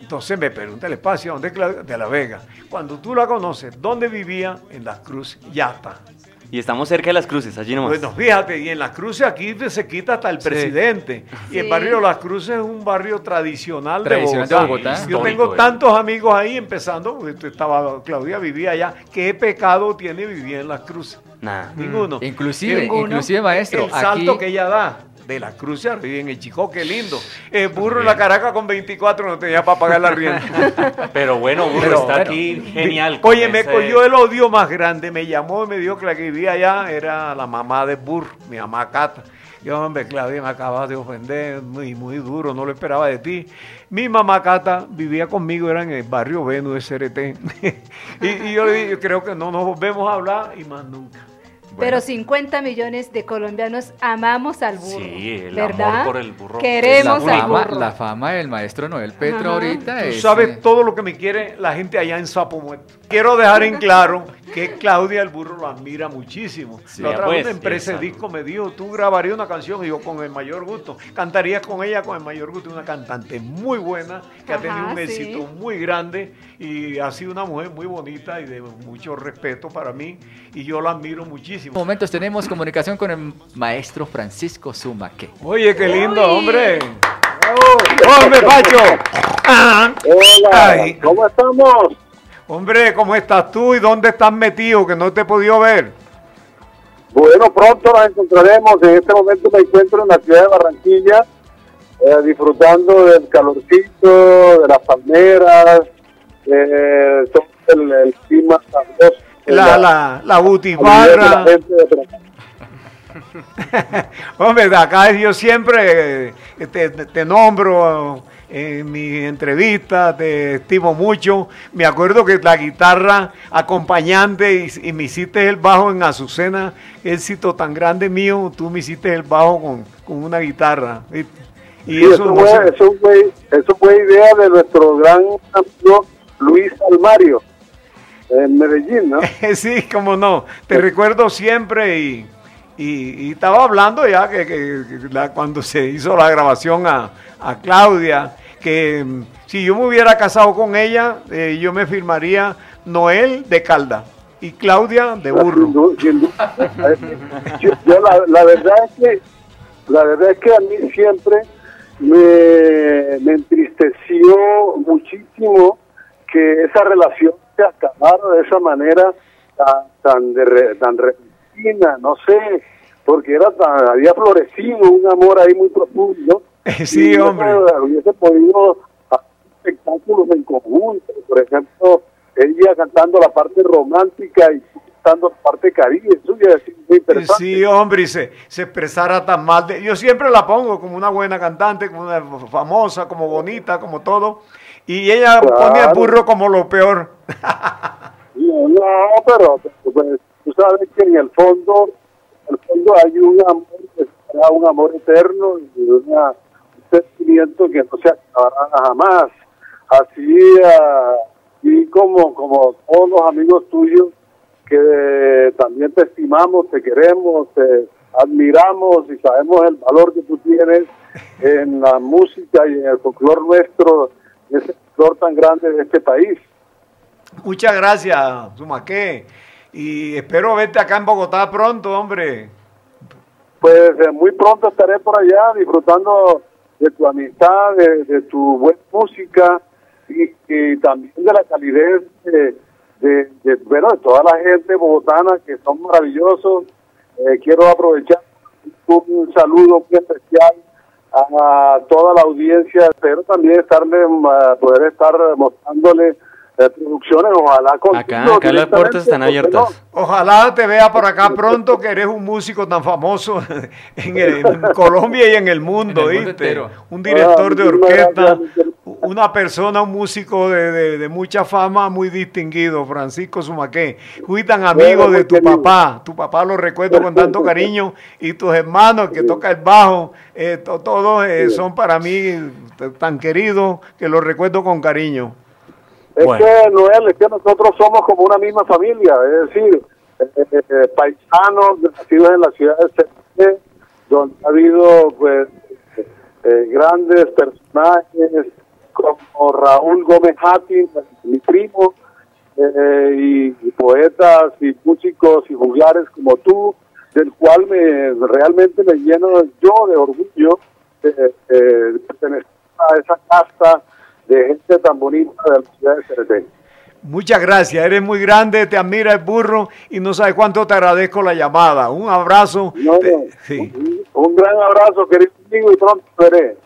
Entonces me pregunta el espacio, ¿dónde es Claudia? De La Vega. Cuando tú la conoces, ¿dónde vivía? En Las Cruces. Ya está. Y estamos cerca de las cruces, allí nomás. Bueno, fíjate, y en Las Cruces aquí se quita hasta el presidente. Y el barrio Las Cruces es un barrio tradicional, Tradicional de de Bogotá. Yo tengo eh. tantos amigos ahí, empezando, estaba, Claudia vivía allá. ¿Qué pecado tiene vivir en Las Cruces? Nada. Ninguno. Inclusive, Ninguno. inclusive, maestro, El salto aquí- que ella da de la cruz arriba en el Chico, qué lindo. El burro en la Caracas con 24 no tenía para pagar la rienda. (laughs) Pero bueno, burro, Pero está aquí genial. Oye, me cogió el odio más grande. Me llamó y me dijo que la que vivía allá era la mamá de Burro, mi mamá Cata. Yo, hombre, Claudia, me acabas de ofender, muy, muy duro, no lo esperaba de ti. Mi mamá Cata vivía conmigo, era en el barrio Venus de CRT. (laughs) y, y yo le dije, yo creo que no nos volvemos a hablar y más nunca. Pero 50 millones de colombianos amamos al burro. Sí, el ¿verdad? amor por el burro. Queremos la al fama, burro. la fama del maestro Noel Petro Ajá. ahorita Tú es, sabes eh, todo lo que me quiere la gente allá en Sapo Muerto. Quiero dejar en claro que Claudia el Burro lo admira muchísimo. la otra pues, vez una empresa de disco me dijo, tú grabarías una canción y yo con el mayor gusto. Cantarías con ella con el mayor gusto. Una cantante muy buena, que ha tenido un sí. éxito muy grande y ha sido una mujer muy bonita y de mucho respeto para mí. Y yo la admiro muchísimo. Momentos tenemos comunicación con el maestro Francisco Zumaque. Oye, qué lindo, hombre. ¡Hombre, Pacho! Ah. Hola, Ay. ¿cómo estamos? Hombre, ¿cómo estás tú y dónde estás metido que no te he podido ver? Bueno, pronto nos encontraremos. En este momento me encuentro en la ciudad de Barranquilla, eh, disfrutando del calorcito, de las palmeras, eh, todo el, el clima sabroso. La, la, la butifarra. (laughs) Hombre, de acá yo siempre eh, te, te nombro en mi entrevista, te estimo mucho. Me acuerdo que la guitarra acompañante y, y me hiciste el bajo en Azucena, éxito tan grande mío, tú me hiciste el bajo con, con una guitarra. Y Sí, eso, eso, no fue, se- eso, fue, eso fue idea de nuestro gran amigo Luis Almario, en Medellín, ¿no? (laughs) sí, cómo no. Te recuerdo siempre y, y- y estaba hablando ya que, que- que la- cuando se hizo la grabación a, a Claudia, que mm, si yo me hubiera casado con ella, eh, yo me firmaría Noel de Calda y Claudia de Burro. Yo, yo la, la verdad es que la verdad es que a mí siempre me, me entristeció muchísimo que esa relación se acabara de esa manera tan tan de re- tan repentina, no sé, porque era tan, había florecido un amor ahí muy profundo. (laughs) Sí, Y hombre. hubiese- Hubiese podido hacer espectáculos en conjunto, por ejemplo, ella cantando la parte romántica y cantando la parte caribe suya, es muy interesante. Sí, hombre, y se, se expresara tan mal. de- yo siempre la pongo como una buena cantante, como una famosa, como bonita, como todo. Y ella Claro. pone al burro como lo peor. (laughs) No, pero pues, tú sabes que en el fondo, en el fondo hay un amor, será un amor eterno y una- un sentimiento que no se acabará jamás. Así, ah, y como, como todos los amigos tuyos que también te estimamos, te queremos, te admiramos y sabemos el valor que tú tienes en la música y en el folclore nuestro, ese folclore tan grande de este país. Muchas gracias, Sumaqué. Y espero verte acá en Bogotá pronto, hombre. Pues eh, muy pronto estaré por allá disfrutando de tu amistad, de, de tu buena música y, y también de la calidez de, de, de, bueno, de toda la gente bogotana que son maravillosos. Eh, quiero aprovechar un saludo muy especial a toda la audiencia, pero también estarle, eh, poder estar mostrándole eh, producciones, ojalá con Acá, acá las puertas están abiertas. Ojalá te vea por acá pronto, que eres un músico tan famoso (laughs) en, el- en Colombia y en el mundo, En el mundo ¿viste? entero. Un director de Ah, muchísimas orquesta, gracias. Una persona, un músico de, de- de mucha fama, muy distinguido, Francisco Sumaqué. Fui tan amigo Bueno, de tu querido. papá, tu papá lo recuerdo con tanto (laughs) cariño, y tus hermanos que toca el bajo, eh, to- todos eh, son para mí tan queridos que los recuerdo con cariño. Es Bueno. que, Noel, es que nosotros somos como una misma familia, es decir, eh, eh, eh, paisanos nacidos en la ciudad de Sevilla, donde ha habido pues eh, eh, grandes personajes como Raúl Gómez Hattin, mi primo, eh, y, y poetas y músicos y juglares como tú, del cual me realmente me lleno yo de orgullo de, de pertenecer a esa casta de gente tan bonita de la ciudad de Cereté. Muchas gracias, eres muy grande, te admira el burro y no sabes cuánto te agradezco la llamada. Un abrazo. No, Te- no. sí. Un gran abrazo, querido amigo, y pronto veré.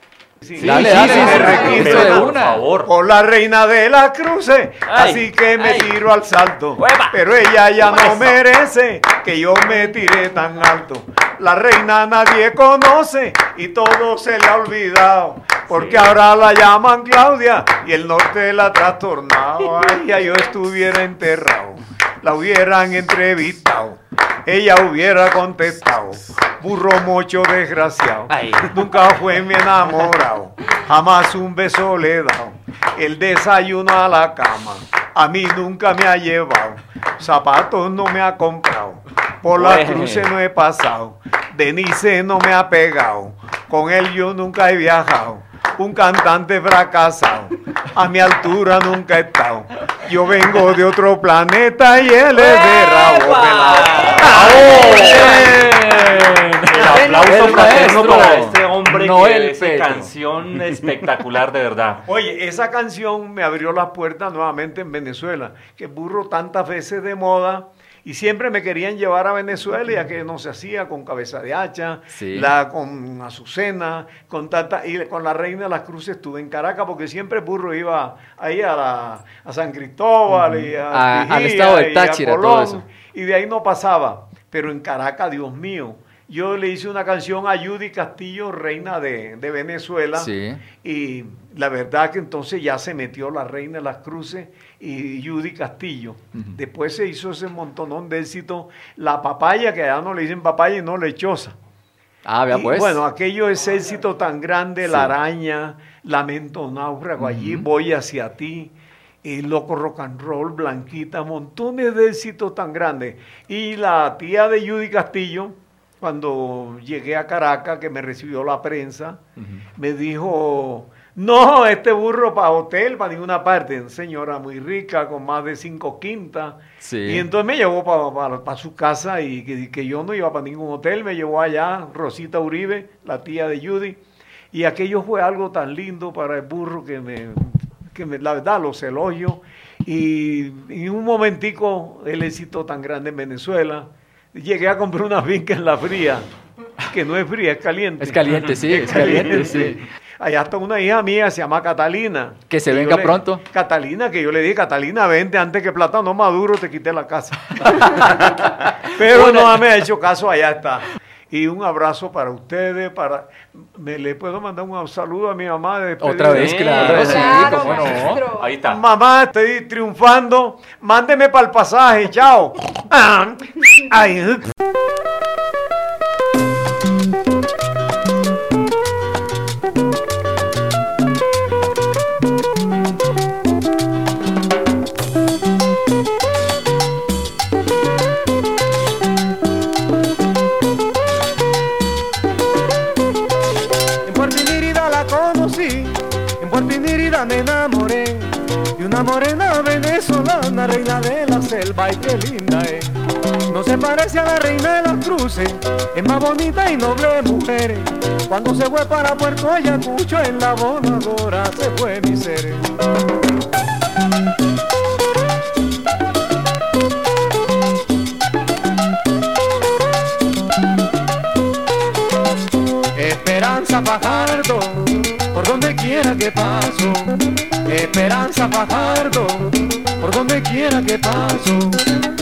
Sí, Dale, sí, dale, sí, dale, eso de una- una. favor. Por la reina de las cruces, Ay, así que me ay. tiro al salto. Pero ella ya no merece que yo me tire tan alto. La reina nadie conoce y todo se le ha olvidado. Porque ahora la llaman Claudia y el norte la ha trastornado. Ay, ya yo estuviera enterrado. La hubieran entrevistado. Ella hubiera contestado. Burro mocho desgraciado. Ay. Nunca fue mi enamorado. Jamás un beso le he dado. El desayuno a la cama. A mí nunca me ha llevado. Zapatos no me ha comprado. Por la Bueno. cruce no he pasado. Denise no me ha pegado. Con él yo nunca he viajado. Un cantante fracasado. A mi altura nunca he estado. Yo vengo de otro planeta y él es de rabo El aplauso El fraterno maestro para este hombre Noel que hace Petro. canción espectacular de verdad. Oye, esa canción me abrió las puertas nuevamente en Venezuela, que burro tantas veces de moda y siempre me querían llevar a Venezuela ya que no se hacía con cabeza de hacha, Sí. la con Azucena, con tanta y con la Reina de las Cruces estuve en Caracas porque siempre burro iba ahí a, la- a San Cristóbal y a, A- al estado del y a Táchira, todo Colón, eso. y de ahí no pasaba, pero en Caracas, Dios mío. Yo le hice una canción a Judy Castillo, reina de, de Venezuela. Sí. Y la verdad que entonces ya se metió la Reina de las Cruces y Judy Castillo. Después se hizo ese montonón de éxito. La papaya, que allá no le dicen papaya y no lechosa. Ah, vea Y, pues. Bueno, aquello es éxito tan grande, Sí. la araña, lamento náufrago, allí voy hacia ti. El loco rock and roll, Blanquita, montones de éxitos tan grandes. Y la tía de Judy Castillo, cuando llegué a Caracas, que me recibió la prensa, me dijo, no, este burro para hotel, para ninguna parte. Señora muy rica, con más de cinco quintas. Sí. Y entonces me llevó para su casa y que, que yo no iba para ningún hotel. Me llevó allá Rosita Uribe, la tía de Judy. Y aquello fue algo tan lindo para el burro que me, que me la verdad, los elogio. Y en un momentico el éxito tan grande en Venezuela. Llegué a comprar una finca en la fría, que no es fría, es caliente. Es caliente, sí, es (laughs) caliente, sí. Allá está una hija mía, se llama Catalina. Que se venga le- pronto. Catalina, que yo le dije, Catalina, vente antes que plátano maduro te quite la casa. (laughs) Pero no me ha hecho caso, allá está. Y un abrazo para ustedes, para... ¿Me le puedo mandar un saludo a mi mamá de? Otra vez, claro, sí, Claro, cómo no. Ahí está. Mamá, estoy triunfando. Mándeme para el pasaje, chao. Ah, Ay, qué linda es. No se parece a la reina de las cruces, es más bonita y noble mujer. Cuando se fue para Puerto Ayacucho en la voladora se fue mi ser. Esperanza Fajardo, por donde quiera que paso. Esperanza Fajardo, por donde quiera que paso.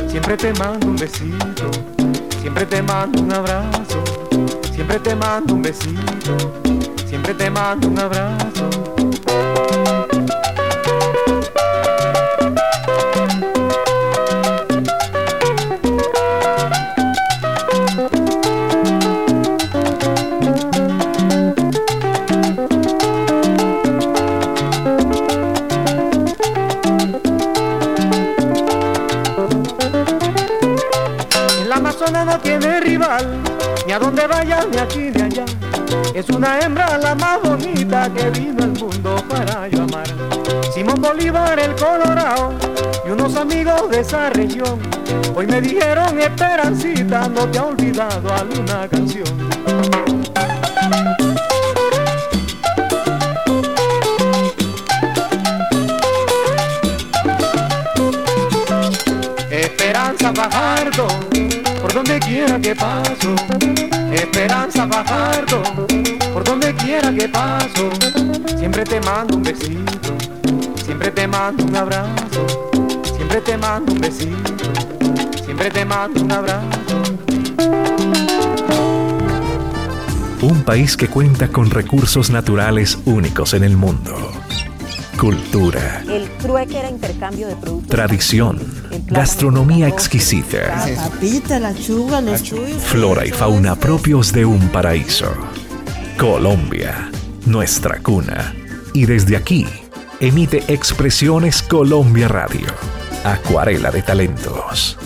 Siempre te mando un besito, siempre te mando un abrazo. Siempre te mando un besito, siempre te mando un abrazo. Ni a donde vaya, ni aquí ni allá. Es una hembra la más bonita que vino al mundo para yo amar. Simón Bolívar el Colorado y unos amigos de esa región. Hoy me dijeron, Esperancita, no te ha olvidado alguna canción. Quiera que paso. Esperanza Fajardo, por donde quiera que paso. Siempre te mando un besito, siempre te mando un abrazo. Siempre te mando un besito, siempre te mando un abrazo. Un país que cuenta con recursos naturales únicos en el mundo. Cultura, El trueque era intercambio de productos. tradición, gastronomía exquisita, La papita, la chuga, los flora y fauna propios de un paraíso. Colombia, nuestra cuna. Y desde aquí, emite Expresiones Colombia Radio, Acuarela de Talentos.